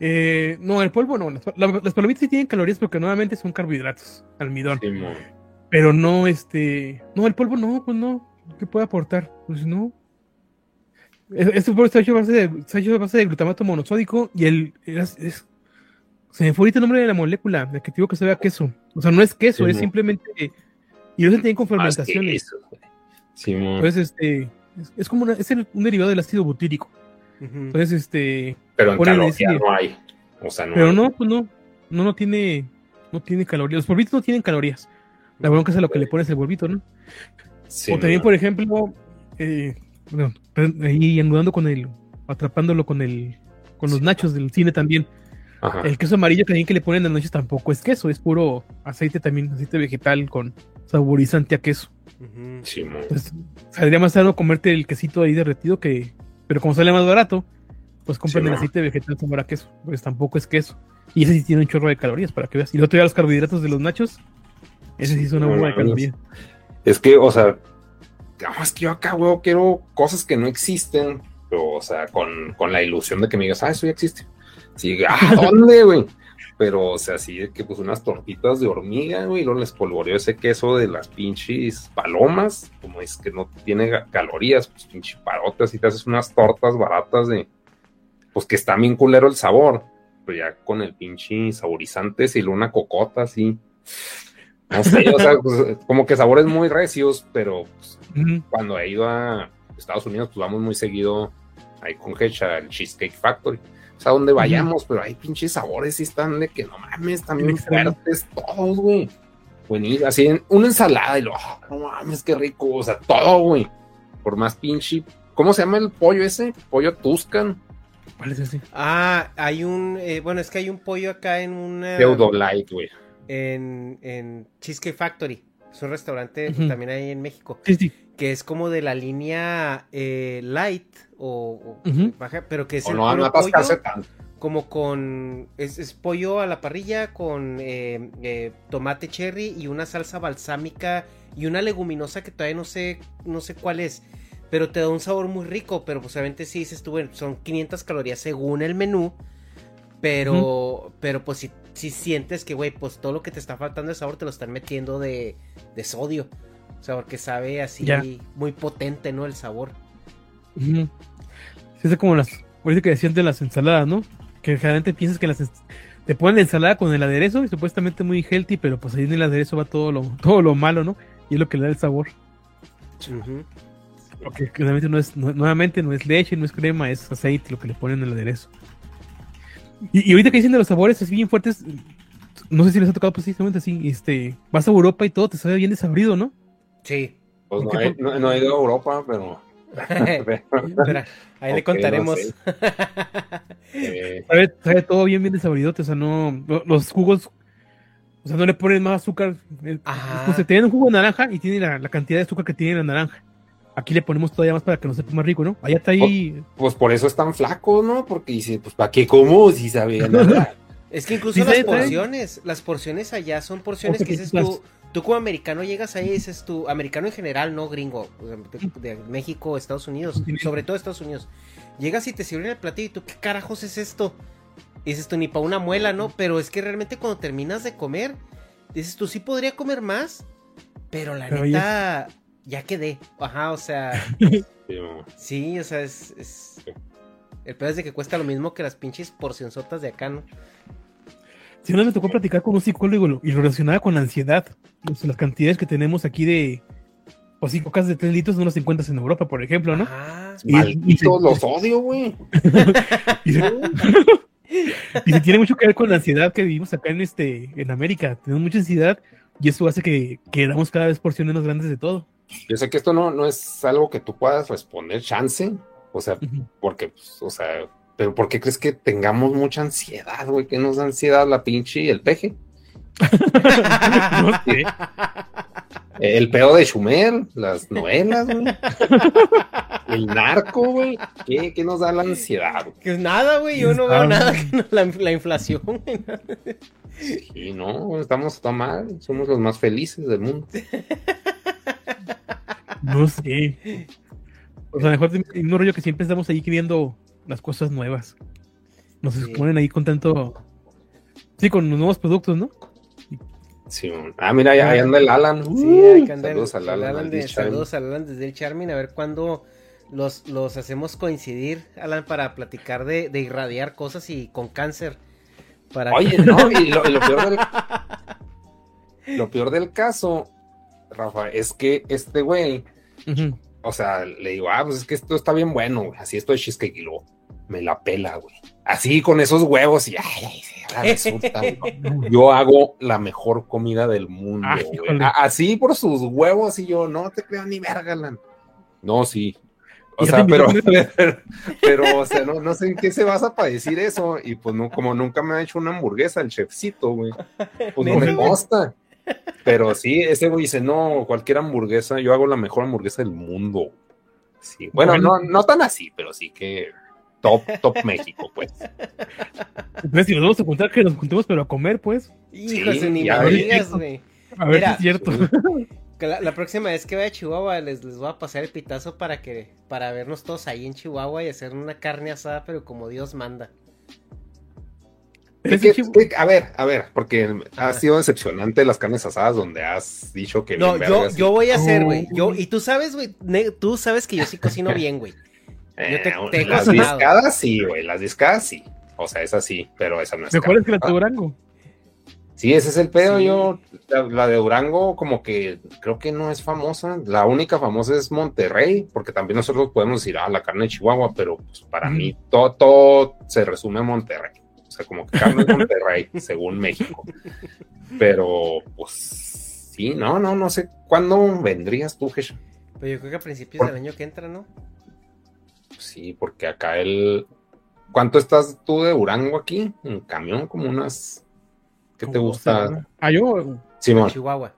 Eh, no, el polvo no. Las, la- las palomitas sí tienen calorías porque nuevamente son carbohidratos, almidón. Pero no, este. No, el polvo no, pues no. ¿Qué puede aportar? Pues no. Es- Este polvo está hecho a base de, está hecho a base de glutamato monosódico y el. Es, es- se me fue ahorita el nombre de la molécula, el que te digo que se vea queso. O sea, no es queso, Sí, es no. simplemente. Y lo hacen también con fermentaciones. eso. Simón. Entonces, este. Es, es como una- es el- un derivado del ácido butírico. Entonces, este. pero en calorías no hay. O sea, no Pero hay. no, pues no. No, no tiene. No tiene calorías. Los polvitos no tienen calorías. La bronca es a lo que le pones el polvito, ¿no? Sí, o también, no. por ejemplo, eh, bueno, ahí anudando con el, atrapándolo con el, con los nachos del cine también. Ajá. El queso amarillo también que le ponen a los nachos tampoco es queso, es puro aceite también, aceite vegetal con saborizante a queso. Ujú. Simón. Entonces, saldría más sano comerte el quesito ahí derretido que, pero como sale más barato, pues compran Sí, el no. aceite vegetal sabor a queso, pues tampoco es queso. Y ese sí tiene un chorro de calorías para que veas. Y el otro día los carbohidratos de los nachos, ese sí es una no bomba de mames. calorías. Es que, o sea, no, es que yo acá, güey, quiero cosas que no existen, pero, o sea, con, con la ilusión de que me digas, ah, eso ya existe. Sí, ah, ¿dónde, güey? Pero, o sea, así de que, pues, unas tortitas de hormiga, güey, y luego les polvoreo ese queso de las pinches palomas, como es que no tiene calorías, pues, pinche parotas, y te haces unas tortas baratas de, pues, que está bien culero el sabor, pero ya con el pinche saborizante, y luego una cocota, así. No sé, o sea, pues, como que sabores muy recios, pero pues, cuando he ido a Estados Unidos, pues vamos muy seguido ahí con Hecha, el Cheesecake Factory. O sea, donde vayamos, pero hay pinches sabores y están de que no mames, también Extremo. fuertes todos, güey. Buenísimo, así en una ensalada y lo, "Ah, no mames, qué rico, o sea, todo, güey. Por más pinche, ¿cómo se llama el pollo ese? Pollo Tuscan, ¿Cuál es ese? Ah, hay un, eh, bueno, es que hay un pollo acá en una... Pseudo Light, güey. En, en Cheesecake Factory. Es un restaurante también ahí en México. Sí, sí. Que es como de la línea eh, light o, baja, pero que es O el no pollo como con... Es, es pollo a la parrilla con eh, eh, tomate cherry y una salsa balsámica y una leguminosa que todavía no sé, no sé cuál es. Pero te da un sabor muy rico, pero pues obviamente sí dices tú, bueno, son 500 calorías según el menú. Pero, pero pues si, si sientes que, güey, pues todo lo que te está faltando de sabor te lo están metiendo de, de sodio. O sea, porque sabe así muy potente, ¿no? El sabor. Sí, es como las, ahorita que decían de las ensaladas, ¿no? Que generalmente piensas que las te ponen la ensalada con el aderezo y supuestamente muy healthy, pero pues ahí en el aderezo va todo lo, todo lo malo, ¿no? Y es lo que le da el sabor. Ujú. Porque realmente no es, no- nuevamente no es leche, no es crema, es aceite lo que le ponen en el aderezo. Y, y ahorita que dicen de los sabores así bien fuertes, no sé si les ha tocado precisamente así, este, vas a Europa y todo te sabe bien desabrido, ¿no? Sí. Pues no ¿Qué he, no, no he ido a Europa, pero. Espera, ahí le no contaremos. sé. Eh, Sabe, sabe todo bien, bien desabridote, o sea, no, lo- los jugos, o sea, no le ponen más azúcar. eh, Ajá. Pues se tienen un jugo de naranja y tiene la, la cantidad de azúcar que tiene la naranja. Aquí le ponemos todavía más para que nos sepa más rico, ¿no? Allá está ahí. pues por eso es tan flaco, ¿no? Porque dice, pues ¿para qué como si sabía nada? Es que incluso Sí, las porciones, las porciones allá son porciones que dices tú, tú como americano llegas ahí y dices tú, americano en general, no gringo, de, de México, Estados Unidos, sobre todo Estados Unidos. Llegas y te sirven el platillo y tú, ¿qué carajos es esto? Y dices tú, ni para una muela, ¿no? Pero es que realmente cuando terminas de comer, dices tú, sí podría comer más, pero la Pero neta, ya quedé. Ajá, o sea, Sí, o sea, es... es- El peor es de que cuesta lo mismo que las pinches porcionzotas de acá, ¿no? Si no me tocó platicar con un psicólogo y lo- relacionaba con la ansiedad. O sea, las cantidades que tenemos aquí de. O cinco casas de 3 litros no las encuentras en Europa, por ejemplo, ¿no? Ah, Y- Malditos, y- los odio, güey. Y se, y se tiene mucho que ver con la ansiedad que vivimos acá en este en América. Tenemos mucha ansiedad Y eso hace que queramos cada vez porciones más grandes de todo. Yo sé que esto no, no es algo que tú puedas responder, chance. O sea, porque, pues, o sea, pero ¿por qué crees que tengamos mucha ansiedad, güey? Que nos da ansiedad la pinche y el peje. no sé. El pedo de Schumer, las novelas, güey. El narco, güey. ¿Qué, ¿Qué, nos da la ansiedad? Güey? Que nada, güey. Yo no veo nada que no, la, la, inflación, güey. Sí, no, estamos tan mal. Somos los más felices del mundo. No sé. O sea, mejor un rollo que siempre estamos ahí viendo las cosas nuevas. Nos sí. ponen ahí con tanto. Sí, con los nuevos productos, ¿no? Sí, ah, mira, ahí, ahí anda el Alan. Sí, ahí anda saludos al Alan. Alan de, saludos al Alan desde el Charmin. A ver cuándo los, los hacemos coincidir, Alan, para platicar de, de irradiar cosas y con cáncer. Para Oye, que... no, y lo, y lo, peor del, lo peor del caso, Rafa, es que este güey, uh -huh. o sea, le digo, ah, pues es que esto está bien bueno, güey. Así esto de cheesecake y luego me la pela, güey. Así con esos huevos y ay, resulta, yo hago la mejor comida del mundo, güey. Así por sus huevos y yo no te creo ni verga, Lan. No, sí. O sea, pero, pero, pero, o sea, no, no, sé en qué se basa para decir eso. Y pues no, como nunca me ha hecho una hamburguesa el chefcito, güey. Pues no me consta. Pero sí, ese güey dice, no, cualquier hamburguesa, yo hago la mejor hamburguesa del mundo. Sí, bueno, no, no tan así, pero sí que top, top México, pues. Pues si nos vamos a juntar, que nos juntemos, pero a comer, pues. Hijos, sí, ni me digas, güey. A ver Mira, si es cierto. La, próxima vez que vaya a Chihuahua les, les voy a pasar el pitazo para que para vernos todos ahí en Chihuahua y hacer una carne asada, pero como Dios manda. Es que, que, a ver, a ver, porque ha sido decepcionante las carnes asadas donde has dicho que. No, yo, yo voy a hacer, güey. Yo, y tú sabes, güey, tú sabes que yo sí cocino bien, güey. Yo te, te las discadas sí, güey, las discadas sí. O sea, esa sí, pero esa no es. Mejor es que la de Durango. Sí, ese es el pedo. Sí. Yo, la, la, de Durango, como que creo que no es famosa. La única famosa es Monterrey, porque también nosotros podemos decir, ah, la carne de Chihuahua, pero pues, para mm. mí todo, todo se resume a Monterrey. O sea, como que carne de Monterrey, según México. Pero, pues, sí, no, no, no sé. ¿Cuándo vendrías tú, Gesha? Pues yo creo que a principios Por... del año que entra, ¿no? Sí, porque acá el. ¿Cuánto estás tú de Durango aquí? En camión, como unas. ¿Qué te gusta? Ah, yo. Simón. Chihuahua.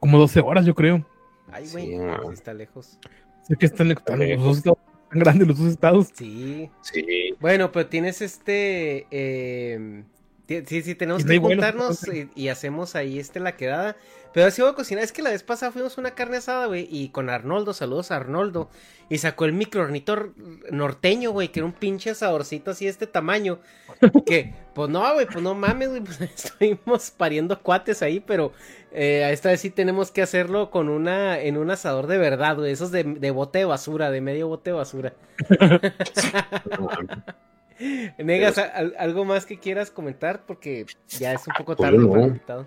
Como 12 horas, yo creo. Ay, güey. Sí, está lejos. Sé que están, están los dos estados tan grandes los dos estados. Sí. Sí. Bueno, pero tienes este. Eh, sí, sí, tenemos que juntarnos bueno. y, y, hacemos ahí este la quedada. Pero así voy a cocinar. Es que la vez pasada fuimos una carne asada, güey. Y con Arnoldo, saludos a Arnoldo. Y sacó el microornito norteño, güey. Que era un pinche asadorcito así de este tamaño. que, pues no, güey, pues no mames, güey. Pues estuvimos pariendo cuates ahí. Pero eh, esta vez sí tenemos que hacerlo con una. En un asador de verdad, güey. Esos de, de bote de basura, de medio bote de basura. Negas, ¿algo más que quieras comentar? Porque ya es un poco tarde pues no. para el invitado.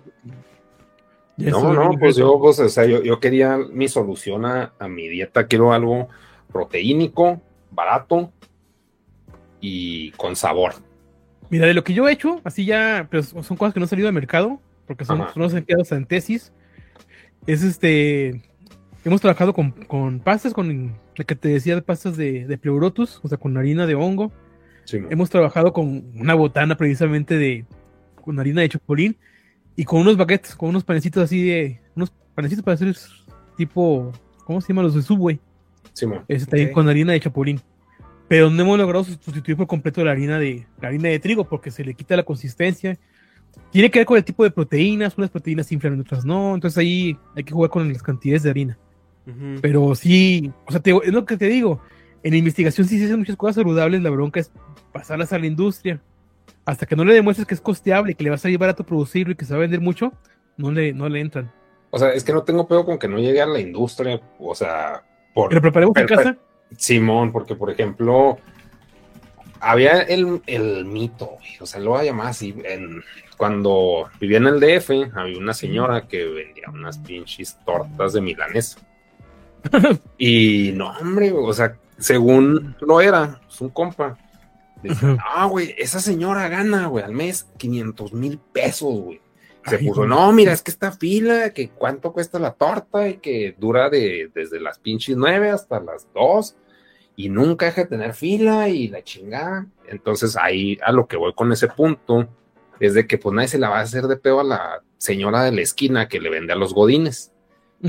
No, no, pues yo, pues, o sea, yo, yo quería mi solución a, a, mi dieta. Quiero algo proteínico, barato y con sabor. Mira, de lo que yo he hecho, así ya, pero son cosas que no han salido al mercado, porque son, los empleados en tesis. Es este. Hemos trabajado con, con pastas, con lo que te decía de pastas de, de pleurotus, o sea, con harina de hongo. Sí, Hemos trabajado con una botana precisamente de con harina de chapulín y con unos baguettes, con unos panecitos así de unos panecitos para hacer tipo ¿cómo se llama los de Subway? Sí, también okay. con harina de chapulín. Pero no hemos logrado sustituir por completo la harina de la harina de trigo porque se le quita la consistencia. Tiene que ver con el tipo de proteínas, unas proteínas se inflan, otras no, entonces ahí hay que jugar con las cantidades de harina. Uh -huh. Pero sí, o sea, te, es lo que te digo, en la investigación sí se hacen muchas cosas saludables, la bronca es pasarlas a la industria. Hasta que no le demuestres que es costeable, que le vas a llevar a tu producirlo y que se va a vender mucho, no le, no le entran. O sea, es que no tengo pedo con que no llegue a la industria, o sea, por... ¿Pero preparemos en casa? Simón, porque por ejemplo, había el, el mito, o sea, lo voy a llamar así, en, cuando vivía en el DF, había una señora que vendía unas pinches tortas de milanesa. y no, hombre, o sea, según lo era, es un compa. Ah, güey, esa señora gana, güey, al mes 500 mil pesos, güey. se puso, no, mira, es que esta fila, que cuánto cuesta la torta y que dura de, desde las pinches nueve hasta las dos y nunca deja de tener fila y la chingada. Entonces ahí a lo que voy con ese punto es de que pues nadie se la va a hacer de pedo a la señora de la esquina que le vende a los godines.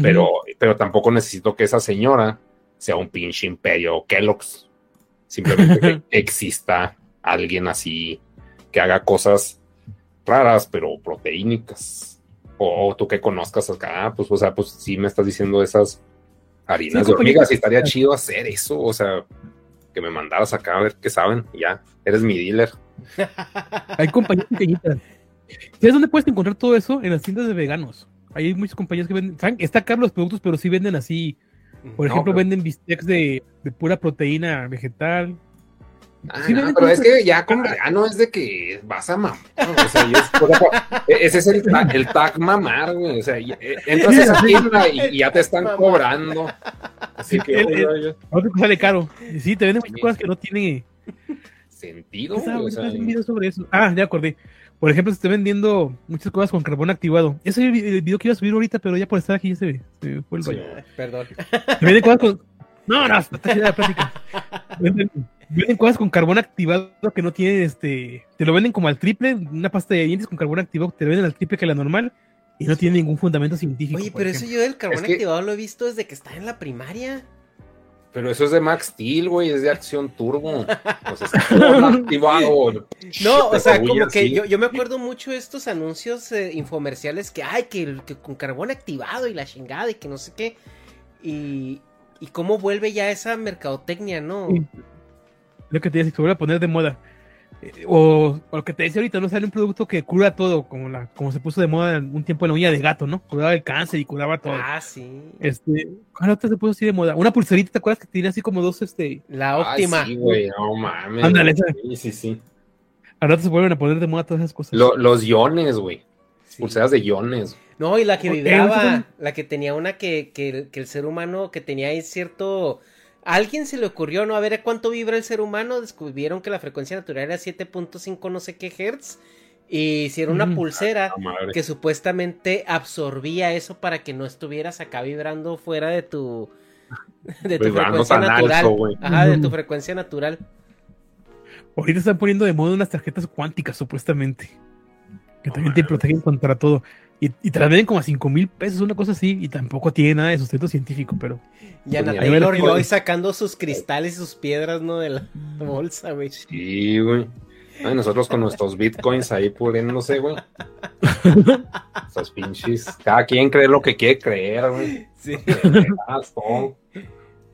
pero, pero tampoco necesito que esa señora sea un pinche imperio Kellogg's. Simplemente que exista alguien así que haga cosas raras, pero proteínicas. O, tú que conozcas acá, ah, pues, o sea, pues sí me estás diciendo esas harinas de hormigas y estaría chido hacer eso, o sea, que me mandaras acá a ver qué saben, ya, eres mi dealer. Hay compañías pequeñitas. ¿Sabes dónde puedes encontrar todo eso? En las tiendas de veganos. Hay muchas compañías que venden, está caro los productos, pero sí venden así. Por ejemplo, venden bistecs de, de pura proteína vegetal, Ah, pero es que ya con no es de que vas a mamar. O sea, e-, ese es el, el, tag mamar, güey. O sea, eh, entras a esa tienda y, ya te están cobrando. Así que. El, sale caro. Sí, te venden muchas cosas que no tienen sentido. sobre eso. Ah, ya acordé. Por ejemplo, se está vendiendo muchas cosas con carbón activado. Ese es el video que iba a subir ahorita, pero ya por estar aquí ya se, se fue el baño. perdón. Se venden cosas con. No, no, está chida la plática. Venden Venden cosas con carbón activado que no tienen este. Te lo venden como al triple, una pasta de dientes con carbón activado, te lo venden al triple que la normal y no tiene ningún fundamento científico. Oye, pero eso yo del carbón activado lo he visto desde que está en la primaria. Pero eso es de Max Steel, güey, es de acción turbo. O sea, está activado. No, o sea, como que yo, yo, me acuerdo mucho de estos anuncios eh, infomerciales que hay, que, que, con carbón activado y la chingada y que no sé qué. Y, y cómo vuelve ya esa mercadotecnia, ¿no? lo que te decía, se vuelve a poner de moda. O, lo que te decía ahorita, no sale un producto que cura todo, como la, como se puso de moda un tiempo en la uña de gato, ¿no? Curaba el cáncer y curaba todo. Ah, sí. Este, ¿cuál otra se puso así de moda? Una pulserita, ¿te acuerdas que tenía así como dos, este? La óptima. sí, güey, no mames. Ándale, Sí, sí, sí. Ahora se vuelven a poner de moda todas esas cosas. los iones, güey. Pulseras de iones. No, y la que vibraba, la que tenía una que, que, que el ser humano, que tenía ahí cierto alguien se le ocurrió, ¿no? A ver cuánto vibra el ser humano. Descubrieron que la frecuencia natural era 7.5 no sé qué hertz. Y hicieron una pulsera que supuestamente absorbía eso para que no estuvieras acá vibrando fuera de tu, de tu frecuencia natural. Ajá, de tu frecuencia natural. Ahorita están poniendo de moda unas tarjetas cuánticas, supuestamente. Que también te protegen contra todo. Y, y te las venden como a 5 mil pesos, una cosa así, y tampoco tiene nada de sustento científico, pero. Ya pues Taylor hoy sacando sus cristales y sus piedras, ¿no? De la bolsa, güey. Sí, güey. nosotros con nuestros bitcoins ahí puliéndose, güey. Esos pinches. Cada quien cree lo que quiere creer, güey. Sí.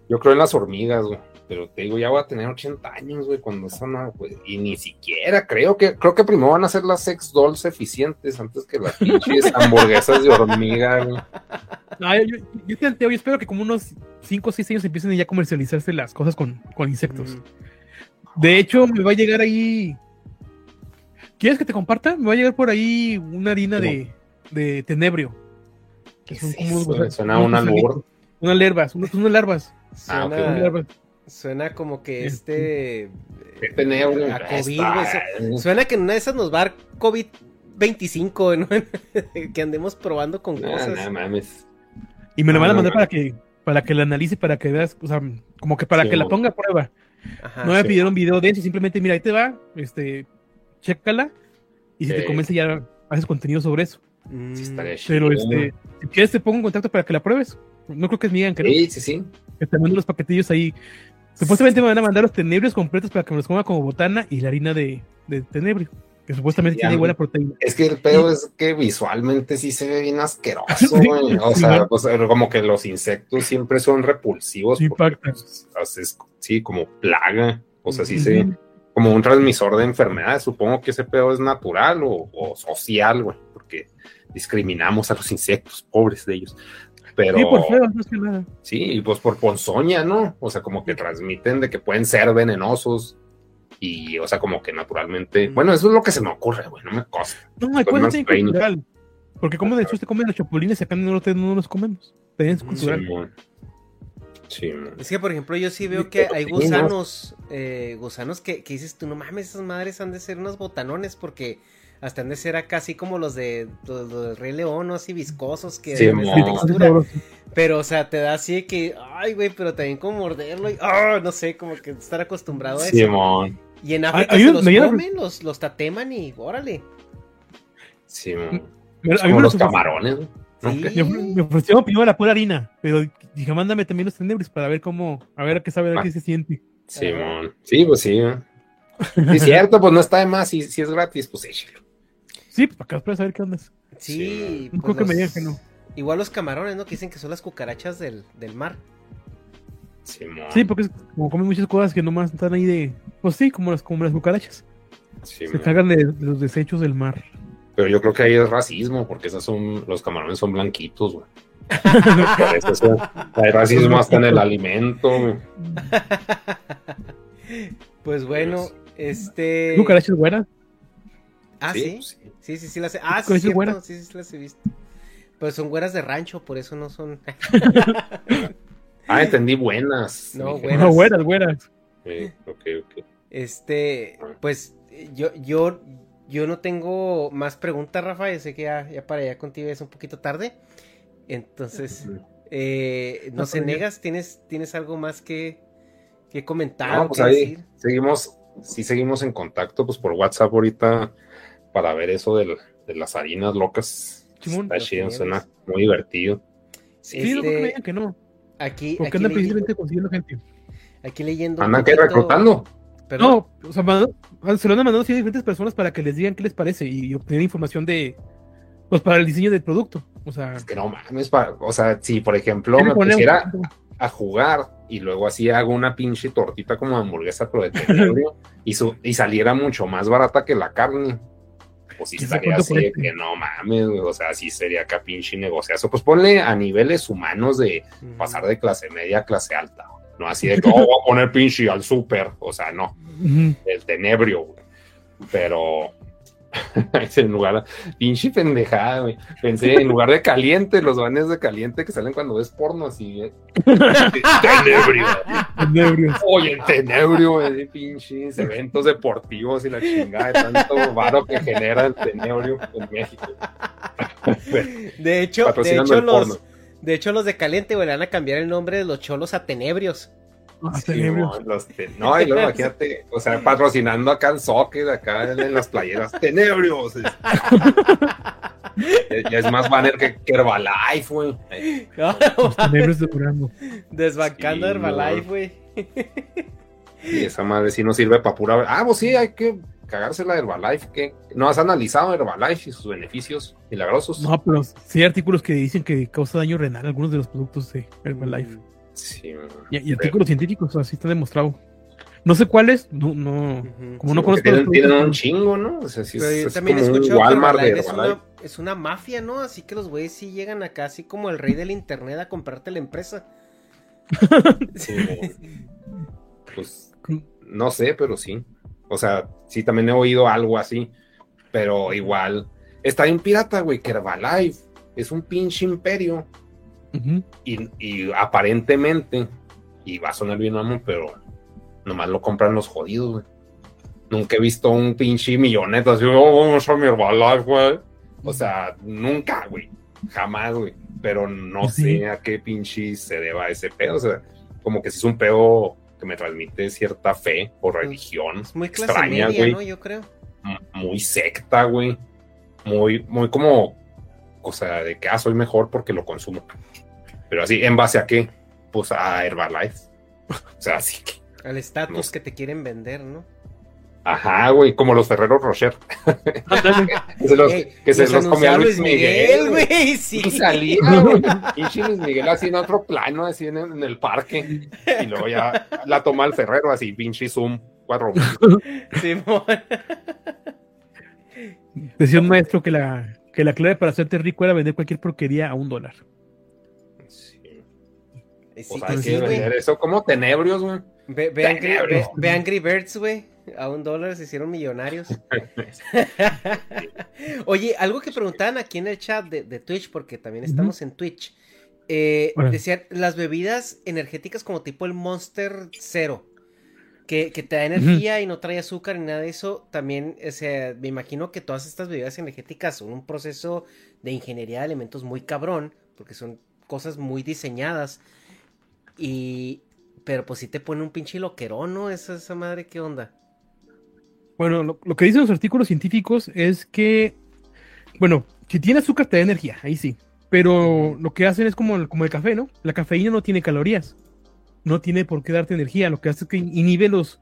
Yo creo en las hormigas, güey pero te digo, ya voy a tener 80 años, güey, cuando son, pues, y ni siquiera creo que, creo que primero van a ser las sex dolls eficientes antes que las pinches hamburguesas de hormiga, güey. No, yo, yo, yo, espero que como unos 5 o 6 años empiecen ya a comercializarse las cosas con, con insectos. De hecho, me va a llegar ahí. ¿Quieres que te comparta? Me va a llegar por ahí una harina de, de tenebrio. Que son como Suena una albur. Unas larvas, unas, unas larvas. Ah, larvas. Suena como que este. Eh, a COVID, Suena que en una de esas nos va a dar COVID-25, ¿no? que andemos probando con cosas. mames. Y me lo van a mandar para que para que la analice, para que veas, o sea, como que para que la ponga a prueba. no me pidieron video de eso, simplemente mira, ahí te va, este, chécala, y si te convence ya haces contenido sobre eso. Sí, Pero este, si quieres te pongo en contacto para que la pruebes. No creo que es Miguel, creo. Sí, sí, sí. Que te mando los paquetillos ahí Supuestamente me van a mandar los tenebrios completos para que me los coma como botana y la harina de, de tenebrio, que supuestamente tiene buena proteína. Es que el pedo es que visualmente sí se ve bien asqueroso, güey. o, sea, como que los insectos siempre son repulsivos. Sí, pues, sí, como plaga. O sea, sí se. Como un transmisor de enfermedades. Supongo que ese pedo es natural o, o social, güey, porque discriminamos a los insectos, pobres de ellos. Pero, sí, por feo, no que nada. Sí, y pues por ponzoña, ¿no? O sea, como que transmiten de que pueden ser venenosos. Y, o sea, como que naturalmente. Mm. Bueno, eso es lo que se me ocurre, güey, no me costa. No, ser cultural. Porque como de hecho usted come los chapulines y acá no, no los comemos. Es cultural. Sí, es que, por ejemplo, yo sí veo que hay gusanos, eh, gusanos que, que dices tú, no mames, esas madres han de ser unos botanones porque hasta han de ser acá así como los de los, los del Rey León, ¿no? Así viscosos que Sí, textura. Pero, o sea, te da así de que, ay, güey, pero también como morderlo y, ah, no sé, como que estar acostumbrado a eso. Simón. Y en África hay se los comen, los, los tateman y órale. A mí como me los ofreció- camarones. ¿no? Sí. Me, me ofrecieron primero la pura harina, pero dije, mándame también los tenebris para ver cómo, a ver a qué sabe, a ver Ah. qué se siente. Simón. Sí, pues sí. ¿eh? Sí, es cierto, pues no está de más. Si, si es gratis, pues échalo. Sí, pues para acá para saber qué onda. Sí, No pues creo que me digan que no. Igual los camarones, ¿no? Que dicen que son las cucarachas del, del mar. Simón. Sí, porque es como comen muchas cosas que nomás están ahí de. Pues sí, como las, como las cucarachas. Se cagan de, de los desechos del mar. Pero yo creo que ahí es racismo, porque esas son, los camarones son blanquitos, güey. Hay racismo hasta en el alimento, güey. Pues bueno, este. ¿Cucarachas buenas? Ah, Sí, sí. pues sí. Sí, sí, sí, las he... Ah, sí, ¿Cuáles cierto, sí, sí, sí las he visto. Pues son güeras de rancho, por eso no son. Ah, entendí buenas. No, Buenas. No, buenas, buenas. sí, ok, ok. Este, pues yo, yo, yo no tengo más preguntas, Rafa. Yo sé que ya, ya para allá contigo es un poquito tarde. Entonces, eh, no No, se negas, ¿tienes, tienes algo más que, que comentar No, o pues que ahí decir? seguimos, sí seguimos en contacto, pues por WhatsApp ahorita para ver eso del- de las harinas locas. Simón. Está chido, suena muy divertido. Sí, no creo que me Este, digan que no. aquí, Porque aquí, andan precisamente consiguiendo gente. aquí leyendo. ¿Andan qué poquito- reclutando? Perdón. No, o sea, mandó- se lo han mandado a diferentes personas para que les digan qué les parece y obtener información de. Pues para el diseño del producto. O sea, Es que no mames, pa- o sea, si por ejemplo ¿qué le me pusiera a jugar y luego así hago una pinche tortita como de hamburguesa pero de y, su, y saliera mucho más barata que la carne. Pues sí ¿Quién sabe estaría así de que no mames, güey, o sea, sí sería acá pinche negociazo. Pues ponle a niveles humanos de pasar de clase media a clase alta, güey. no así de que oh, voy a poner pinche al súper, o sea, no, el tenebrio, güey. pero en lugar pinche pendejada, güey. Pensé en lugar de caliente, los banes de caliente que salen cuando ves porno así, eh. tenebrio. Tenebrios. Oye, el tenebrio, güey, pinches eventos deportivos y la chingada de tanto varo que genera el tenebrio en México. De hecho, de hecho los, de hecho los de Caliente, güey, le van a cambiar el nombre de los cholos a Tenebrios. Sí, no, los te- no, y luego imagínate, o sea, patrocinando acá en Socket, acá en, en las playeras, tenebrios. es- Ya es más banner que, que Herbalife, güey. Los tenebrios de Durango. Desbancando Sí, Herbalife, güey. Y esa madre sí no sirve para pura. Ah, pues sí, hay que cagarse la Herbalife. que ¿No has analizado Herbalife y sus beneficios milagrosos? No, pero sí hay artículos que dicen que causa daño renal algunos de los productos de Herbalife. Sí, Y, y artículos científicos, así está demostrado. No sé cuáles, no, no, como no conozco tienen, tienen un chingo, ¿no? O sea, sí, Pero es, yo es también he como un Walmart de es una, es una mafia, ¿no? Así que los güeyes sí llegan acá, así como el rey del internet a comprarte la empresa. Sí, pues no sé, pero sí. O sea, sí, también he oído algo así, pero igual. Está bien pirata, güey, que Herbalife es un pinche imperio Y, y aparentemente, y va a sonar bien mamón, pero nomás lo compran los jodidos, güey. Nunca he visto un pinche milloneta así, oh, vamos a mi Herbalife, güey. O sea, nunca, güey. Jamás, güey. Pero no Sí. sé a qué pinche se deba ese pedo. O sea, como que si es un pedo que me transmite cierta fe o religión. Es muy clase extraña, media, güey. ¿no? Yo creo. Muy secta, güey. Muy, muy como, o sea, de que ah, soy mejor porque lo consumo. Pero así, ¿en base a qué? Pues a Herbalife. O sea, así que. Al estatus No que te quieren vender, ¿no? Ajá, güey, como los Ferreros Rocher. que se los, Ey, que se los comía Luis Miguel, güey. güey. Sí. Y salía, güey. Pinche Luis Miguel así en otro plano, así en, en el parque. Y luego ya la toma el Ferrero, así, pinche Zoom. Cuatro. Simón. Decía un maestro que la, que la clave para hacerte rico era vender cualquier porquería a un dólar. Sí. Sí, O sea, pues sí, eso como tenebrios, güey. Ve, ve Angry, ve, Tenebrios. ve Angry Birds, güey. A un dólar se hicieron millonarios. Oye, algo que preguntaban aquí en el chat de, de Twitch, porque también estamos en Twitch. eh, decían las bebidas energéticas como tipo el Monster Cero. Que, que te da energía y no trae azúcar ni nada de eso. También, o sea, me imagino que todas estas bebidas energéticas son un proceso de ingeniería de elementos muy cabrón, porque son cosas muy diseñadas. Y, pero pues si te pone un pinche loquerón, ¿no? Esa, esa madre, ¿qué onda? Bueno, lo, lo que dicen los artículos científicos es que, bueno, si tiene azúcar te da energía, ahí sí. Pero lo que hacen es como el, como el café, ¿no? La cafeína no tiene calorías. No tiene por qué darte energía. Lo que hace es que inhibe los,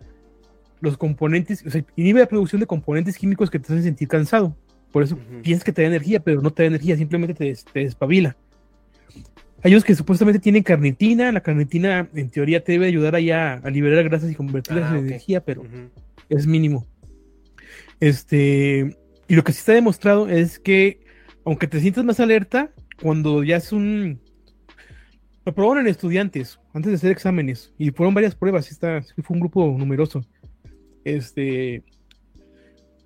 los componentes, o sea, inhibe la producción de componentes químicos que te hacen sentir cansado. Por eso piensas que te da energía, pero no te da energía, simplemente te, te despabila. Hay unos que supuestamente tienen carnitina. La carnitina, en teoría, te debe ayudar allá a liberar grasas y convertirlas Ah, en energía, pero es mínimo. Este, y lo que sí está demostrado es que, aunque te sientas más alerta, cuando ya es un. Lo probaron en estudiantes antes de hacer exámenes y fueron varias pruebas. sí Está, sí fue un grupo numeroso. Este,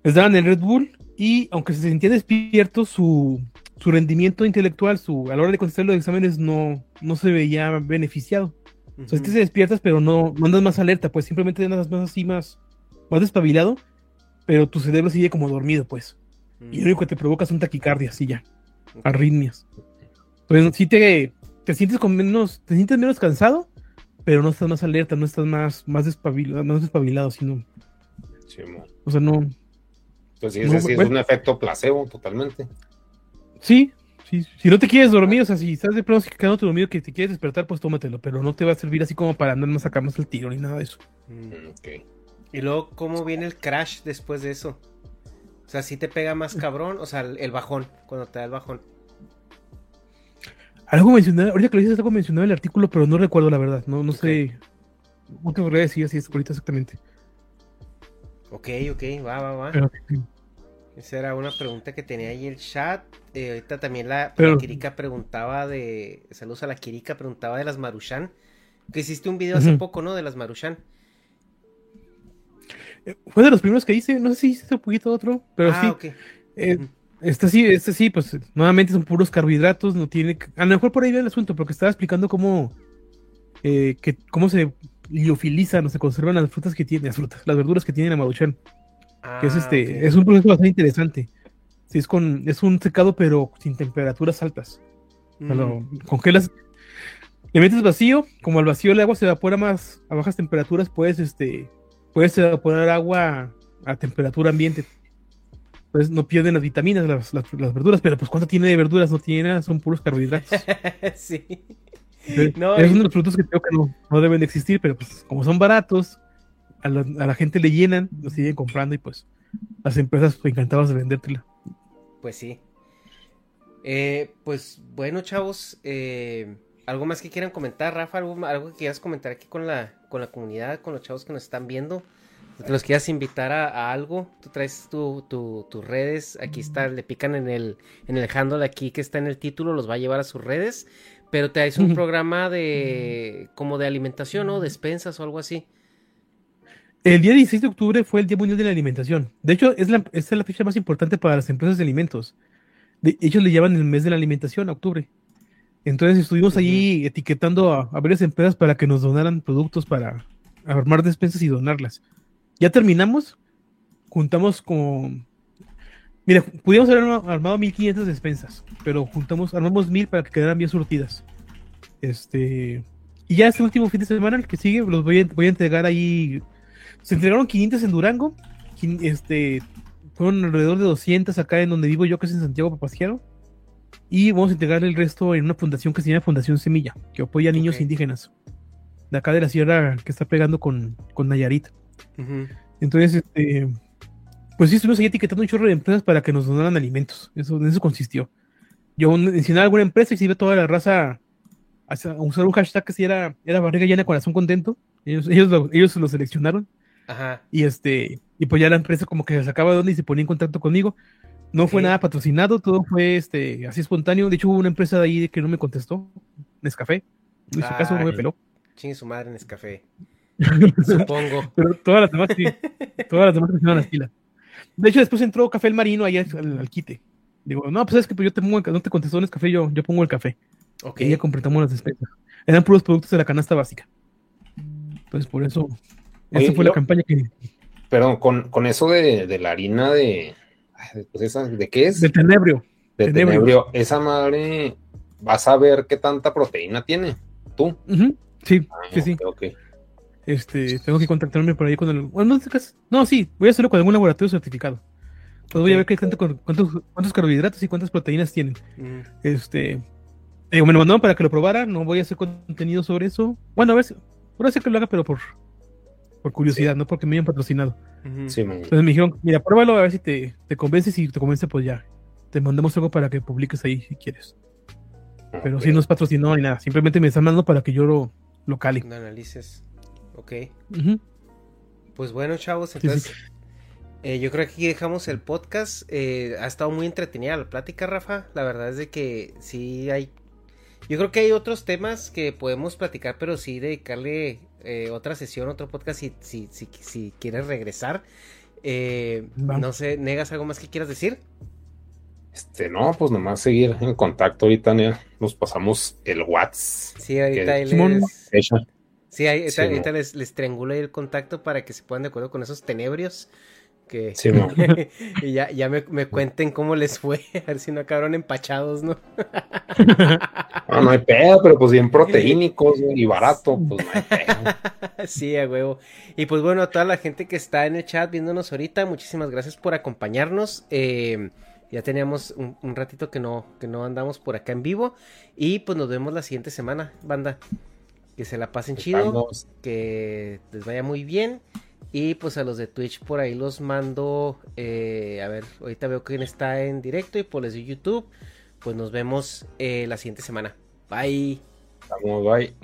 les daban el Red Bull y, aunque se sentían despiertos, su, su rendimiento intelectual, su, a la hora de contestar los exámenes, no, no se veía beneficiado. O sea, es que se despiertas, pero no, no andas más alerta, pues simplemente andas más así, más, más despabilado, pero tu cerebro sigue como dormido, pues. Y lo único que te provoca son taquicardias, y ya, arritmias. Entonces, sí te, te sientes con menos, te sientes menos cansado, pero no estás más alerta, no estás más, más despabilado, más despabilado, sino, Sí, o sea, no, Pues sí, No, sí es un efecto placebo totalmente. sí, sí, si no te quieres dormir, o sea, si estás de pronto quedándote dormido que te quieres despertar, pues tómatelo, pero no te va a servir así como para andar más acá más el tiro ni nada de eso. Mm, ok. Y luego, ¿cómo viene el crash después de eso? O sea, si te pega más cabrón, o sea, el, el bajón, cuando te da el bajón. Algo mencionado, ahorita que lo dices, algo mencionado en el artículo, pero no recuerdo la verdad, no, no sé, no te podría decir así es ahorita exactamente. Ok, ok, va, va, va. Pero, Esa era una pregunta que tenía ahí el chat. Eh, ahorita también la, Pero- la Kirika preguntaba de. Saludos a la Kirika, preguntaba de las Marushan. Que hiciste un video hace poco, ¿no? De las Marushan. Fue de los primeros que hice, no sé si hice un poquito otro, pero ah, sí. ok. eh. Este sí, este sí, pues nuevamente son puros carbohidratos, no tiene. A lo mejor por ahí viene el asunto, porque estaba explicando cómo. eh, que, cómo se liofilizan o se conservan las frutas que tiene, las frutas, las verduras que tiene la maruchan. Que es Ah, este, es un proceso bastante interesante. Sí, es con, es un secado, pero sin temperaturas altas. O sea, Mm, lo congelas, le metes vacío, como al vacío el agua se evapora más a bajas temperaturas, puedes este, puedes evaporar agua a temperatura ambiente. Pues no pierden las vitaminas, las, las- las verduras, pero pues ¿cuánto tiene de verduras? No tiene nada, son puros carbohidratos. sí. Es No, es y- uno de los productos que creo que no, no deben de existir, pero pues como son baratos, a la, a la gente le llenan, lo siguen comprando y pues las empresas pues, encantadas de vendértela. Pues sí. Eh, pues bueno, chavos. eh, ¿Algo más que quieran comentar, Rafa? ¿Algo, algo que quieras comentar aquí con la, con la comunidad, con los chavos que nos están viendo? Que los quieras invitar a, a algo. Tú traes tu, tu- tus redes. Aquí está, le pican en el, en el handle aquí que está en el título, los va a llevar a sus redes. Pero traes un programa de como de alimentación, ¿no? Despensas o algo así. El día 16 de octubre fue el Día Mundial de la Alimentación. De hecho, es la, esta es la fecha más importante para las empresas de alimentos. De, ellos le llaman el mes de la alimentación, a octubre. Entonces estuvimos allí etiquetando a, a varias empresas para que nos donaran productos para armar despensas y donarlas. Ya terminamos, juntamos con... Mira, pudimos haber arma- armado 1500 despensas, pero juntamos, armamos 1000 para que quedaran bien surtidas. Este... Y ya este último fin de semana, el que sigue, los voy a, voy a entregar ahí se entregaron 500 en Durango. Este, fueron alrededor de 200 acá en donde vivo yo, que es en Santiago Papaciano. Y vamos a entregar el resto en una fundación que se llama Fundación Semilla, que apoya a niños indígenas. De acá de la sierra que está pegando con, con Nayarit. Entonces, este, pues sí, estuvimos ahí etiquetando un chorro de empresas para que nos donaran alimentos. Eso, en eso consistió. Yo mencionaba alguna empresa y se iba toda la raza a, usar un hashtag que si era, era barriga llena, corazón contento. Ellos, ellos, lo, ellos lo seleccionaron. Ajá. Y este, y pues ya la empresa como que se sacaba de onda y se ponía en contacto conmigo. No fue nada patrocinado, todo fue este, así espontáneo. De hecho, hubo una empresa de ahí que no me contestó, Nescafé. No hizo caso, no me peló. Chingue su madre en Nescafé. Supongo. Pero todas las demás sí, todas las demás se las pilas. De hecho, después entró Café El Marino ahí al, al- quite. Digo, no, pues es que pues yo te pongo, el no te contestó Nescafé, yo, yo pongo el café. Ok. Y ya completamos las despensas. Eran puros productos de la canasta básica. Entonces, por eso, Esa fue la campaña que. Perdón, con, con eso de, de la harina de. pues esa, ¿De qué es? Del tenebrio. de tenebrio. tenebrio. Esa madre, vas a ver qué tanta proteína tiene. ¿Tú? Sí, Ah, sí, sí. ok, ok. Este, tengo que contactarme por ahí con el. Bueno, no, sí, voy a hacerlo con algún laboratorio certificado. Pues voy a ver qué tanto, cuántos, cuántos carbohidratos y cuántas proteínas tienen. Mm, Este, digo, me lo mandaron para que lo probara. No voy a hacer contenido sobre eso. Bueno, a ver si, voy a hacer que lo haga, pero por, por curiosidad, no porque me hayan patrocinado. Sí, man. Entonces me dijeron, mira, pruébalo a ver si te, te convence. Si te convence, pues ya. Te mandamos algo para que publiques ahí si quieres. Pero si no es patrocinado ni nada. Simplemente me están mandando para que yo lo, lo cale. Lo analices. Ok. Pues bueno, chavos, sí. entonces eh, yo creo que aquí dejamos el podcast. Eh, ha estado muy entretenida la plática, Rafa. La verdad es de que sí hay. Yo creo que hay otros temas que podemos platicar, pero sí dedicarle eh, otra sesión, otro podcast si, si, si, si quieres regresar. Eh, no sé, ¿negas algo más que quieras decir? Este, no, pues nomás seguir en contacto ahorita, ya nos pasamos el WhatsApp. Sí, ahorita Que- ahí les. Sí, ahí- ahorita, Sí, no. les, les triangulo ahí el contacto para que se pongan de acuerdo con esos tenebrios. Que, Sí, y ya, ya me, me cuenten cómo les fue, a ver si no acabaron empachados, ¿no? No, no hay pedo, pero pues bien proteínicos y barato, pues no hay pedo. sí, a huevo. Y pues bueno, a toda la gente que está en el chat viéndonos ahorita, muchísimas gracias por acompañarnos. Eh, ya teníamos un, un ratito que no, que no andamos por acá en vivo. Y pues nos vemos la siguiente semana, banda. Que se la pasen chido, Estamos- que les vaya muy bien. Y pues a los de Twitch por ahí los mando. eh, a ver, ahorita veo quién está en directo y por los de YouTube. Pues nos vemos eh, la siguiente semana. Bye. estamos, bye.